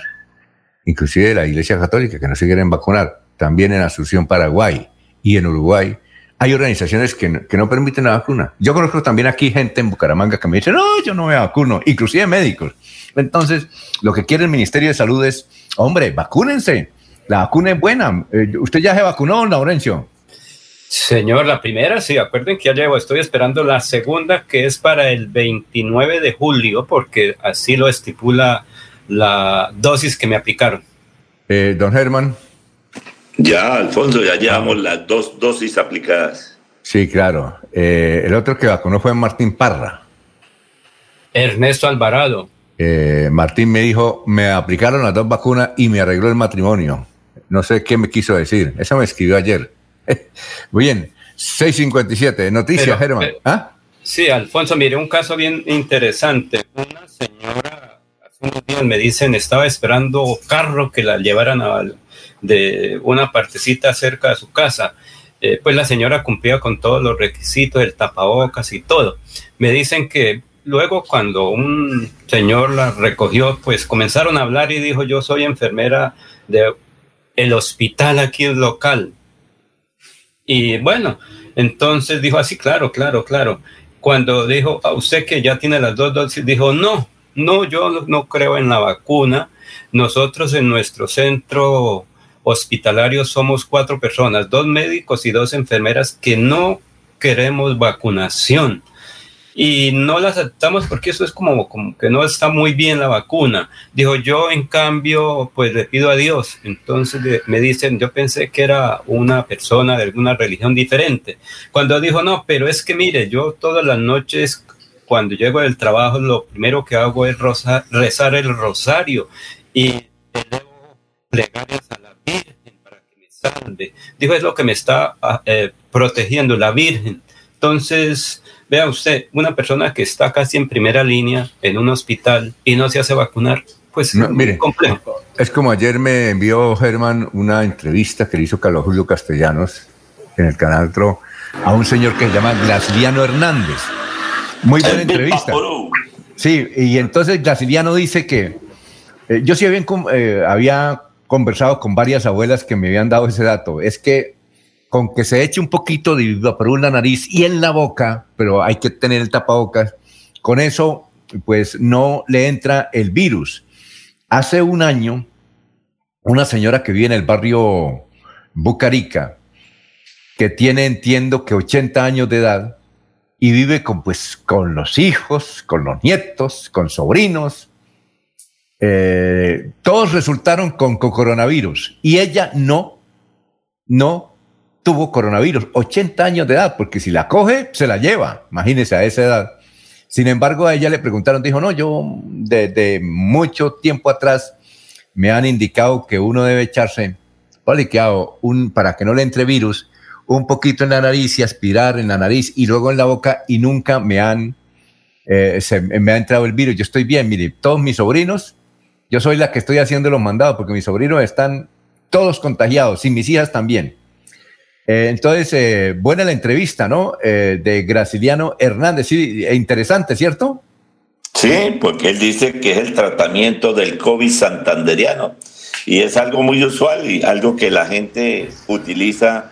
inclusive de la Iglesia Católica que no se quieren vacunar, también en Asunción, Paraguay y en Uruguay. Hay organizaciones que no, que no permiten la vacuna. Yo conozco también aquí gente en Bucaramanga que me dice, no, yo no me vacuno, inclusive médicos. Entonces, lo que quiere el Ministerio de Salud es, hombre, vacúnense. La vacuna es buena. Eh, ¿Usted ya se vacunó, Laurencio? Señor, la primera, sí, acuerden que ya llevo, estoy esperando la segunda, que es para el 29 de julio, porque así lo estipula la dosis que me aplicaron. Eh, don Germán. Ya, Alfonso, ya llevamos las dos dosis aplicadas. Sí, claro. Eh, el otro que vacunó fue Martín Parra. Ernesto Alvarado. Martín me dijo, me aplicaron las dos vacunas y me arregló el matrimonio. No sé qué me quiso decir. Eso me escribió ayer. Muy bien. 657. Noticias, Germán. ¿Ah? Sí, Alfonso, mire, un caso bien interesante. Una señora, me dicen, estaba esperando carro que la llevaran a, de una partecita cerca de su casa. Eh, pues la señora cumplía con todos los requisitos, el tapabocas y todo. Me dicen que luego cuando un señor la recogió, pues comenzaron a hablar y dijo, yo soy enfermera de el hospital aquí local. Y bueno, entonces dijo así, claro, claro, claro. Cuando dijo a usted que ya tiene las dos dosis, dijo, no, no, yo no creo en la vacuna. Nosotros en nuestro centro hospitalario somos cuatro personas, dos médicos y dos enfermeras que no queremos vacunación y no la aceptamos porque eso es como, como que no está muy bien la vacuna. Dijo, yo en cambio, pues le pido a Dios. Entonces me dicen, yo pensé que era una persona de alguna religión diferente. Cuando dijo, no, pero es que mire, yo todas las noches cuando llego del trabajo, lo primero que hago es rezar el rosario y elevo plegarias a la Virgen para que me salve. Dijo, es lo que me está ah, eh, protegiendo la Virgen. Entonces, Vea usted, una persona que está casi en primera línea en un hospital y no se hace vacunar, pues no, mire, complejo. Es como ayer me envió Germán una entrevista que le hizo Carlos Julio Castellanos en el canal TRO a un señor que se llama Graciliano Hernández. Muy buena entrevista. Sí, y entonces Graciliano dice que eh, yo sí había, eh, había conversado con varias abuelas que me habían dado ese dato. Es que con que se eche un poquito de por la nariz y en la boca, pero hay que tener el tapabocas, con eso pues no le entra el virus. Hace un año, una señora que vive en el barrio Bucarica, que tiene, entiendo que 80 años de edad, y vive con, pues, con los hijos, con los nietos, con sobrinos, eh, todos resultaron con, coronavirus y ella no, no tuvo coronavirus, 80 años de edad, porque si la coge, se la lleva, imagínese a esa edad. Sin embargo, a ella le preguntaron, dijo, no, yo desde mucho tiempo atrás me han indicado que uno debe echarse, un, para que no le entre virus, un poquito en la nariz y aspirar en la nariz y luego en la boca y nunca me han, eh, me ha entrado el virus. Yo estoy bien, mire, todos mis sobrinos, yo soy la que estoy haciendo los mandados porque mis sobrinos están todos contagiados y mis hijas también. Eh, entonces, eh, buena la entrevista, ¿no? Eh, de Graciliano Hernández. Sí, interesante, ¿cierto? Sí, porque él dice que es el tratamiento del COVID santanderiano. Y es algo muy usual y algo que la gente utiliza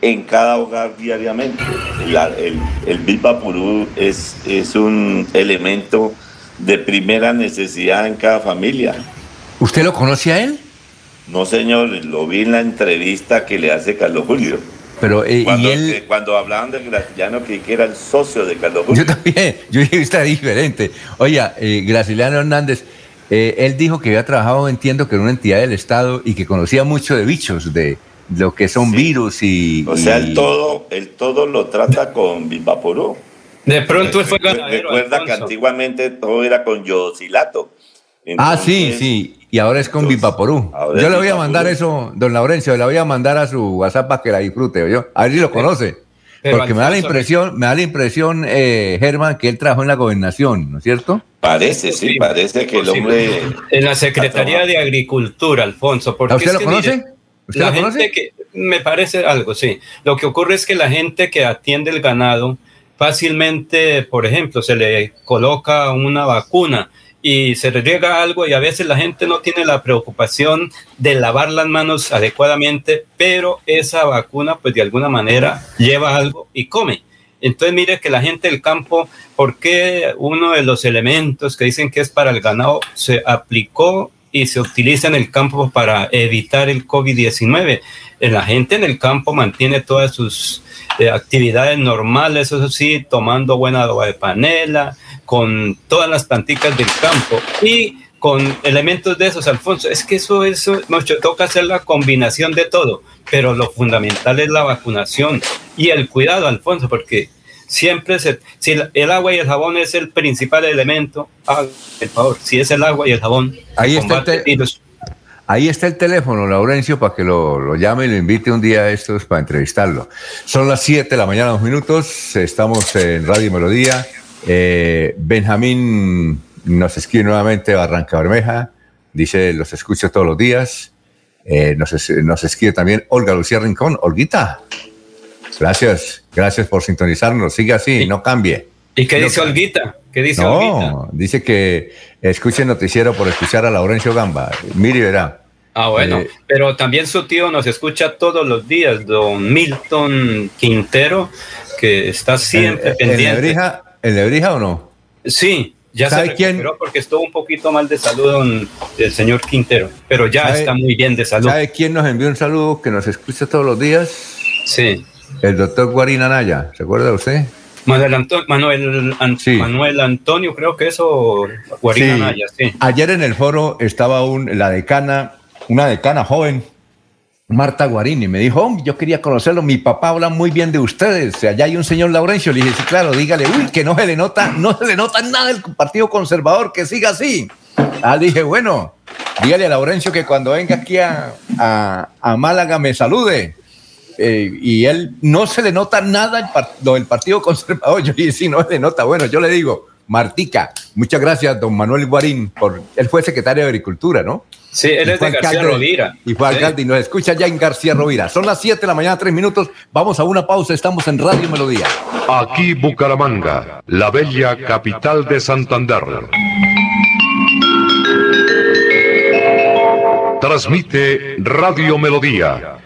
en cada hogar diariamente. el, el Bilbapurú es, es un elemento de primera necesidad en cada familia. ¿Usted lo conoce a él? No, señor, lo vi en la entrevista que le hace Carlos Julio. Pero, eh, cuando, y él... cuando hablaban del Graciliano, que, que era el socio de Carlos Julio. Yo también, yo está diferente. Oiga, eh, Graciliano Hernández, eh, él dijo que había trabajado, entiendo, que en una entidad del Estado y que conocía mucho de bichos, de lo que son virus y... O sea, él todo, él todo lo trata con Bilbaporú. De pronto él fue ganadero. Recuerda que antiguamente todo era con yodosilato. ah, sí, sí. Y ahora es con Vipaporú. Yo le voy a mandar eso, don Laurencio, le voy a mandar a su WhatsApp para que la disfrute. Yo. A ver si lo conoce. Porque me da la impresión, me da la impresión, eh, Germán, que él trabajó en la gobernación, ¿no es cierto? Parece, sí, parece que el hombre. En la Secretaría de Agricultura, Alfonso. ¿A usted lo conoce? La gente que me parece algo, sí. Lo que ocurre es que la gente que atiende el ganado fácilmente, por ejemplo, se le coloca una vacuna y se le riega algo y a veces la gente no tiene la preocupación de lavar las manos adecuadamente, pero esa vacuna pues de alguna manera lleva algo y come. Entonces mire que la gente del campo, ¿por qué uno de los elementos que dicen que es para el ganado se aplicó y se utiliza en el campo para evitar el COVID-19? La gente en el campo mantiene todas sus eh, actividades normales, eso sí, tomando buena agua de panela, con todas las plantitas del campo y con elementos de esos, Alfonso. Es que eso, eso, nos toca hacer la combinación de todo, pero lo fundamental es la vacunación y el cuidado, Alfonso, porque siempre se, si el, agua y el jabón es el principal elemento, por favor, si es el agua y el jabón, ahí está el, Ahí está el teléfono, Laurencio, para que lo, llame y lo invite un día a estos para entrevistarlo. Son las 7 de la mañana, dos minutos. Estamos en Radio Melodía. Eh, Benjamín nos escribe nuevamente Barranca Bermeja. Dice, los escucho todos los días. Eh, nos, nos, escribe también Olga Lucía Rincón. Olguita, gracias. Gracias por sintonizarnos. Sigue así, no cambie. ¿Y qué dice Olguita? ¿Qué dice no, dice que escuche el noticiero por escuchar a Laurencio Gamba. Mire verá. Ah, bueno, eh, pero también su tío nos escucha todos los días, don Milton Quintero, que está siempre pendiente. ¿En Lebrija, o no? Sí, ya se recuperó porque estuvo un poquito mal de salud el señor Quintero, pero ya está muy bien de salud. ¿Sabe quién nos envió un saludo que nos escucha todos los días? Sí. El doctor Guarina Naya, ¿se acuerda usted? Manuel, Manuel, Antonio, creo que eso, Guarina sí. Ayer en el foro estaba un, la decana, una decana joven, Marta Guarini, me dijo, oh, yo quería conocerlo, mi papá habla muy bien de ustedes, allá hay un señor Laurencio, le dije, sí, claro, dígale, uy, que no se le nota, no se le nota nada del Partido Conservador, que siga así. Ah, dije, bueno, dígale a Laurencio que cuando venga aquí a, a Málaga me salude. Eh, y él no se le nota nada lo del Partido Conservador. Yo dije, sí, no se le nota. Bueno, yo le digo, Martica, muchas gracias, don Manuel Guarín, por, él fue secretario de Agricultura, ¿no? Sí, él es de García Rovira. Y fue alcalde y nos escucha ya en García Rovira. Son las 7 de la mañana, 3 minutos. Vamos a una pausa, estamos en Radio Melodía. Aquí Bucaramanga, la bella capital de Santander. Transmite Radio Melodía,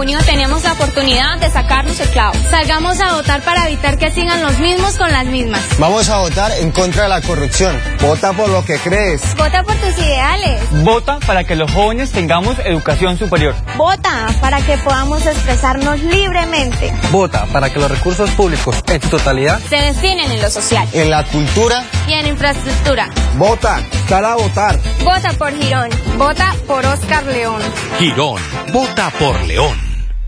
Junio tenemos la oportunidad de sacarnos el clavo. Salgamos a votar para evitar que sigan los mismos con las mismas. Vamos a votar en contra de la corrupción. Vota por lo que crees. Vota por tus ideales. Vota para que los jóvenes tengamos educación superior. Vota para que podamos expresarnos libremente. Vota para que los recursos públicos en su totalidad se destinen en lo social, en la cultura y en infraestructura. Vota, sal a votar. Vota por Girón. Vota por Oscar León. Girón. Vota por León.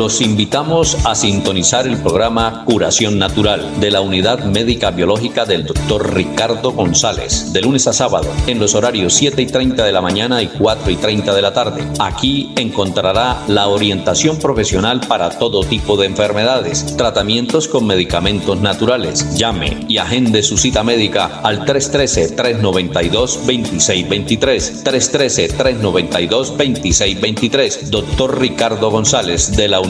Los invitamos a sintonizar el programa Curación Natural de la Unidad Médica Biológica del Dr. Ricardo González, de lunes a sábado, en los horarios 7 y 30 de la mañana y 4 y 30 de la tarde. Aquí encontrará la orientación profesional para todo tipo de enfermedades, tratamientos con medicamentos naturales. Llame y agende su cita médica al 313-392-2623. 313-392-2623. Doctor Ricardo González de la Unidad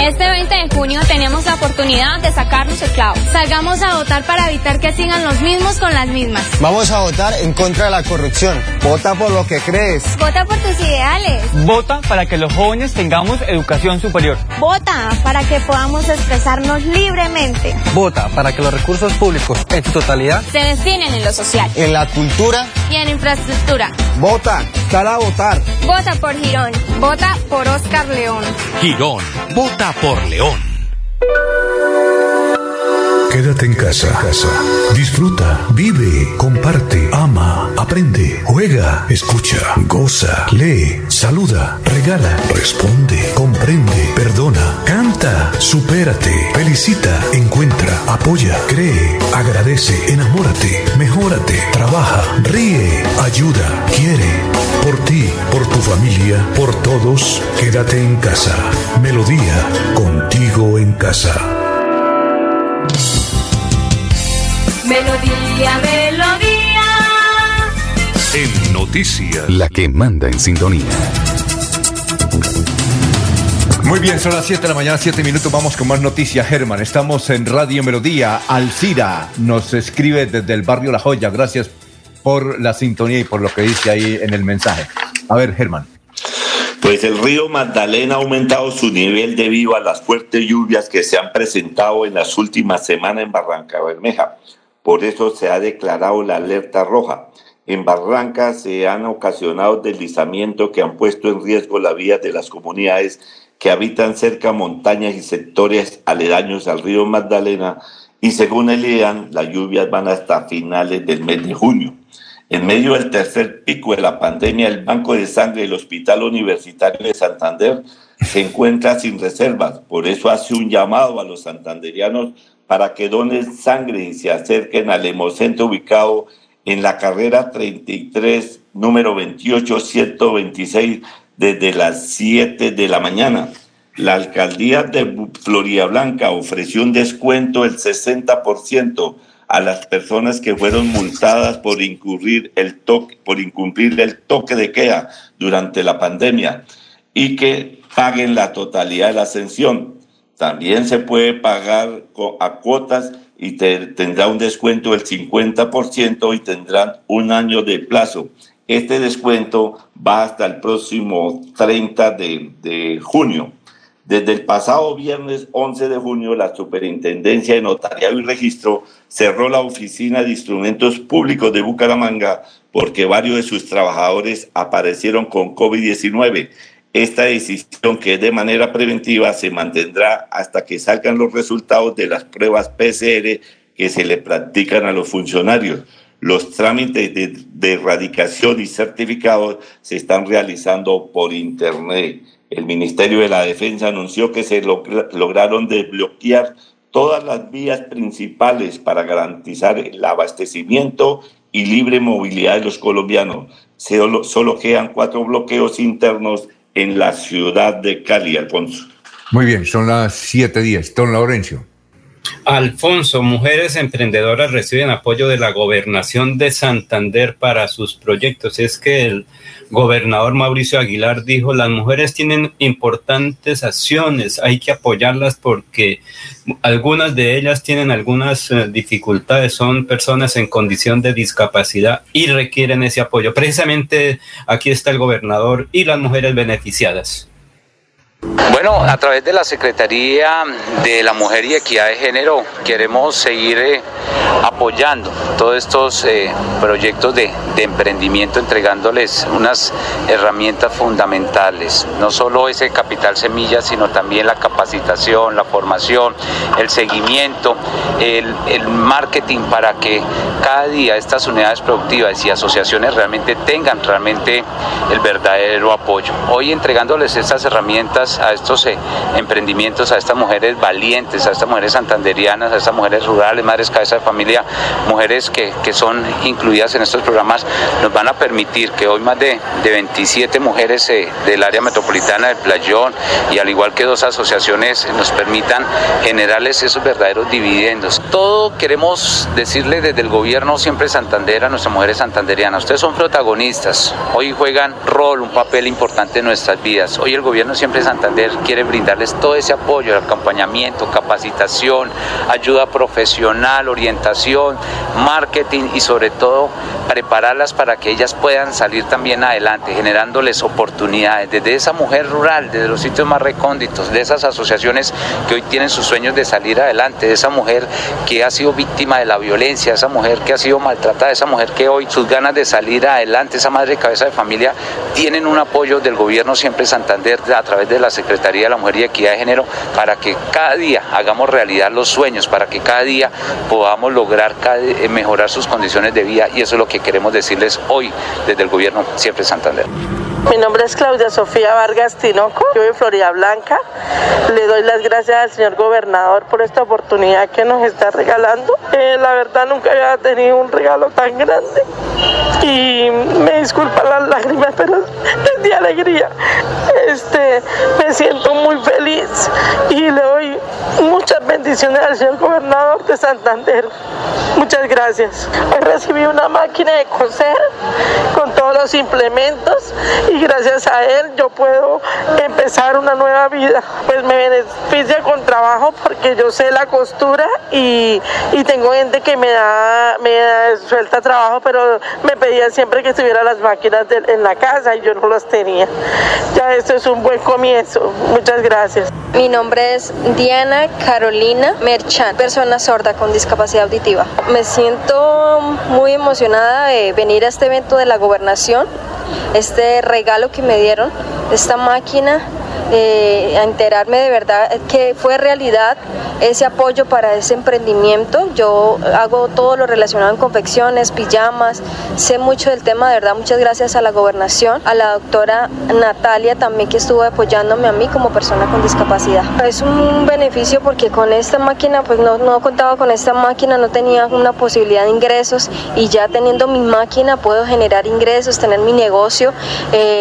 Este 20 de junio tenemos la oportunidad de sacarnos el clavo. Salgamos a votar para evitar que sigan los mismos con las mismas. Vamos a votar en contra de la corrupción. Vota por lo que crees. Vota por tus ideales. Vota para que los jóvenes tengamos educación superior. Vota para que podamos expresarnos libremente. Vota para que los recursos públicos en su totalidad se destinen en lo social, en la cultura y en infraestructura. Vota, para votar. Vota por Girón. Vota por Oscar León. Girón. Vota por León. Quédate en casa. casa. Disfruta, vive, comparte, ama, aprende, juega, escucha, goza, lee, saluda, regala, responde, comprende, perdona, canta, supérate, felicita, encuentra, apoya, cree, agradece, enamórate, mejórate, trabaja, ríe, ayuda, quiere. Por ti, por tu familia, por todos, quédate en casa. Melodía, contigo en casa. Melodía, melodía. En noticias. La que manda en sintonía. Muy bien, son las 7 de la mañana, 7 minutos. Vamos con más noticias, Germán. Estamos en Radio Melodía. Alcira nos escribe desde el barrio La Joya. Gracias por la sintonía y por lo que dice ahí en el mensaje. A ver, Germán. Pues el río Magdalena ha aumentado su nivel debido a las fuertes lluvias que se han presentado en las últimas semanas en Barranca Bermeja. Por eso se ha declarado la alerta roja. En Barranca se han ocasionado deslizamientos que han puesto en riesgo la vida de las comunidades que habitan cerca montañas y sectores aledaños al río Magdalena y según el las lluvias van hasta finales del mes de junio. En medio del tercer pico de la pandemia, el Banco de Sangre del Hospital Universitario de Santander se encuentra sin reservas. Por eso hace un llamado a los santanderianos para que donen sangre y se acerquen al hemocentro ubicado en la carrera 33, número 28, 126, desde las 7 de la mañana. La alcaldía de Florida Blanca ofreció un descuento del 60% a las personas que fueron multadas por incurrir el toque, por incumplir el toque de queda durante la pandemia y que paguen la totalidad de la ascensión. También se puede pagar a cuotas y tendrá un descuento del 50% y tendrán un año de plazo. Este descuento va hasta el próximo 30 de, junio. Desde el pasado viernes 11 de junio, la Superintendencia de Notariado y Registro cerró la oficina de instrumentos públicos de Bucaramanga porque varios de sus trabajadores aparecieron con COVID-19 esta decisión, que es de manera preventiva, se mantendrá hasta que salgan los resultados de las pruebas PCR que se le practican a los funcionarios. Los trámites de, erradicación y certificados se están realizando por Internet. El Ministerio de la Defensa anunció que se lograron desbloquear todas las vías principales para garantizar el abastecimiento y libre movilidad de los colombianos. Solo, quedan cuatro bloqueos internos en la ciudad de Cali, Alfonso. Muy bien, son las 7.10. Don Laurencio. Alfonso, mujeres emprendedoras reciben apoyo de la gobernación de Santander para sus proyectos. Es que el gobernador Mauricio Aguilar dijo, las mujeres tienen importantes acciones, hay que apoyarlas porque algunas de ellas tienen algunas eh, dificultades, son personas en condición de discapacidad y requieren ese apoyo. Precisamente aquí está el gobernador y las mujeres beneficiadas. Bueno, a través de la Secretaría de la Mujer y Equidad de Género queremos seguir eh, apoyando todos estos eh, proyectos de, emprendimiento, entregándoles unas herramientas fundamentales, no solo ese capital semilla, sino también la capacitación, la formación, el seguimiento, el, el marketing para que cada día estas unidades productivas y asociaciones realmente tengan realmente el verdadero apoyo. Hoy entregándoles estas herramientas a estos eh, emprendimientos, a estas mujeres valientes, a estas mujeres santanderianas, a estas mujeres rurales, madres cabeza de familia, mujeres que, que son incluidas en estos programas, nos van a permitir que hoy más de, de 27 mujeres eh, del área metropolitana del Playón y al igual que dos asociaciones nos permitan generarles esos verdaderos dividendos. Todo queremos decirle desde el gobierno siempre Santander a nuestras mujeres santanderianas, ustedes son protagonistas, hoy juegan rol, un papel importante en nuestras vidas. Hoy el gobierno siempre Santander quiere brindarles todo ese apoyo, acompañamiento, capacitación, ayuda profesional, orientación, marketing y sobre todo prepararlas para que ellas puedan salir también adelante, generándoles oportunidades. Desde esa mujer rural, desde los sitios más recónditos, de esas asociaciones que hoy tienen sus sueños de salir adelante, de esa mujer que ha sido víctima de la violencia, esa mujer que ha sido maltratada, esa mujer que hoy sus ganas de salir adelante, esa madre cabeza de familia, tienen un apoyo del gobierno siempre Santander a través de la Secretaría de la Mujer y Equidad de Género para que cada día hagamos realidad los sueños, para que cada día podamos lograr eh, mejorar sus condiciones de vida y eso es lo que queremos decirles hoy desde el gobierno siempre Santander. Mi nombre es Claudia Sofía Vargas Tinoco, yo de Florida Blanca. Le doy las gracias al señor gobernador por esta oportunidad que nos está regalando. Eh, la verdad nunca había tenido un regalo tan grande y me disculpa las lágrimas, pero es alegría. Este, me siento muy feliz y le doy muchas bendiciones al señor gobernador de Santander. Muchas gracias. Hoy recibí una máquina de coser con todos los implementos y gracias a él yo puedo empezar una nueva vida. Pues me beneficia con trabajo porque yo sé la costura y, tengo gente que me da, me suelta trabajo, pero me pedían siempre que estuviera las máquinas en la casa y yo no las tenía. Ya esto es un buen comienzo. Muchas gracias. Mi nombre es Diana Carolina Merchan, persona sorda con discapacidad auditiva. Me siento muy emocionada de venir a este evento de la gobernación, este regalo que me dieron, esta máquina eh, a enterarme de verdad que fue realidad ese apoyo para ese emprendimiento. Yo hago todo lo relacionado en confecciones, pijamas, sé mucho del tema, de verdad, muchas gracias a la gobernación, a la doctora Natalia también que estuvo apoyándome a mí como persona con discapacidad. Es un beneficio porque con esta máquina, pues no, no contaba con esta máquina, no tenía una posibilidad de ingresos y ya teniendo mi máquina puedo generar ingresos, tener mi negocio, eh,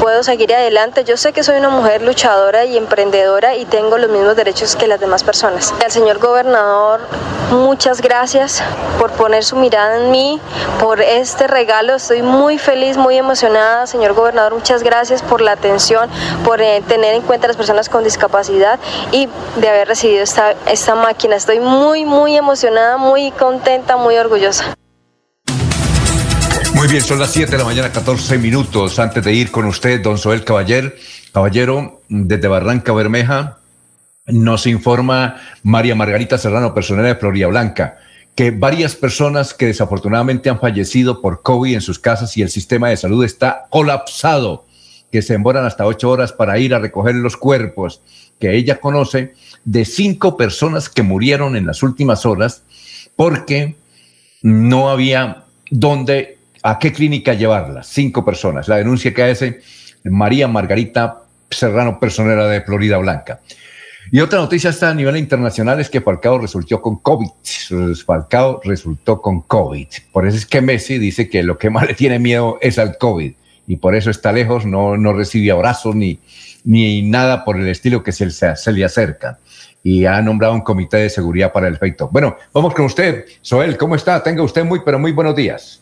puedo seguir adelante. Yo sé que soy una mujer mujer luchadora y emprendedora y tengo los mismos derechos que las demás personas. Al señor gobernador, muchas gracias por poner su mirada en mí, por este regalo. Estoy muy feliz, muy emocionada. Señor gobernador, muchas gracias por la atención, por eh, tener en cuenta a las personas con discapacidad y de haber recibido esta, esta máquina. Estoy muy, muy emocionada, muy contenta, muy orgullosa. Muy bien, son las 7 de la mañana, 14 minutos. Antes de ir con usted, don Soel Caballer, Caballero, desde Barranca Bermeja, nos informa María Margarita Serrano, personera de Florida Blanca, que varias personas que desafortunadamente han fallecido por COVID en sus casas y el sistema de salud está colapsado, que se demoran hasta ocho horas para ir a recoger los cuerpos, que ella conoce de cinco personas que murieron en las últimas horas porque no había dónde, a qué clínica llevarlas. Cinco personas. La denuncia que hace María Margarita Serrano, personera de Florida Blanca. Y otra noticia está a nivel internacional es que Falcao resultó con COVID. Falcao resultó con COVID. Por eso es que Messi dice que lo que más le tiene miedo es al COVID. Y por eso está lejos, no, no recibe abrazos ni, ni nada por el estilo que se, se le acerca. Y ha nombrado un comité de seguridad para el efecto. Bueno, vamos con usted. Soel, ¿cómo está? Tenga usted muy, pero muy buenos días.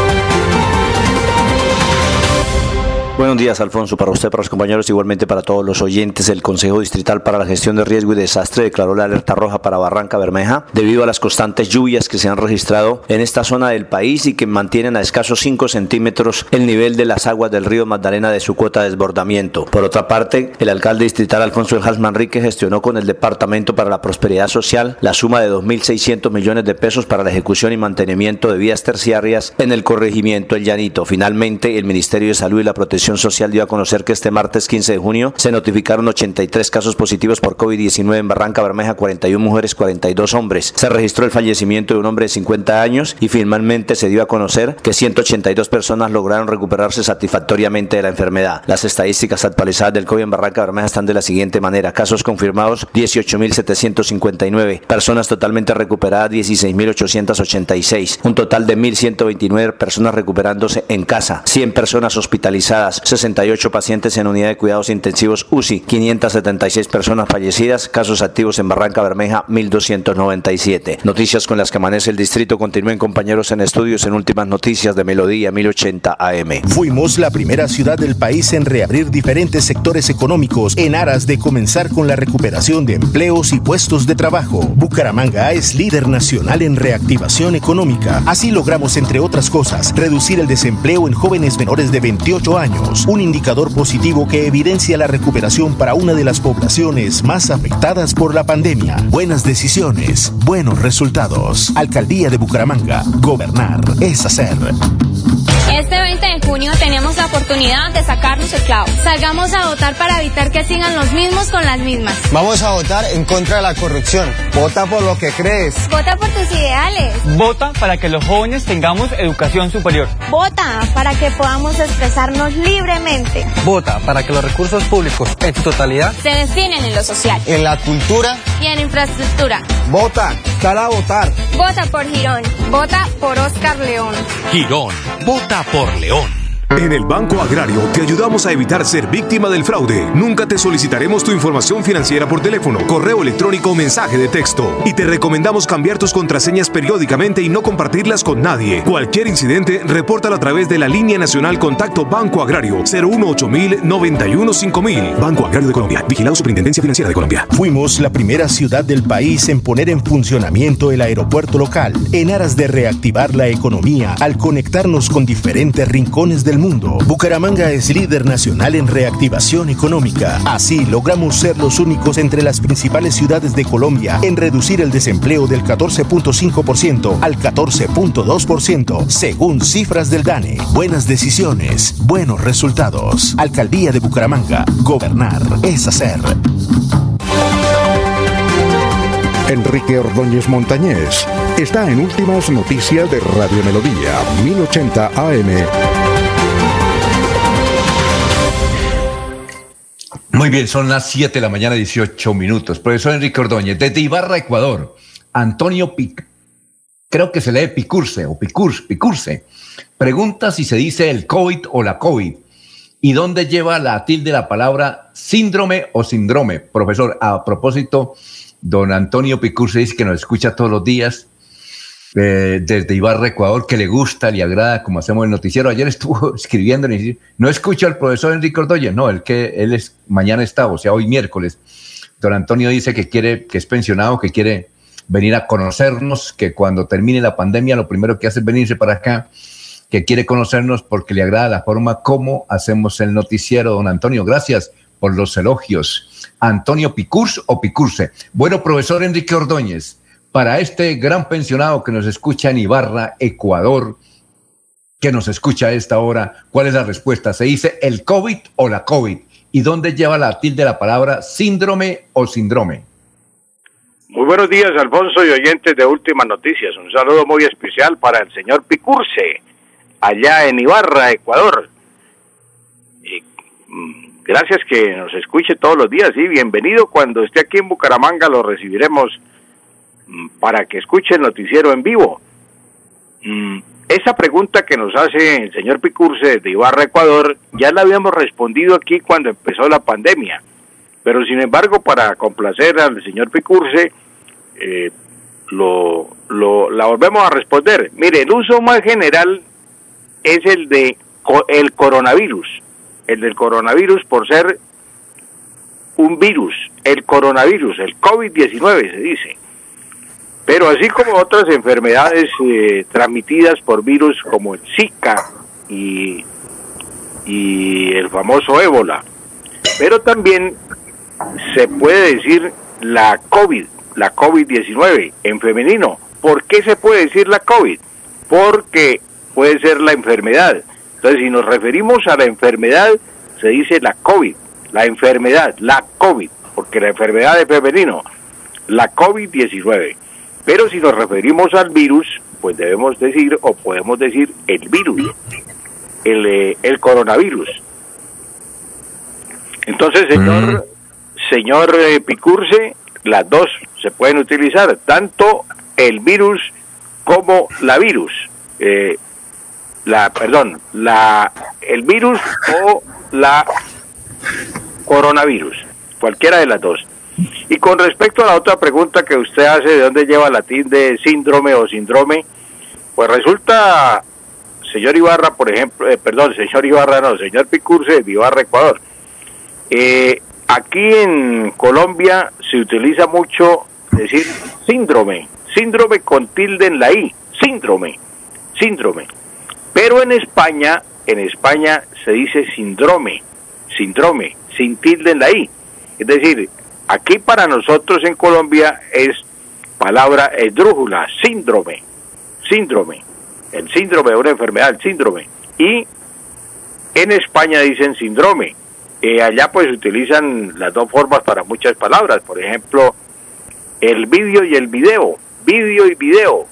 Buenos días, Alfonso, para usted, para los compañeros, igualmente para todos los oyentes. El Consejo Distrital para la Gestión de Riesgo y Desastre declaró la alerta roja para Barranca Bermeja debido a las constantes lluvias que se han registrado en esta zona del país y que mantienen a escasos 5 centímetros el nivel de las aguas del río Magdalena de su cuota de desbordamiento. Por otra parte, el alcalde distrital Alfonso El Manrique gestionó con el Departamento para la Prosperidad Social la suma de 2.600 millones de pesos para la ejecución y mantenimiento de vías terciarias en el corregimiento El Llanito. Finalmente, el Ministerio de Salud y la Protección Social dio a conocer que este martes 15 de junio se notificaron 83 casos positivos por COVID-19 en Barranca Bermeja, 41 mujeres, 42 hombres. Se registró el fallecimiento de un hombre de 50 años y finalmente se dio a conocer que 182 personas lograron recuperarse satisfactoriamente de la enfermedad. Las estadísticas actualizadas del COVID en Barranca Bermeja están de la siguiente manera. Casos confirmados 18.759. Personas totalmente recuperadas 16.886. Un total de 1.129 personas recuperándose en casa. 100 personas hospitalizadas. 68 pacientes en unidad de cuidados intensivos UCI. 576 personas fallecidas. Casos activos en Barranca Bermeja 1.297. Noticias con las que amanece el distrito. Continúen compañeros en estudios en últimas noticias de Melodía 1080 AM. Fuimos la primera ciudad del país en reabrir diferentes sectores económicos en aras de comenzar con la recuperación de empleos y puestos de trabajo. Bucaramanga es líder nacional en reactivación económica. Así logramos, entre otras cosas, reducir el desempleo en jóvenes menores de 28 años, un indicador positivo que evidencia la recuperación para una de las poblaciones más afectadas por la pandemia. Buenas decisiones, buenos resultados. Alcaldía de Bucaramanga. Gobernar es hacer. Este 20 de junio tenemos la oportunidad de sacarnos el clavo. Salgamos a votar para evitar que sigan los mismos con las mismas. Vamos a votar en contra de la corrupción. Vota por lo que crees. Vota por tus ideales. Vota para que los jóvenes tengamos educación superior. Vota para que podamos expresarnos libremente. Vota para que los recursos públicos en su totalidad se destinen en lo social, en la cultura y en infraestructura. Vota, sal a votar. Vota por Girón. Vota por Oscar León. Girón. Vota por León. En el Banco Agrario te ayudamos a evitar ser víctima del fraude. Nunca te solicitaremos tu información financiera por teléfono, correo electrónico o mensaje de texto. Y te recomendamos cambiar tus contraseñas periódicamente y no compartirlas con nadie. Cualquier incidente, repórtalo a través de la línea nacional Contacto Banco Agrario 018 91 5000. Banco Agrario de Colombia. Vigilado Superintendencia Financiera de Colombia. Fuimos la primera ciudad del país en poner en funcionamiento el aeropuerto local en aras de reactivar la economía al conectarnos con diferentes rincones del mundo. Bucaramanga es líder nacional en reactivación económica. Así logramos ser los únicos entre las principales ciudades de Colombia en reducir el desempleo del 14.5% al 14.2%, según cifras del DANE. Buenas decisiones, buenos resultados. Alcaldía de Bucaramanga. Gobernar es hacer. Enrique Ordóñez Montañés está en Últimas Noticias de Radio Melodía, 1080 AM. Muy bien, son las 7 de la mañana, 18 minutos. Profesor Enrique Ordóñez, desde Ibarra, Ecuador, Antonio Pic, creo que se lee Picurse o Picurse, Picurse, pregunta si se dice el COVID o la COVID y dónde lleva la tilde la palabra síndrome o síndrome. Profesor, a propósito, don Antonio Picurse dice que nos escucha todos los días eh, desde Ibarra, Ecuador, que le gusta, le agrada, como hacemos el noticiero. Ayer estuvo escribiendo, no escucho al profesor Enrique Ordoya, no, el que él es, mañana está, o sea, hoy miércoles. Don Antonio dice que quiere, que es pensionado, que quiere venir a conocernos, que cuando termine la pandemia lo primero que hace es venirse para acá, que quiere conocernos porque le agrada la forma como hacemos el noticiero. Don Antonio, gracias por los elogios. Antonio Picurs o Picurse. Bueno, profesor Enrique Ordóñez, para este gran pensionado que nos escucha en Ibarra, Ecuador, que nos escucha a esta hora, ¿cuál es la respuesta? ¿Se dice el COVID o la COVID? ¿Y dónde lleva la tilde la palabra síndrome o síndrome? Muy buenos días, Alfonso y oyentes de Últimas Noticias. Un saludo muy especial para el señor Picurse, allá en Ibarra, Ecuador. Mm, gracias que nos escuche todos los días y bienvenido cuando esté aquí en Bucaramanga, lo recibiremos para que escuche el noticiero en vivo. Mm, esa pregunta que nos hace el señor Picurse de Ibarra, Ecuador, ya la habíamos respondido aquí cuando empezó la pandemia. Pero sin embargo, para complacer al señor Picurse, eh, lo, lo, la volvemos a responder. Mire, el uso más general es el de el coronavirus. el del coronavirus, por ser un virus, el coronavirus, el COVID-19 se dice. Pero así como otras enfermedades eh, transmitidas por virus como el Zika y, y el famoso ébola, pero también se puede decir la COVID, la COVID-19 en femenino. ¿Por qué se puede decir la COVID? Porque puede ser la enfermedad. Entonces, si nos referimos a la enfermedad, se dice la COVID, la enfermedad, la COVID, porque la enfermedad es femenino, la COVID-19. Pero si nos referimos al virus, pues debemos decir, o podemos decir, el virus, el, eh, el coronavirus. Entonces, señor, señor eh, Picurse, las dos se pueden utilizar, tanto el virus como la virus. Eh, la, perdón, la, el virus o la coronavirus, cualquiera de las dos. Y con respecto a la otra pregunta que usted hace, ¿de dónde lleva el latín de síndrome o síndrome? Pues resulta, señor Ibarra, por ejemplo, eh, perdón, señor Ibarra, no, señor Picurse de Ibarra, Ecuador. Eh, aquí en Colombia se utiliza mucho decir síndrome, síndrome con tilde en la I, síndrome, síndrome. Pero en España, en España se dice síndrome, síndrome, sin tilde en la I. Es decir, aquí para nosotros en Colombia es palabra esdrújula, síndrome, síndrome, el síndrome de una enfermedad, el síndrome. Y en España dicen síndrome. Eh, allá pues utilizan las dos formas para muchas palabras, por ejemplo, el vídeo y el video, vídeo y video.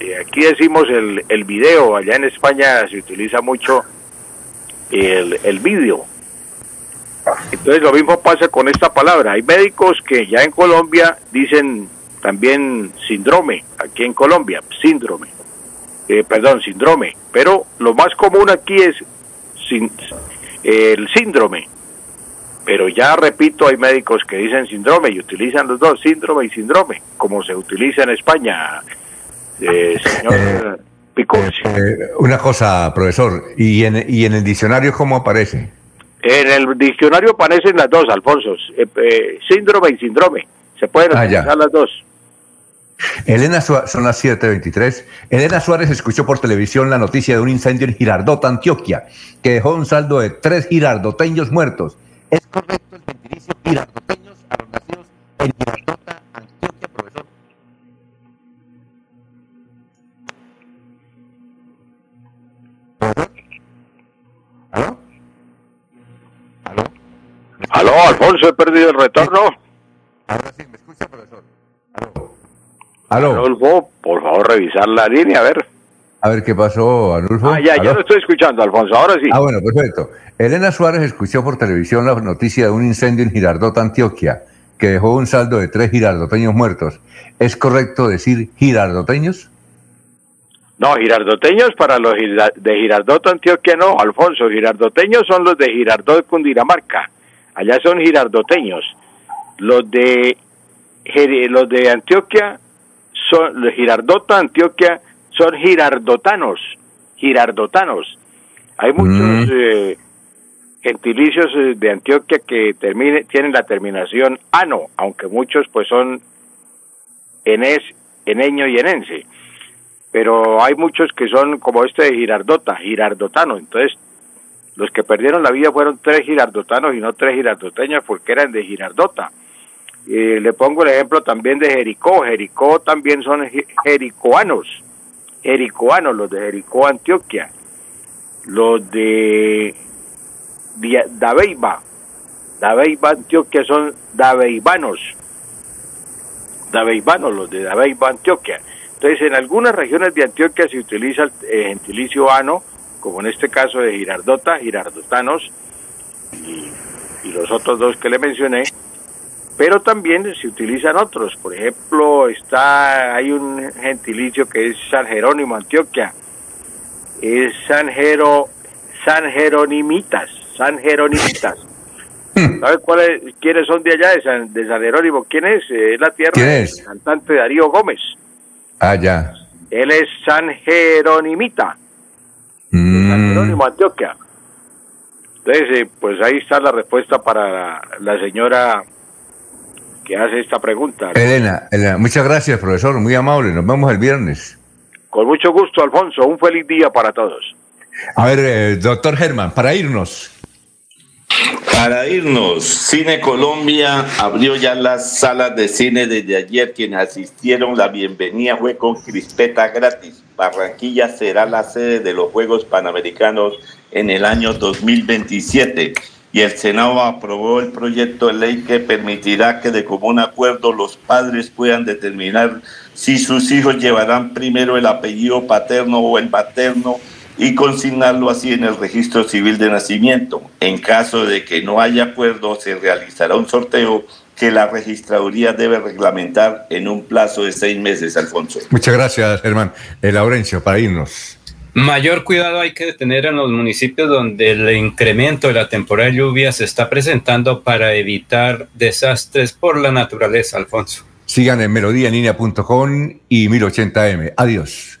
Eh, aquí decimos el, el video, allá en España se utiliza mucho el, el vídeo. Entonces lo mismo pasa con esta palabra. Hay médicos que ya en Colombia dicen también síndrome, aquí en Colombia, síndrome, eh, perdón, síndrome, pero lo más común aquí es sin, el síndrome. Pero ya repito, hay médicos que dicen síndrome y utilizan los dos, síndrome y síndrome, como se utiliza en España, eh, señor eh, eh, una cosa, profesor, ¿y en, ¿y en el diccionario cómo aparece? En el diccionario aparecen las dos, Alfonso, síndrome y síndrome. Se pueden ah, utilizar las dos. Elena Suárez, son las 7:23. Elena Suárez escuchó por televisión la noticia de un incendio en Girardota, Antioquia, que dejó un saldo de tres girardoteños muertos. ¿Es correcto el gentilicio girardoteños a los nacidos en Girardota, ¿Aló, Alfonso? He perdido el retorno. Ahora sí, ¿me escucha, profesor? Anulfo, por favor, revisar la línea, a ver. A ver qué pasó, Anulfo. Ah, ya, ya lo estoy escuchando, Alfonso, ahora sí. Ah, bueno, perfecto. Elena Suárez escuchó por televisión la noticia de un incendio en Girardota, Antioquia, que dejó un saldo de tres girardoteños muertos. ¿Es correcto decir girardoteños? No, girardoteños para los de Girardota, Antioquia no, Alfonso. Girardoteños son los de Girardot, Cundinamarca. Allá son girardoteños. Los de, los de Antioquia son Girardota, Antioquia, son girardotanos, girardotanos. Hay muchos mm. eh, gentilicios eh, de Antioquia que termine, tienen la terminación ano, aunque muchos pues son enes, eneño y enense. Pero hay muchos que son como este de Girardota, girardotano. Entonces, los que perdieron la vida fueron tres girardotanos y no tres girardoteñas porque eran de Girardota le pongo el ejemplo también de Jericó. Jericó también son jericoanos, jericoanos, los de Jericó, Antioquia. Los de Dabeiba, Dabeiba, Antioquia son dabeibanos. Dabeibanos, los de Dabeiba, Antioquia. Entonces, en algunas regiones de Antioquia se utiliza el gentilicio ano, como en este caso de Girardota, girardotanos, y, y los otros dos que le mencioné, pero también se utilizan otros. Por ejemplo, está hay un gentilicio que es San Jerónimo, Antioquia. Es San, Jero, San Jeronimitas, San Jeronimitas. ¿Sabes cuáles, quiénes son de allá, de San, de San Jerónimo? ¿Quién es? Es la tierra del cantante Darío Gómez. Ah, ya. Él es San Jeronimita. San hmm. Jerónimo, Antioquia. Entonces, eh, pues ahí está la respuesta para la, señora que hace esta pregunta. Elena, Elena, muchas gracias, profesor, muy amable. Nos vemos el viernes. Con mucho gusto, Alfonso. Un feliz día para todos. A ver, eh, doctor Germán, para irnos. Para irnos, Cine Colombia abrió ya las salas de cine desde ayer. Quienes asistieron, la bienvenida fue con crispeta gratis. Barranquilla será la sede de los Juegos Panamericanos en el año 2027 y el Senado aprobó el proyecto de ley que permitirá que de común acuerdo los padres puedan determinar si sus hijos llevarán primero el apellido paterno o el materno y consignarlo así en el registro civil de nacimiento. En caso de que no haya acuerdo, se realizará un sorteo que la registraduría debe reglamentar en un plazo de seis meses, Alfonso. Muchas gracias, Germán. El eh, Laurencio, para irnos. Mayor cuidado hay que tener en los municipios donde el incremento de la temporada de lluvia se está presentando para evitar desastres por la naturaleza, Alfonso. Sigan en melodíaenlínea.com y 1080m. Adiós.